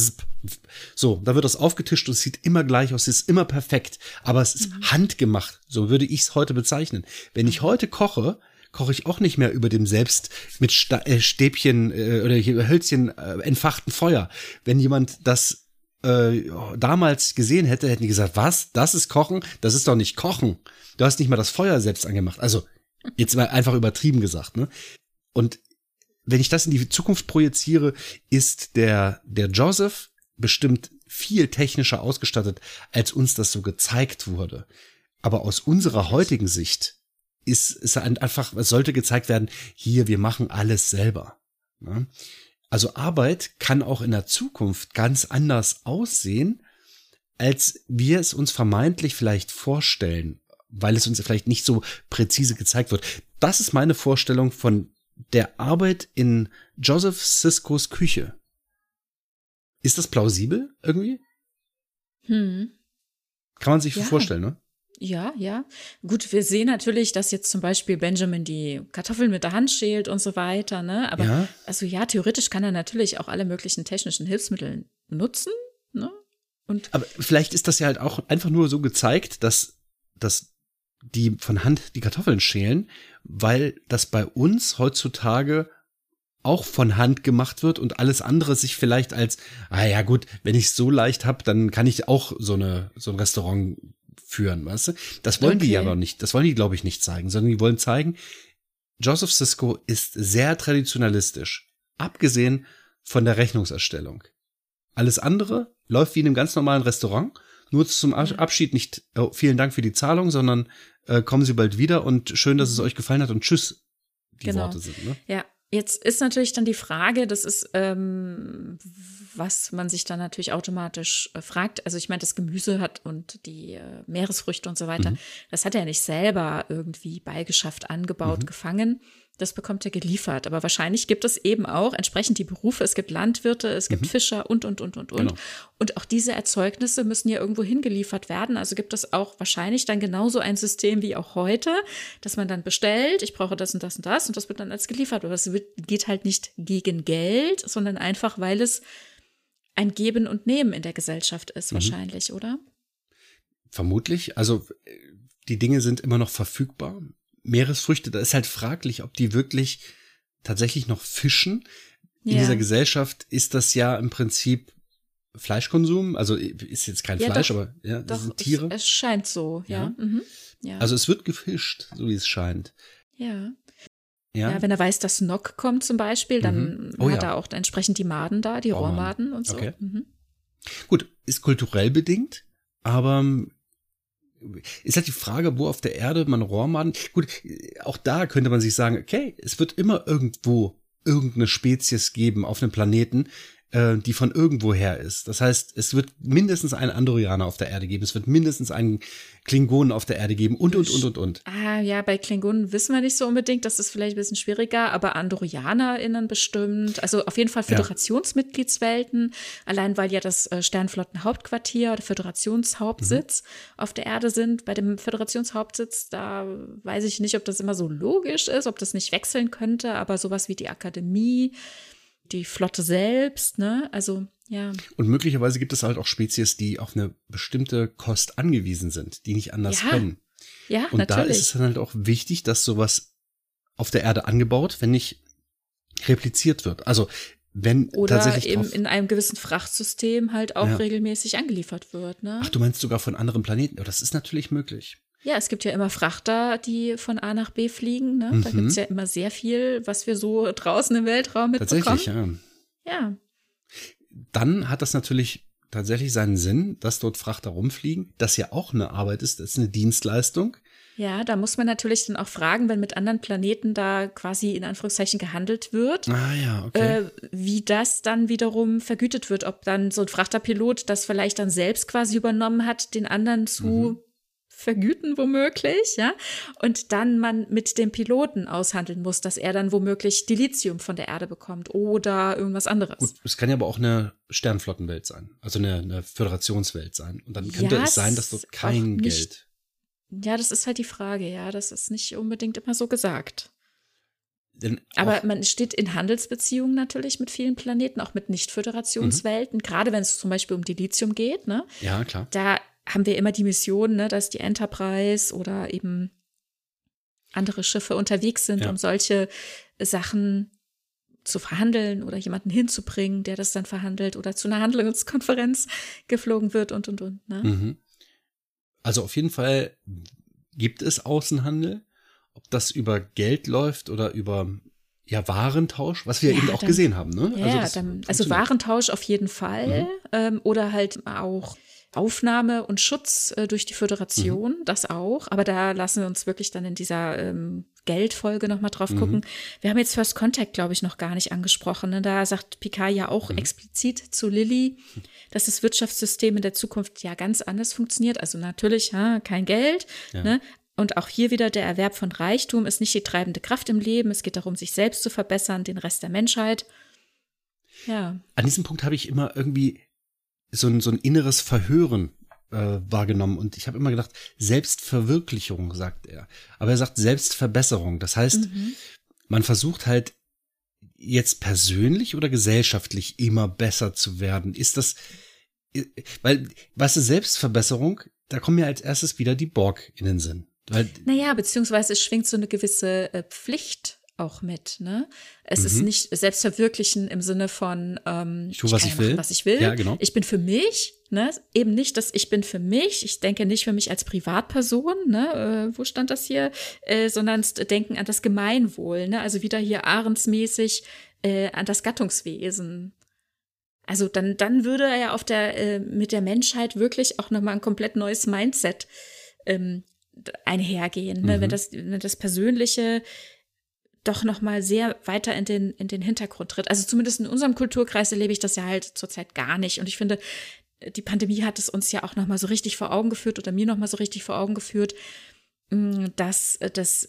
So, da wird das aufgetischt und es sieht immer gleich aus, es ist immer perfekt. Aber es ist mhm. handgemacht, so würde ich es heute bezeichnen. Wenn ich heute koche, koche ich auch nicht mehr über dem selbst mit äh, Stäbchen äh, oder Hölzchen äh, entfachten Feuer. Wenn jemand das äh, damals gesehen hätte, hätten die gesagt, was? Das ist Kochen? Das ist doch nicht Kochen. Du hast nicht mal das Feuer selbst angemacht. Also Jetzt mal einfach übertrieben gesagt, ne? Und wenn ich das in die Zukunft projiziere, ist der, der Joseph bestimmt viel technischer ausgestattet, als uns das so gezeigt wurde. Aber aus unserer heutigen Sicht ist, ist einfach, es sollte gezeigt werden, hier, wir machen alles selber. Ne? Also Arbeit kann auch in der Zukunft ganz anders aussehen, als wir es uns vermeintlich vielleicht vorstellen weil es uns vielleicht nicht so präzise gezeigt wird. Das ist meine Vorstellung von der Arbeit in Joseph Siskos Küche. Ist das plausibel irgendwie? Hm. Kann man sich ja. vorstellen, ne? Ja, ja. Gut, wir sehen natürlich, dass jetzt zum Beispiel Benjamin die Kartoffeln mit der Hand schält und so weiter, ne? Aber ja. also ja, theoretisch kann er natürlich auch alle möglichen technischen Hilfsmittel nutzen, ne? Und Aber vielleicht ist das ja halt auch einfach nur so gezeigt, dass, dass die von Hand die Kartoffeln schälen, weil das bei uns heutzutage auch von Hand gemacht wird und alles andere sich vielleicht als, ah ja gut, wenn ich es so leicht hab, dann kann ich auch so eine so ein Restaurant führen, weißt du? Das wollen okay. die ja noch nicht, das wollen die glaube ich nicht zeigen, sondern die wollen zeigen, Joseph Cisco ist sehr traditionalistisch, abgesehen von der Rechnungserstellung. Alles andere läuft wie in einem ganz normalen Restaurant nur zum Abschied nicht oh, vielen Dank für die Zahlung, sondern äh, kommen Sie bald wieder und schön, dass es mhm. euch gefallen hat und tschüss. Die genau. Worte sind, ne? Ja, Jetzt ist natürlich dann die Frage, das ist, ähm, was man sich dann natürlich automatisch äh, fragt. Also ich meine, das Gemüse hat und die äh, Meeresfrüchte und so weiter, mhm. das hat er nicht selber irgendwie beigeschafft, angebaut, mhm. gefangen, das bekommt er geliefert. Aber wahrscheinlich gibt es eben auch entsprechend die Berufe. Es gibt Landwirte, es gibt mhm. Fischer und, und, und, und, und. Genau. Und auch diese Erzeugnisse müssen ja irgendwo hingeliefert werden. Also gibt es auch wahrscheinlich dann genauso ein System wie auch heute, dass man dann bestellt, ich brauche das und das und das und das wird dann als geliefert. Aber es geht halt nicht gegen Geld, sondern einfach, weil es ein Geben und Nehmen in der Gesellschaft ist, mhm. wahrscheinlich, oder? Vermutlich. Also die Dinge sind immer noch verfügbar. Meeresfrüchte, da ist halt fraglich, ob die wirklich tatsächlich noch fischen. In ja. dieser Gesellschaft ist das ja im Prinzip Fleischkonsum, also ist jetzt kein ja, Fleisch, doch, aber ja, das doch, sind Tiere. Es, es scheint so, ja. Ja. Mhm. ja. Also es wird gefischt, so wie es scheint. Ja. Ja. ja, wenn er weiß, dass Nock kommt zum Beispiel, dann mhm. oh, hat er auch entsprechend die Maden da, die oh, Rohrmaden und so. Okay. Mhm. Gut, ist kulturell bedingt, aber ist halt die Frage, wo auf der Erde man Rohrmaden. Gut, auch da könnte man sich sagen, okay, es wird immer irgendwo irgendeine Spezies geben auf einem Planeten, äh, die von irgendwoher ist. Das heißt, es wird mindestens einen Andorianer auf der Erde geben, es wird mindestens einen Klingonen auf der Erde geben und, und, und, und, und. Ah, ja, bei Klingonen wissen wir nicht so unbedingt, das ist vielleicht ein bisschen schwieriger, aber AndorianerInnen bestimmt, also auf jeden Fall Föderationsmitgliedswelten, allein weil ja das äh, Sternflottenhauptquartier oder Föderationshauptsitz mhm. auf der Erde sind. Bei dem Föderationshauptsitz, da weiß ich nicht, ob das immer so logisch ist, ob das nicht wechseln könnte, aber sowas wie die Akademie, die Flotte selbst, ne? Also, ja. Und möglicherweise gibt es halt auch Spezies, die auf eine bestimmte Kost angewiesen sind, die nicht anders ja. können. Ja, Und natürlich. da ist es dann halt auch wichtig, dass sowas auf der Erde angebaut, wenn nicht repliziert wird. Also, wenn Oder tatsächlich eben in einem gewissen Frachtsystem halt auch ja. regelmäßig angeliefert wird, ne? Ach, du meinst sogar von anderen Planeten? Oh, das ist natürlich möglich. Ja, es gibt ja immer Frachter, die von A nach B fliegen. Ne? Mhm. Da gibt es ja immer sehr viel, was wir so draußen im Weltraum mitbekommen. Tatsächlich, ja. Ja. Dann hat das natürlich tatsächlich seinen Sinn, dass dort Frachter rumfliegen, das ja auch eine Arbeit ist, das ist eine Dienstleistung. Ja, da muss man natürlich dann auch fragen, wenn mit anderen Planeten da quasi in Anführungszeichen gehandelt wird, ah, ja, okay. äh, wie das dann wiederum vergütet wird, ob dann so ein Frachterpilot das vielleicht dann selbst quasi übernommen hat, den anderen zu mhm vergüten womöglich, ja, und dann man mit dem Piloten aushandeln muss, dass er dann womöglich Dilithium von der Erde bekommt oder irgendwas anderes. Gut, es kann ja aber auch eine Sternflottenwelt sein, also eine, eine Föderationswelt sein. Und dann könnte ja, es sein, dass dort kein Geld. Ja, das ist halt die Frage, ja, das ist nicht unbedingt immer so gesagt. Aber man steht in Handelsbeziehungen natürlich mit vielen Planeten, auch mit Nicht-Föderationswelten, mhm. gerade wenn es zum Beispiel um Dilithium geht. Ne? Ja, klar. Da haben wir immer die Mission, ne, dass die Enterprise oder eben andere Schiffe unterwegs sind, ja. um solche Sachen zu verhandeln oder jemanden hinzubringen, der das dann verhandelt oder zu einer Handlungskonferenz geflogen wird und und und. Ne? Mhm. Also auf jeden Fall gibt es Außenhandel ob das über Geld läuft oder über ja, Warentausch, was wir ja, eben auch dann, gesehen haben. Ne? Ja, also, dann, also Warentausch auf jeden Fall mhm. ähm, oder halt auch Aufnahme und Schutz äh, durch die Föderation, mhm. das auch. Aber da lassen wir uns wirklich dann in dieser ähm, Geldfolge nochmal drauf gucken. Mhm. Wir haben jetzt First Contact, glaube ich, noch gar nicht angesprochen. Ne? Da sagt Picard ja auch mhm. explizit zu Lilly, dass das Wirtschaftssystem in der Zukunft ja ganz anders funktioniert. Also natürlich ha, kein Geld, ja. ne? Und auch hier wieder der Erwerb von Reichtum ist nicht die treibende Kraft im Leben. Es geht darum, sich selbst zu verbessern, den Rest der Menschheit. Ja. An diesem Punkt habe ich immer irgendwie so ein, so ein inneres Verhören äh, wahrgenommen. Und ich habe immer gedacht, Selbstverwirklichung, sagt er. Aber er sagt Selbstverbesserung. Das heißt, mhm. man versucht halt jetzt persönlich oder gesellschaftlich immer besser zu werden. Ist das, weil, weißt du, Selbstverbesserung, da kommen ja als erstes wieder die Borg in den Sinn. Weil naja, beziehungsweise es schwingt so eine gewisse äh, Pflicht auch mit. Ne? Es mhm. ist nicht Selbstverwirklichen im Sinne von ähm, ich tue, was ich, ich will. was ich will. Ja, genau. Ich bin für mich, ne? Eben nicht, dass ich bin für mich. Ich denke nicht für mich als Privatperson, ne? Äh, wo stand das hier? Äh, sondern denken an das Gemeinwohl, ne? Also wieder hier ahrensmäßig äh, an das Gattungswesen. Also dann, dann würde er ja auf der äh, mit der Menschheit wirklich auch nochmal ein komplett neues Mindset ähm, einhergehen, ne? Mhm. wenn das wenn das Persönliche doch noch mal sehr weiter in den in den Hintergrund tritt. Also zumindest in unserem Kulturkreis erlebe ich das ja halt zurzeit gar nicht. Und ich finde, die Pandemie hat es uns ja auch noch mal so richtig vor Augen geführt oder mir noch mal so richtig vor Augen geführt, mm, dass das,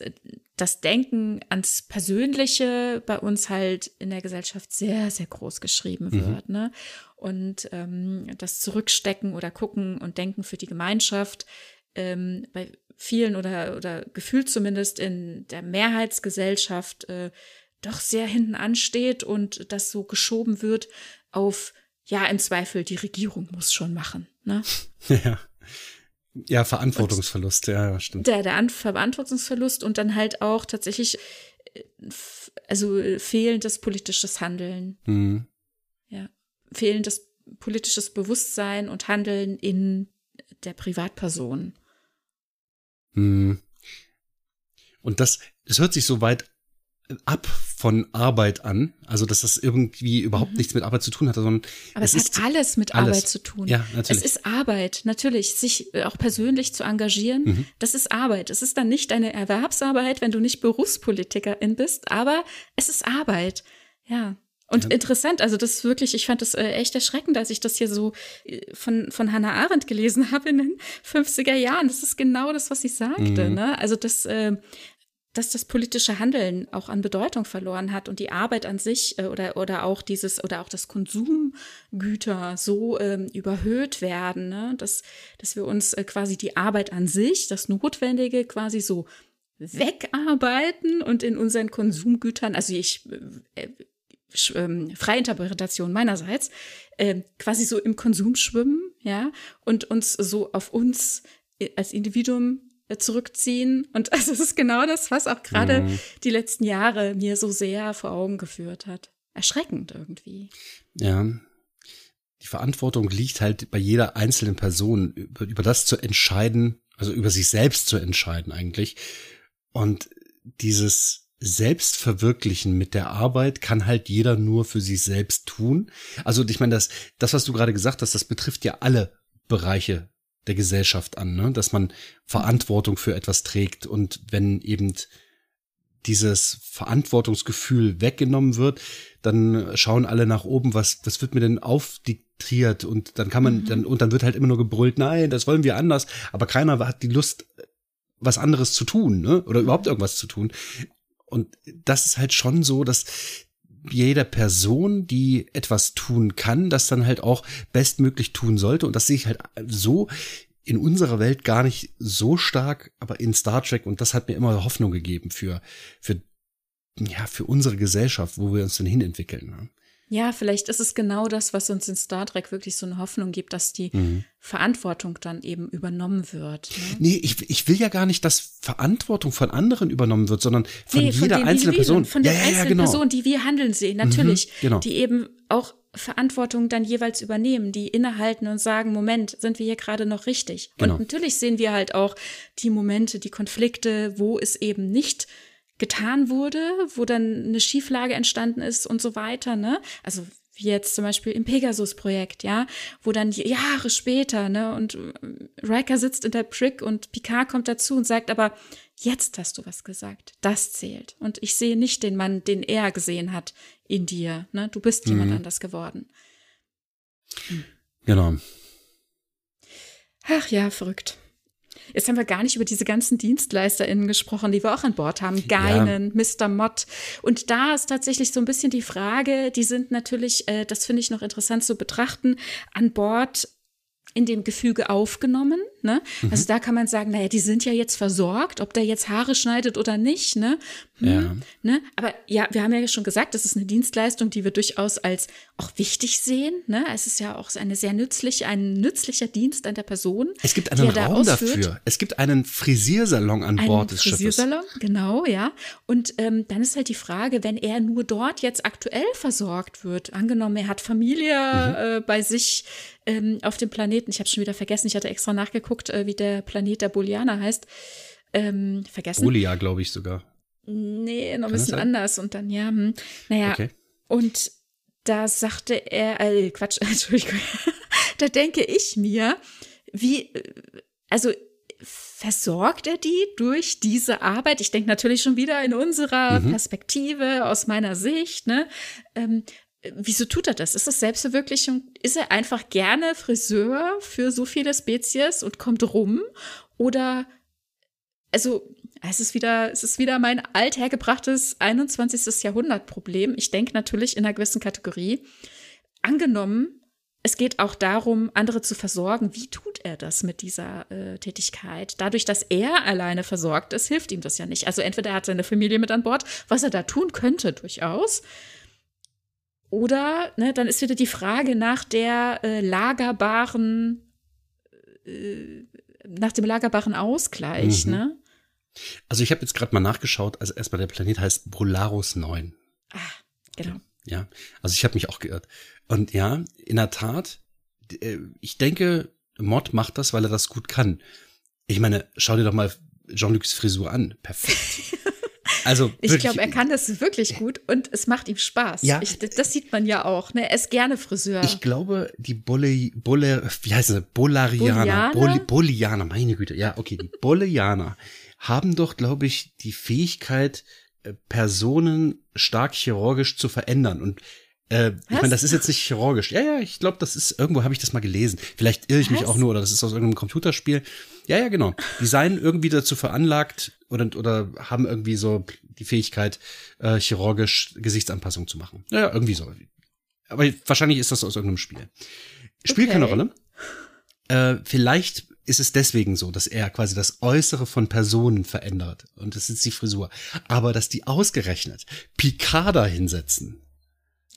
das Denken ans Persönliche bei uns halt in der Gesellschaft sehr, sehr groß geschrieben mhm. wird. Mhm. Ne? Und ähm, das Zurückstecken oder Gucken und Denken für die Gemeinschaft ähm, bei vielen oder, oder gefühlt zumindest in der Mehrheitsgesellschaft äh, doch sehr hinten ansteht und das so geschoben wird auf, ja, im Zweifel, die Regierung muss schon machen. Ne? Ja. Ja, Verantwortungsverlust, und ja, stimmt. Der, der Verantwortungsverlust und dann halt auch tatsächlich, äh, also fehlendes politisches Handeln. Mhm. Ja, fehlendes politisches Bewusstsein und Handeln in der Privatperson. Hm. Und das, das hört sich so weit ab von Arbeit an, also dass das irgendwie überhaupt mhm. nichts mit Arbeit zu tun hat, sondern aber es, es hat alles mit alles. Arbeit zu tun. Ja, natürlich. Es ist Arbeit, natürlich, sich auch persönlich zu engagieren, mhm. das ist Arbeit. Es ist dann nicht deine Erwerbsarbeit, wenn du nicht Berufspolitikerin bist, aber es ist Arbeit. Ja. Und ja. interessant, also das ist wirklich, ich fand das äh, echt erschreckend, als ich das hier so äh, von, von Hannah Arendt gelesen habe in den 50er Jahren. Das ist genau das, was sie sagte. Mhm. Ne? Also das, äh, dass das politische Handeln auch an Bedeutung verloren hat und die Arbeit an sich äh, oder, oder auch dieses oder auch das Konsumgüter so ähm, überhöht werden, ne? dass, dass wir uns äh, quasi die Arbeit an sich, das Notwendige quasi so wegarbeiten und in unseren Konsumgütern, also ich äh, ähm, Freiinterpretation meinerseits, äh, quasi so im Konsum schwimmen, ja, und uns so auf uns äh, als Individuum äh, zurückziehen. Und also es ist genau das, was auch gerade mhm. die letzten Jahre mir so sehr vor Augen geführt hat. Erschreckend irgendwie. Ja. Die Verantwortung liegt halt bei jeder einzelnen Person, über, über das zu entscheiden, also über sich selbst zu entscheiden eigentlich. Und dieses Selbstverwirklichen mit der Arbeit kann halt jeder nur für sich selbst tun. Also ich meine, das, das, was du gerade gesagt hast, das betrifft ja alle Bereiche der Gesellschaft an, ne? dass man Verantwortung für etwas trägt und wenn eben dieses Verantwortungsgefühl weggenommen wird, dann schauen alle nach oben, was, was wird mir denn aufdiktiert und dann kann man, mhm. dann, und dann wird halt immer nur gebrüllt, nein, das wollen wir anders, aber keiner hat die Lust, was anderes zu tun, ne? Oder überhaupt irgendwas zu tun. Und das ist halt schon so, dass jeder Person, die etwas tun kann, das dann halt auch bestmöglich tun sollte. Und das sehe ich halt so in unserer Welt gar nicht so stark, aber in Star Trek und das hat mir immer Hoffnung gegeben für, für, ja, für unsere Gesellschaft, wo wir uns denn hinentwickeln. Ja, vielleicht ist es genau das, was uns in Star Trek wirklich so eine Hoffnung gibt, dass die mhm. Verantwortung dann eben übernommen wird. Ne? Nee, ich, ich will ja gar nicht, dass Verantwortung von anderen übernommen wird, sondern von nee, jeder einzelnen Person. Von der ja, einzelnen ja, genau. Person, die wir handeln sehen, natürlich. Mhm, genau. Die eben auch Verantwortung dann jeweils übernehmen, die innehalten und sagen, Moment, sind wir hier gerade noch richtig? Genau. Und natürlich sehen wir halt auch die Momente, die Konflikte, wo es eben nicht getan wurde, wo dann eine Schieflage entstanden ist und so weiter, ne? Also wie jetzt zum Beispiel im Pegasus-Projekt, ja, wo dann Jahre später, ne, und äh, Riker sitzt in der Brick und Picard kommt dazu und sagt aber, jetzt hast du was gesagt, das zählt. Und ich sehe nicht den Mann, den er gesehen hat in dir, ne, du bist mhm. jemand anders geworden. Hm. Genau. Ach ja, verrückt. Jetzt haben wir gar nicht über diese ganzen DienstleisterInnen gesprochen, die wir auch an Bord haben. Geinen, ja. Mr. Mott. Und da ist tatsächlich so ein bisschen die Frage, die sind natürlich, äh, das finde ich noch interessant zu betrachten, an Bord in dem Gefüge aufgenommen. Ne? Mhm. Also da kann man sagen, naja, die sind ja jetzt versorgt, ob der jetzt Haare schneidet oder nicht. Ne? Ja. ne? Aber ja, wir haben ja schon gesagt, das ist eine Dienstleistung, die wir durchaus als auch wichtig sehen. Ne? Es ist ja auch eine sehr nützliche, ein nützlicher Dienst an der Person. Es gibt einen Raum da dafür. Es gibt einen Frisiersalon an Bord des Schiffes. Frisiersalon, genau, ja. Und ähm, dann ist halt die Frage, wenn er nur dort jetzt aktuell versorgt wird, angenommen, er hat Familie mhm. äh, bei sich ähm, auf dem Planeten. Ich habe schon wieder vergessen, ich hatte extra nachgeguckt, äh, wie der Planet der Bolianer heißt. Ähm, vergessen. Bolia, glaube ich sogar. Nee, noch ein bisschen anders. Und dann, ja, hm. naja. Okay. Und da sagte er, äh, Quatsch, Entschuldigung, da denke ich mir, wie, äh, also versorgt er die durch diese Arbeit? Ich denke natürlich schon wieder in unserer mhm. Perspektive, aus meiner Sicht, ne? Ähm, wieso tut er das? Ist das Selbstverwirklichung? Ist er einfach gerne Friseur für so viele Spezies und kommt rum? Oder, also, es ist wieder, es ist wieder mein althergebrachtes 21. Jahrhundert-Problem. Ich denke natürlich in einer gewissen Kategorie. Angenommen, es geht auch darum, andere zu versorgen. Wie tut er das mit dieser äh, Tätigkeit? Dadurch, dass er alleine versorgt ist, hilft ihm das ja nicht. Also entweder er hat seine Familie mit an Bord, was er da tun könnte durchaus. Oder, ne, dann ist wieder die Frage nach der äh, lagerbaren, äh, nach dem lagerbaren Ausgleich, mhm. ne? Also ich habe jetzt gerade mal nachgeschaut. Also erstmal der Planet heißt Polaris 9. Ah, genau. Ja, also ich habe mich auch geirrt. Und ja, in der Tat, äh, ich denke, Mod macht das, weil er das gut kann. Ich meine, schau dir doch mal Jean-Lucs Frisur an. Perfekt. Also ich glaube, er kann das wirklich gut und es macht ihm Spaß. Ja, ich, das sieht man ja auch. Ne? Er ist gerne Friseur. Ich glaube, die Bolle, Bolle, wie heißt es? Bolarianer, Bolianer, meine Güte. Ja, okay, die Bolianer haben doch, glaube ich, die Fähigkeit, äh, Personen stark chirurgisch zu verändern und äh, ich meine, das ist jetzt nicht chirurgisch. Ja, ja, ich glaube, das ist, irgendwo habe ich das mal gelesen. Vielleicht irre ich Was? mich auch nur, oder das ist aus irgendeinem Computerspiel. Ja, ja, genau. Die seien irgendwie dazu veranlagt oder, oder haben irgendwie so die Fähigkeit, äh, chirurgisch Gesichtsanpassung zu machen. Ja, ja, irgendwie so. Aber wahrscheinlich ist das aus irgendeinem Spiel. Spielt okay. keine Rolle. Äh, vielleicht ist es deswegen so, dass er quasi das Äußere von Personen verändert. Und das ist die Frisur. Aber dass die ausgerechnet Picard hinsetzen,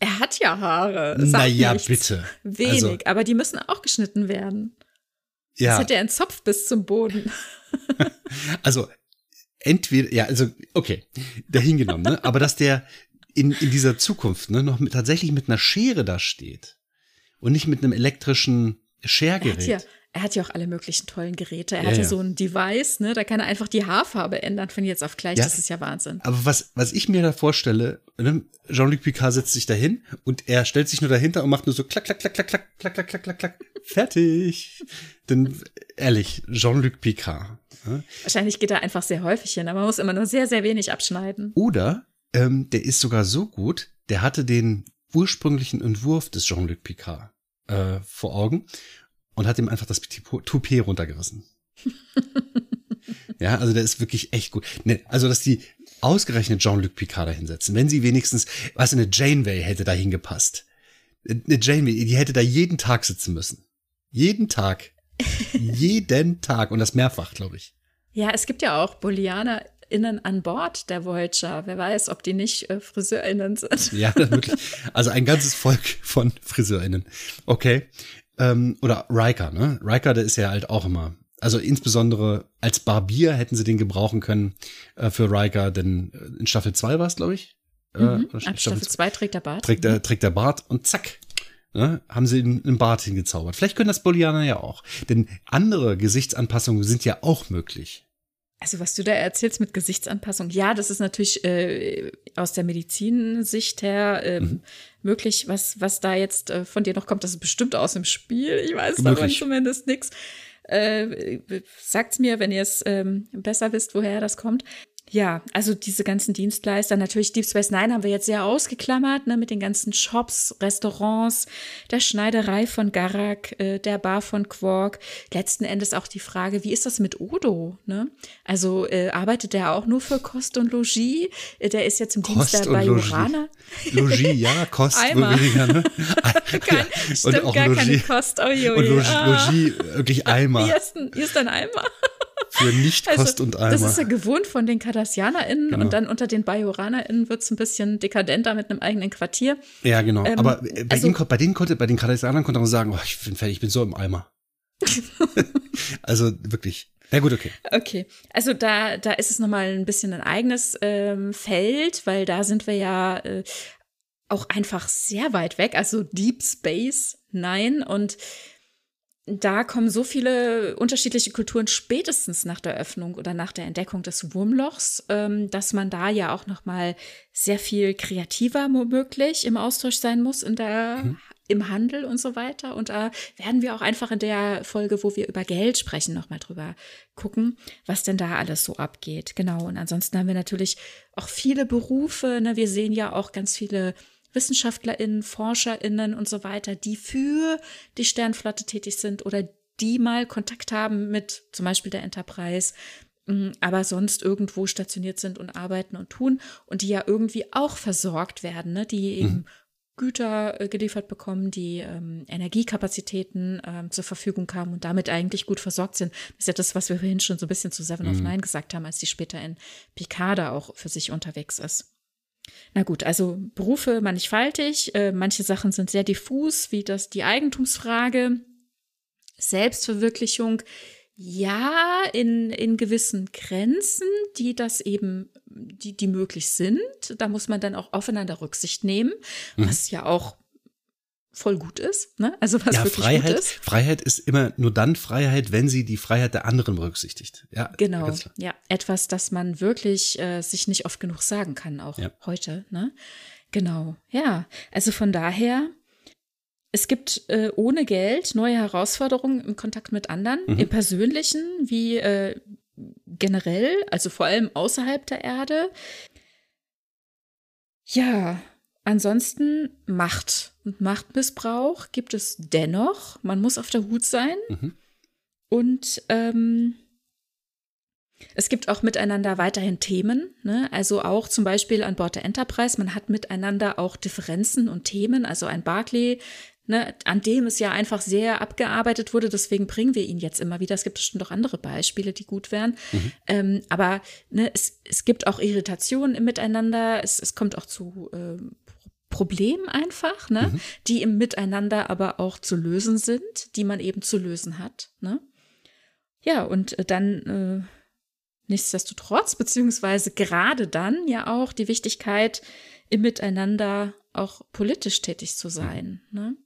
er hat ja Haare. Naja, bitte. Wenig, also, aber die müssen auch geschnitten werden. Ja. Das hat er entzopft bis zum Boden. also, entweder, ja, also, okay, dahingenommen, ne? Aber dass der in, in dieser Zukunft, ne, noch mit, tatsächlich mit einer Schere da steht und nicht mit einem elektrischen Schergerät. Er hat ja, er hat ja auch alle möglichen tollen Geräte. Er ja, hatte ja. so ein Device, ne, da kann er einfach die Haarfarbe ändern von jetzt auf gleich. Ja, das ist ja Wahnsinn. Aber was, was ich mir da vorstelle, ne, Jean-Luc Picard setzt sich dahin und er stellt sich nur dahinter und macht nur so klack, klack, klack, klack, klack, klack, klack, klack, klack, fertig. Dann ehrlich, Jean-Luc Picard. Wahrscheinlich geht er einfach sehr häufig hin, aber man muss immer nur sehr, sehr wenig abschneiden. Oder ähm, der ist sogar so gut, der hatte den ursprünglichen Entwurf des Jean-Luc Picard äh, vor Augen und hat ihm einfach das Toupet runtergerissen. ja, also der ist wirklich echt gut. Ne, also, dass die ausgerechnet Jean-Luc Picard da hinsetzen, wenn sie wenigstens, was eine Janeway hätte da hingepasst. Eine Janeway, die hätte da jeden Tag sitzen müssen. Jeden Tag. jeden Tag. Und das mehrfach, glaube ich. Ja, es gibt ja auch BolianerInnen an Bord der Voyager. Wer weiß, ob die nicht äh, FriseurInnen sind. Ja, wirklich. Also ein ganzes Volk von FriseurInnen. Okay. Ähm, oder Riker, ne? Riker, der ist ja halt auch immer. Also insbesondere als Barbier hätten sie den gebrauchen können äh, für Riker, denn äh, in Staffel 2 war es, glaube ich. Äh, mhm. Ab Staffel 2 trägt der Bart. Trägt der, trägt der Bart und zack, ne, haben sie einen Bart hingezaubert. Vielleicht können das Bolianer ja auch. Denn andere Gesichtsanpassungen sind ja auch möglich. Also was du da erzählst mit Gesichtsanpassung, ja, das ist natürlich äh, aus der Medizinsicht her ähm, mhm. möglich. Was, was da jetzt äh, von dir noch kommt, das ist bestimmt aus dem Spiel. Ich weiß möglich. davon zumindest nichts. Äh, sagt's mir, wenn ihr es ähm, besser wisst, woher das kommt. Ja, also diese ganzen Dienstleister, natürlich Deep Space Nine haben wir jetzt sehr ausgeklammert, ne, mit den ganzen Shops, Restaurants, der Schneiderei von Garak, äh, der Bar von Quark. Letzten Endes auch die Frage, wie ist das mit Odo? Ne? Also äh, arbeitet der auch nur für Kost und Logis? Äh, der ist jetzt im Dienst der Bajorana. Logis. Logis, ja, Kost Eimer. weniger, ne? Kein, stimmt, und auch gar Logis. keine Kost. Oh, und Logis, ah. Logis wirklich Eimer. Hier ist ein, hier ist ein Eimer. Für Nicht-Kost also, und Eimer. Das ist ja gewohnt von den KardassianerInnen genau. und dann unter den BajoranerInnen wird es ein bisschen dekadenter mit einem eigenen Quartier. Ja, genau. Ähm, Aber bei, also, ihnen, bei denen konnte, bei den Kardassianern konnte man sagen, oh, ich bin fertig, ich bin so im Eimer. also wirklich. Ja gut, okay. Okay, also da, da ist es nochmal ein bisschen ein eigenes ähm, Feld, weil da sind wir ja äh, auch einfach sehr weit weg, also Deep Space, nein. Und da kommen so viele unterschiedliche Kulturen spätestens nach der Öffnung oder nach der Entdeckung des Wurmlochs, ähm, dass man da ja auch noch mal sehr viel kreativer womöglich im Austausch sein muss in der mhm. im Handel und so weiter. Und da werden wir auch einfach in der Folge, wo wir über Geld sprechen, noch mal drüber gucken, was denn da alles so abgeht. Genau. Und ansonsten haben wir natürlich auch viele Berufe. Ne? Wir sehen ja auch ganz viele WissenschaftlerInnen, ForscherInnen und so weiter, die für die Sternflotte tätig sind oder die mal Kontakt haben mit zum Beispiel der Enterprise, mm, aber sonst irgendwo stationiert sind und arbeiten und tun und die ja irgendwie auch versorgt werden, ne? die eben mhm. Güter äh, geliefert bekommen, die ähm, Energiekapazitäten ähm, zur Verfügung haben und damit eigentlich gut versorgt sind. Das ist ja das, was wir vorhin schon so ein bisschen zu Seven mhm. of Nine gesagt haben, als die später in Picard auch für sich unterwegs ist. Na gut, also Berufe mannigfaltig, äh, manche Sachen sind sehr diffus, wie das die Eigentumsfrage, Selbstverwirklichung, ja, in, in gewissen Grenzen, die das eben, die, die möglich sind. Da muss man dann auch aufeinander Rücksicht nehmen, mhm. was ja auch voll gut ist, ne? Also was ja, wirklich Freiheit, gut ist. Freiheit ist immer nur dann Freiheit, wenn sie die Freiheit der anderen berücksichtigt. Ja, genau. Ja, etwas, das man wirklich äh, sich nicht oft genug sagen kann, auch ja. heute, ne? Genau. Ja, also von daher es gibt äh, ohne Geld neue Herausforderungen im Kontakt mit anderen, mhm. im Persönlichen wie äh, generell, also vor allem außerhalb der Erde. Ja, Ansonsten Macht und Machtmissbrauch gibt es dennoch. Man muss auf der Hut sein. Mhm. Und ähm, es gibt auch miteinander weiterhin Themen, ne? also auch zum Beispiel an Bord der Enterprise. Man hat miteinander auch Differenzen und Themen. Also ein Barclay ne, an dem es ja einfach sehr abgearbeitet wurde. Deswegen bringen wir ihn jetzt immer wieder. Es gibt bestimmt auch andere Beispiele, die gut wären. Mhm. Ähm, aber ne, es, es gibt auch Irritationen im Miteinander. Es, es kommt auch zu äh, Problemen einfach, ne, mhm. die im Miteinander aber auch zu lösen sind, die man eben zu lösen hat. Ne? Ja, und äh, dann äh, nichtsdestotrotz, beziehungsweise gerade dann ja auch die Wichtigkeit, im Miteinander auch politisch tätig zu sein. Ne?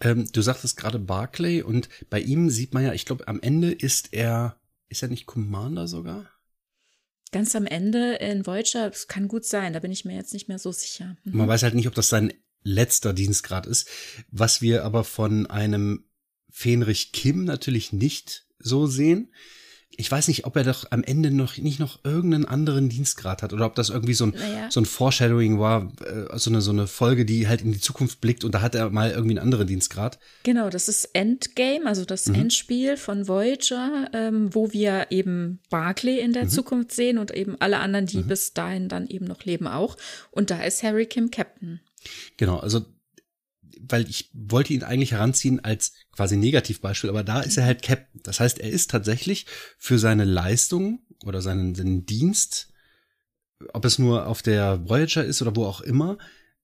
Ähm, du sagtest gerade Barclay und bei ihm sieht man ja, ich glaube, am Ende ist er, ist er nicht Commander sogar? Ganz am Ende in Voyager, das kann gut sein, da bin ich mir jetzt nicht mehr so sicher. Mhm. Man weiß halt nicht, ob das sein letzter Dienstgrad ist. Was wir aber von einem Fenrich Kim natürlich nicht so sehen. Ich weiß nicht, ob er doch am Ende noch nicht noch irgendeinen anderen Dienstgrad hat oder ob das irgendwie so ein, Naja. so ein Foreshadowing war, äh, so eine, so eine Folge, die halt in die Zukunft blickt und da hat er mal irgendwie einen anderen Dienstgrad. Genau, das ist Endgame, also das Mhm. Endspiel von Voyager, ähm, wo wir eben Barclay in der Mhm. Zukunft sehen und eben alle anderen, die bis dahin dann eben noch leben, auch. Und da ist Harry Kim Captain. Genau, also weil ich wollte ihn eigentlich heranziehen als quasi Negativbeispiel, aber da ist er halt Captain. Das heißt, er ist tatsächlich für seine Leistung oder seinen, seinen Dienst, ob es nur auf der Voyager ist oder wo auch immer,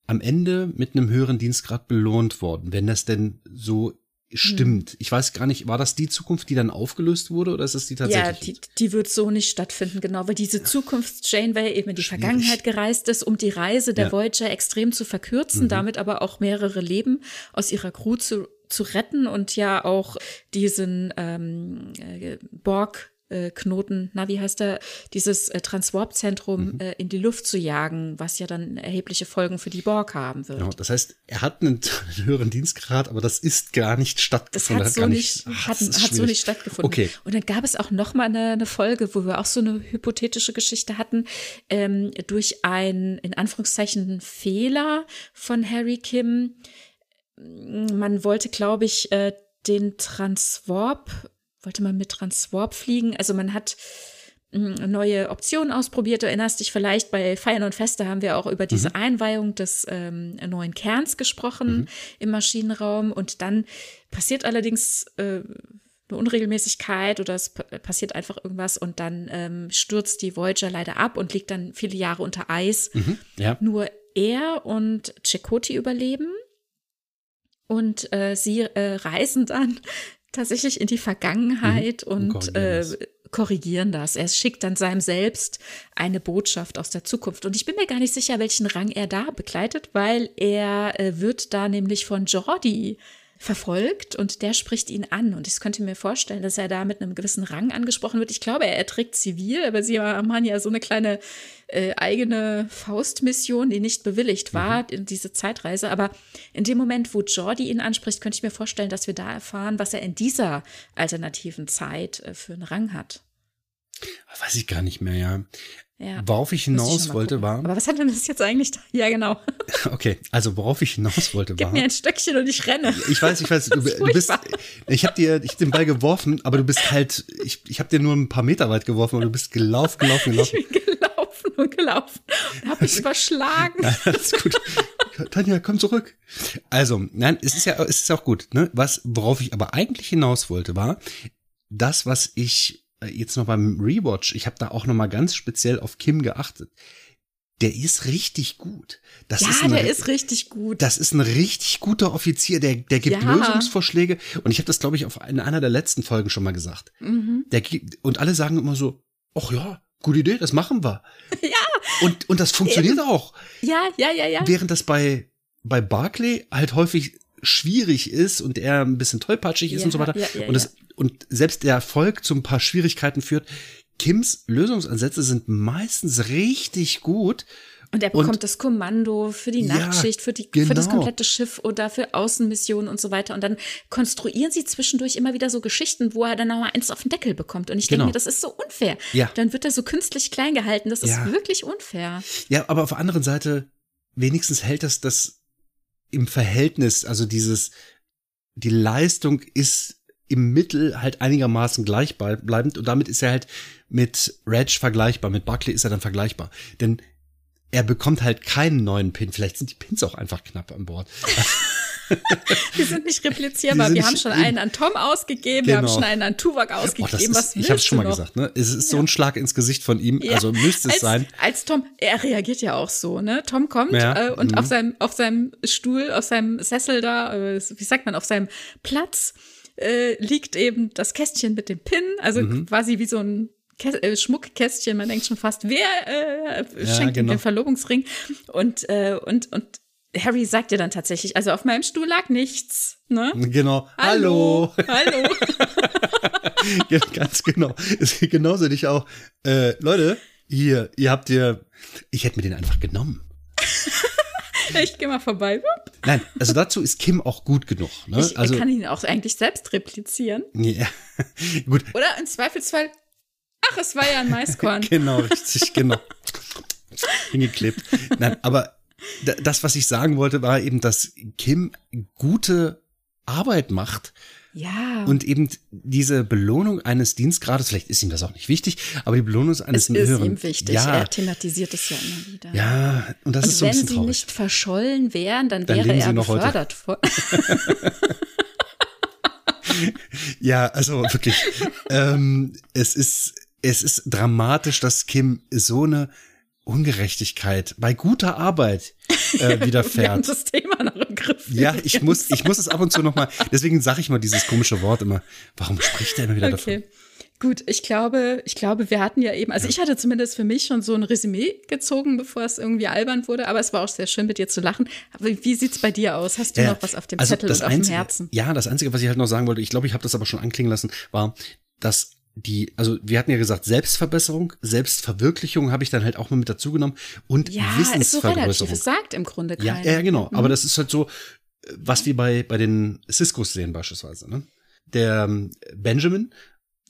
am Ende mit einem höheren Dienstgrad belohnt worden, wenn das denn so stimmt. Ich weiß gar nicht, war das die Zukunft, die dann aufgelöst wurde oder ist es die Ja, tatsächlich? die, die wird so nicht stattfinden, genau, weil diese Zukunfts-Janeway eben in die Schwierig. Vergangenheit gereist ist, um die Reise der Ja. Voyager extrem zu verkürzen, damit aber auch mehrere Leben aus ihrer Crew zu, zu retten und ja auch diesen ähm, äh, Borg äh, Knoten, na wie heißt der, dieses äh, Transwarp-Zentrum äh, in die Luft zu jagen, was ja dann erhebliche Folgen für die Borg haben wird. Genau, das heißt, er hat einen, einen höheren Dienstgrad, aber das ist gar nicht Das stattgefunden. hat so gar nicht, Ah, hat, das hat so nicht stattgefunden. Okay. Und dann gab es auch noch mal eine, eine Folge, wo wir auch so eine hypothetische Geschichte hatten, ähm, durch ein, in Anführungszeichen, Fehler von Harry Kim. Man wollte, glaube ich, äh, den Transwarp, wollte man mit Transwarp fliegen. Also man hat mh, neue Optionen ausprobiert. Du erinnerst dich vielleicht, bei Feiern und Feste haben wir auch über diese Einweihung des ähm, neuen Kerns gesprochen im Maschinenraum. Und dann passiert allerdings äh, eine Unregelmäßigkeit oder es pa- passiert einfach irgendwas und dann ähm, stürzt die Voyager leider ab und liegt dann viele Jahre unter Eis. Ja, Nur er und Chakotay überleben und äh, sie äh, reisen dann tatsächlich in die Vergangenheit Mhm. Und und korrigieren äh, das. korrigieren das. Er schickt dann seinem Selbst eine Botschaft aus der Zukunft. Und ich bin mir gar nicht sicher, welchen Rang er da begleitet, weil er äh, wird da nämlich von Jordi verfolgt und der spricht ihn an. Und ich könnte mir vorstellen, dass er da mit einem gewissen Rang angesprochen wird. Ich glaube, er trägt zivil, aber sie haben ja so eine kleine äh, eigene Faustmission, die nicht bewilligt war, in diese Zeitreise. Aber in dem Moment, wo Jordi ihn anspricht, könnte ich mir vorstellen, dass wir da erfahren, was er in dieser alternativen Zeit äh, für einen Rang hat. weiß ich gar nicht mehr, ja. Ja. Worauf ich ich hinaus mal wollte gucken. war, Aber was hat denn das jetzt eigentlich? Da? Ja, genau. okay, also worauf ich hinaus wollte Gib war, mir ein Stöckchen und ich renne. ich weiß, ich weiß, du, du bist, ich habe dir, ich hab den Ball geworfen, aber du bist halt, ich, ich habe dir nur ein paar Meter weit geworfen und du bist gelaufen, gelaufen, Ich gelaufen. bin gelaufen und gelaufen und habe mich überschlagen. Ja, das ist gut. Tanja, komm zurück. Also, nein, es ist ja, es ist auch gut, ne? Was, worauf ich aber eigentlich hinaus wollte, war, das, was ich jetzt noch beim Rewatch, ich habe da auch noch mal ganz speziell auf Kim geachtet. Der ist richtig gut. Das ja, ist ein, der ist richtig gut. das ist ein richtig guter Offizier, der, der gibt Ja. Lösungsvorschläge. Und ich habe das, glaube ich, auf in einer der letzten Folgen schon mal gesagt. Mhm. Der, gibt- und alle sagen immer so, ach ja, gute Idee, das machen wir. Ja, Und, und das funktioniert auch. ja, ja, ja, ja. Während das bei, bei Barclay halt häufig schwierig ist und er ein bisschen tollpatschig ist Ja, und so weiter. ja, ja, und, das, und selbst der Erfolg zu ein paar Schwierigkeiten führt. Kims Lösungsansätze sind meistens richtig gut. Und er bekommt das Kommando für die Ja, Nachtschicht, für, die, für das genau. komplette Schiff oder für Außenmissionen und so weiter. Und dann konstruieren sie zwischendurch immer wieder so Geschichten, wo er dann nochmal eins auf den Deckel bekommt. Und ich Genau. denke mir, das ist so unfair. Ja. Dann wird er so künstlich klein gehalten. Das Ja. ist wirklich unfair. Ja, aber auf der anderen Seite, wenigstens hält das das im Verhältnis, also dieses, die Leistung ist im Mittel halt einigermaßen gleichbleibend und damit ist er halt mit Reg vergleichbar, mit Buckley ist er dann vergleichbar. Denn er bekommt halt keinen neuen Pin. Vielleicht sind die Pins auch einfach knapp an Bord. Wir sind nicht replizierbar. Die sind wir haben schon einen an Tom ausgegeben, wir haben Genau. schon einen an Tuvok Oh, ausgegeben. ist, Was ich habe es schon mal noch? gesagt, ne? Es ist so ein Schlag ins Gesicht von ihm, Ja, also müsste es als, sein. Als Tom, er reagiert ja auch so, ne? Tom kommt Ja, äh, und mhm. auf seinem, auf seinem Stuhl, auf seinem Sessel da, äh, wie sagt man, auf seinem Platz äh, liegt eben das Kästchen mit dem Pin, also Mhm. quasi wie so ein Kä äh, Schmuckkästchen. Man denkt schon fast, wer äh, Ja, schenkt ihm genau. den Verlobungsring? Und, äh, und, und Harry sagt ja dann tatsächlich, also auf meinem Stuhl lag nichts, ne? Genau. Hallo. Hallo. Ja, ganz genau. Genauso dich auch. Äh, Leute, hier, ihr habt ihr, ich hätte mir den einfach genommen. ich gehe mal vorbei. Nein, also dazu ist Kim auch gut genug. Ne? Ich also, kann ihn auch eigentlich selbst replizieren. Ja, gut. Oder im Zweifelsfall, ach, es war ja ein Maiskorn. genau, richtig, genau. Hingeklebt. Nein, aber das, was ich sagen wollte, war eben, dass Kim gute Arbeit macht. Ja. Und eben diese Belohnung eines Dienstgrades, vielleicht ist ihm das auch nicht wichtig, aber die Belohnung eines es ist höheren, ihm wichtig. Ja, Er thematisiert es ja immer wieder. ja, und das Und ist so ein wenn bisschen sie traurig. nicht verschollen wären, dann, Dann wäre sie er befördert. Vor Ja, also wirklich, ähm, es ist, es ist dramatisch, dass Kim so eine Ungerechtigkeit bei guter Arbeit äh, Wir haben widerfährt. das Thema noch im Griff. Ja, ich muss, ich muss es ab und zu noch mal. Deswegen sage ich mal dieses komische Wort immer. Warum spricht er immer wieder davon? Okay. Gut, ich glaube, ich glaube, wir hatten ja eben, also ich hatte zumindest für mich schon so ein Resümee gezogen, bevor es irgendwie albern wurde, aber es war auch sehr schön mit dir zu lachen. Aber wie sieht's bei dir aus? Hast du Ja, noch was auf dem also Zettel das und auf Einzige, dem Herzen? Ja, das Einzige, was ich halt noch sagen wollte, ich glaube, ich habe das aber schon anklingen lassen, war, dass die, also wir hatten ja gesagt, Selbstverbesserung, Selbstverwirklichung habe ich dann halt auch mal mit dazu genommen und Ja, ist so relativ. Wissensvergrößerung. Sagt im Grunde Ja, keiner. ja, genau. Mhm. Aber das ist halt so, was wir bei, bei den Ciscos sehen beispielsweise. Ne? Der ähm, Benjamin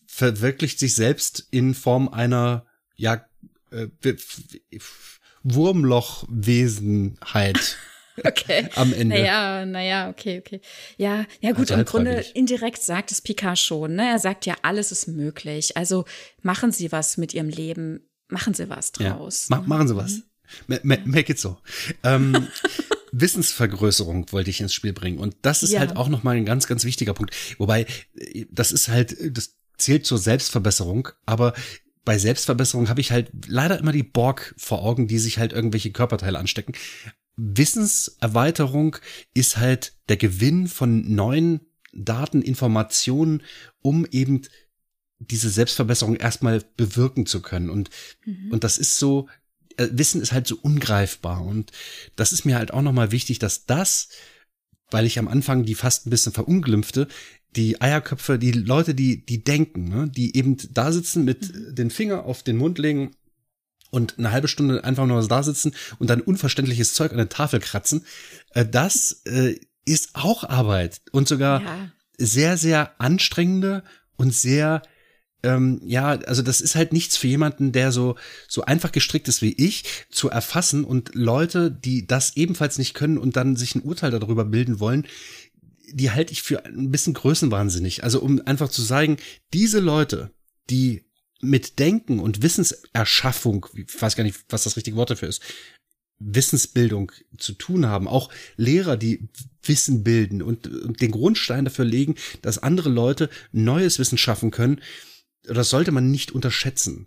verwirklicht sich selbst in Form einer, ja, äh, Wurmlochwesenheit Okay. am Ende. Naja, naja, okay, okay. Ja, ja gut, Also im Grunde indirekt sagt es Picard schon. Ne? Er sagt ja, alles ist möglich. Also machen Sie was mit Ihrem Leben. Machen Sie was Ja. draus. Ma machen Sie was. Ma ma make it so. Ähm, Wissensvergrößerung wollte ich ins Spiel bringen. Und das ist Ja. halt auch nochmal ein ganz, ganz wichtiger Punkt. Wobei, äh, das ist halt, äh, das zählt zur Selbstverbesserung, aber bei Selbstverbesserung habe ich halt leider immer die Borg vor Augen, die sich halt irgendwelche Körperteile anstecken. Wissenserweiterung ist halt der Gewinn von neuen Daten, Informationen, um eben diese Selbstverbesserung erstmal bewirken zu können. Und, Mhm. und das ist so, äh, Wissen ist halt so ungreifbar. Und das ist mir halt auch nochmal wichtig, dass das, weil ich am Anfang die fast ein bisschen verunglimpfte, die Eierköpfe, die Leute, die, die denken, ne, die eben da sitzen mit Mhm. den Finger auf den Mund legen und eine halbe Stunde einfach nur da sitzen und dann unverständliches Zeug an der Tafel kratzen, äh, das äh, ist auch Arbeit und sogar Ja. sehr, sehr anstrengende und sehr, ähm, ja, also das ist halt nichts für jemanden, der so, so einfach gestrickt ist wie ich, zu erfassen und Leute, die das ebenfalls nicht können und dann sich ein Urteil darüber bilden wollen, die halte ich für ein bisschen größenwahnsinnig. Also um einfach zu sagen, diese Leute, die mit Denken und Wissenserschaffung, ich weiß gar nicht, was das richtige Wort dafür ist, Wissensbildung zu tun haben, auch Lehrer, die Wissen bilden und, und den Grundstein dafür legen, dass andere Leute neues Wissen schaffen können, das sollte man nicht unterschätzen.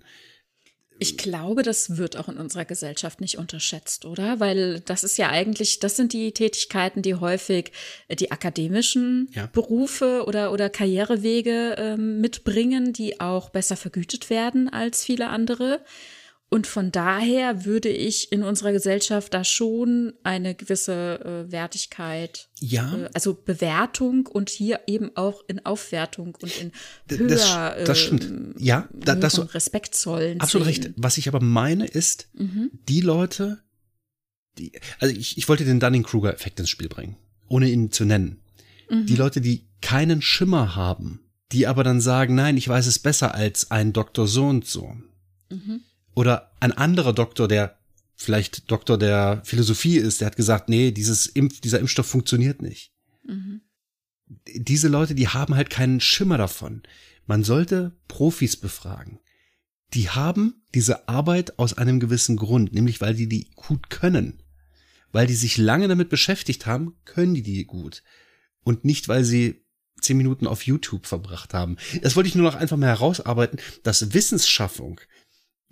Ich glaube, das wird auch in unserer Gesellschaft nicht unterschätzt, oder? Weil das ist ja eigentlich, das sind die Tätigkeiten, die häufig äh, die akademischen Ja. Berufe oder, oder Karrierewege ähm, mitbringen, die auch besser vergütet werden als viele andere. Und von daher würde ich in unserer Gesellschaft da schon eine gewisse äh, Wertigkeit, Ja, äh, also Bewertung und hier eben auch in Aufwertung und in höher, das, das stimmt. ähm, Ja, da, das so, Respekt zollen. absolut sehen. recht. Was ich aber meine ist, Mhm. die Leute, die, also ich, ich wollte den Dunning-Kruger-Effekt ins Spiel bringen, ohne ihn zu nennen. Mhm. Die Leute, die keinen Schimmer haben, die aber dann sagen, nein, ich weiß es besser als ein Doktor so und so. Mhm. Oder ein anderer Doktor, der vielleicht Doktor der Philosophie ist, der hat gesagt, nee, dieses Impf, dieser Impfstoff funktioniert nicht. Mhm. Diese Leute, die haben halt keinen Schimmer davon. Man sollte Profis befragen. Die haben diese Arbeit aus einem gewissen Grund, nämlich weil die die gut können. Weil die sich lange damit beschäftigt haben, können die die gut. Und nicht, weil sie zehn Minuten auf YouTube verbracht haben. Das wollte ich nur noch einfach mal herausarbeiten, dass Wissensschaffung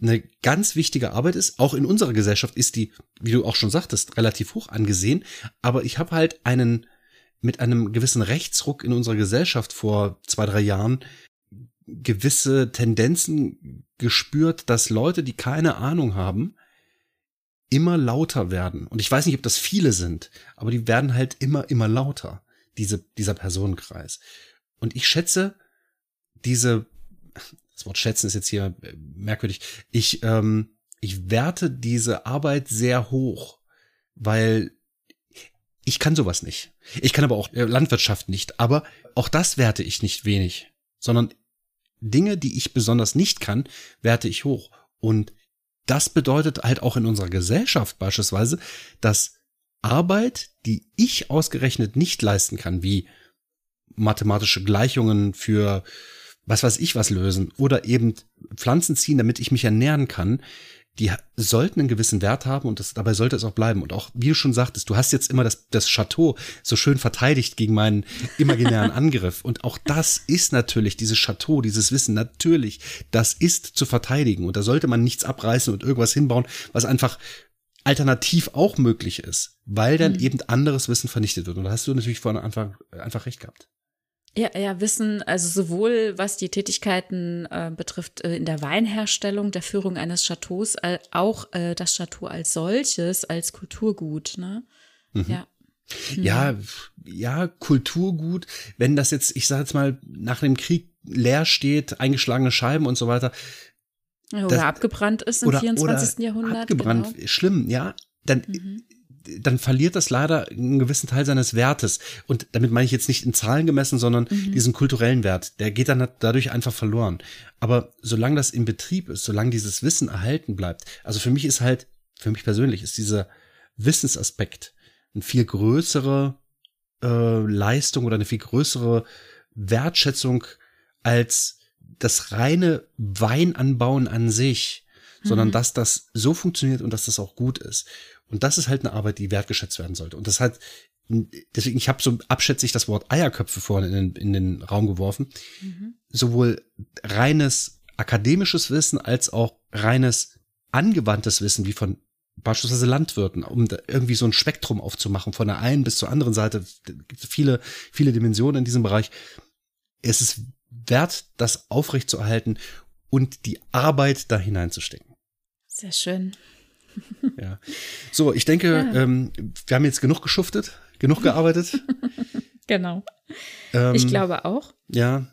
eine ganz wichtige Arbeit ist. Auch in unserer Gesellschaft ist die, wie du auch schon sagtest, relativ hoch angesehen. Aber ich habe halt einen mit einem gewissen Rechtsruck in unserer Gesellschaft vor zwei, drei Jahren gewisse Tendenzen gespürt, dass Leute, die keine Ahnung haben, immer lauter werden. Und ich weiß nicht, ob das viele sind, aber die werden halt immer, immer lauter, diese, dieser Personenkreis. Und ich schätze diese, das Wort schätzen ist jetzt hier äh, merkwürdig, ich, ähm, ich werte diese Arbeit sehr hoch, weil ich kann sowas nicht. Ich kann aber auch äh, Landwirtschaft nicht. Aber auch das werte ich nicht wenig, sondern Dinge, die ich besonders nicht kann, werte ich hoch. Und das bedeutet halt auch in unserer Gesellschaft beispielsweise, dass Arbeit, die ich ausgerechnet nicht leisten kann, wie mathematische Gleichungen für was weiß ich was lösen oder eben Pflanzen ziehen, damit ich mich ernähren kann, die sollten einen gewissen Wert haben und das, dabei sollte es auch bleiben. Und auch, wie du schon sagtest, du hast jetzt immer das, das Chateau so schön verteidigt gegen meinen imaginären Angriff. Und auch das ist natürlich, dieses Chateau, dieses Wissen, natürlich, das ist zu verteidigen. Und da sollte man nichts abreißen und irgendwas hinbauen, was einfach alternativ auch möglich ist, weil dann mhm. eben anderes Wissen vernichtet wird. Und da hast du natürlich von Anfang einfach recht gehabt. Ja, ja, Wissen, also sowohl was die Tätigkeiten äh, betrifft äh, in der Weinherstellung, der Führung eines Chateaus, äh, auch das Chateau als solches, als Kulturgut, ne? Mhm. Ja. Mhm. Ja, ja, Kulturgut, wenn das jetzt, ich sage jetzt mal, nach dem Krieg leer steht, eingeschlagene Scheiben und so weiter. Oder das, abgebrannt ist im oder, 24. Oder Jahrhundert. Abgebrannt, genau. schlimm, ja. Dann mhm dann verliert das leider einen gewissen Teil seines Wertes. Und damit meine ich jetzt nicht in Zahlen gemessen, sondern mhm. diesen kulturellen Wert. Der geht dann dadurch einfach verloren. Aber solange das im Betrieb ist, solange dieses Wissen erhalten bleibt, also für mich ist halt, für mich persönlich ist dieser Wissensaspekt eine viel größere äh, Leistung oder eine viel größere Wertschätzung als das reine Weinanbauen an sich, mhm. sondern dass das so funktioniert und dass das auch gut ist. Und das ist halt eine Arbeit, die wertgeschätzt werden sollte. Und das hat, deswegen, ich habe so abschätzig das Wort Eierköpfe vorhin in den, in den Raum geworfen. Mhm. Sowohl reines akademisches Wissen als auch reines angewandtes Wissen, wie von beispielsweise Landwirten, um irgendwie so ein Spektrum aufzumachen, von der einen bis zur anderen Seite. Gibt viele, viele Dimensionen in diesem Bereich. Es ist wert, das aufrechtzuerhalten und die Arbeit da hineinzustecken. Sehr schön. Ja. So, ich denke, ja. ähm, wir haben jetzt genug geschuftet, genug gearbeitet. genau. Ähm, ich glaube auch. Ja.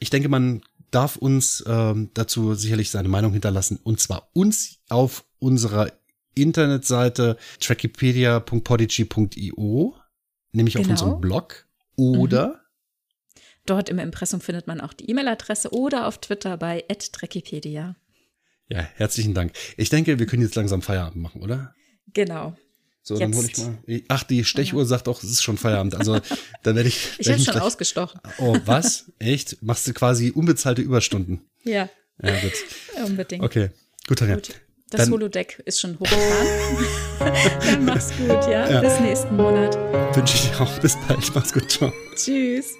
Ich denke, man darf uns ähm, dazu sicherlich seine Meinung hinterlassen. Und zwar uns auf unserer Internetseite trackipedia.podigy.io, nämlich genau. auf unserem Blog. Oder mhm. Dort im Impressum findet man auch die E-Mail-Adresse oder auf Twitter bei @trackipedia. Ja, herzlichen Dank. Ich denke, wir können jetzt langsam Feierabend machen, oder? Genau. So, jetzt. dann hole ich mal. Ach, die Stechuhr sagt doch, es ist schon Feierabend. Also, dann werde ich. ich habe schon gleich, ausgestochen. Oh, was? Echt? Machst du quasi unbezahlte Überstunden? Ja. Ja, gut. Unbedingt. Okay, gut, Tanja. Gut. Das dann, Holodeck ist schon hochgefahren. dann mach's gut, ja? ja? Bis nächsten Monat. Wünsche ich dir auch. Bis bald. Mach's gut. Ciao. Tschüss.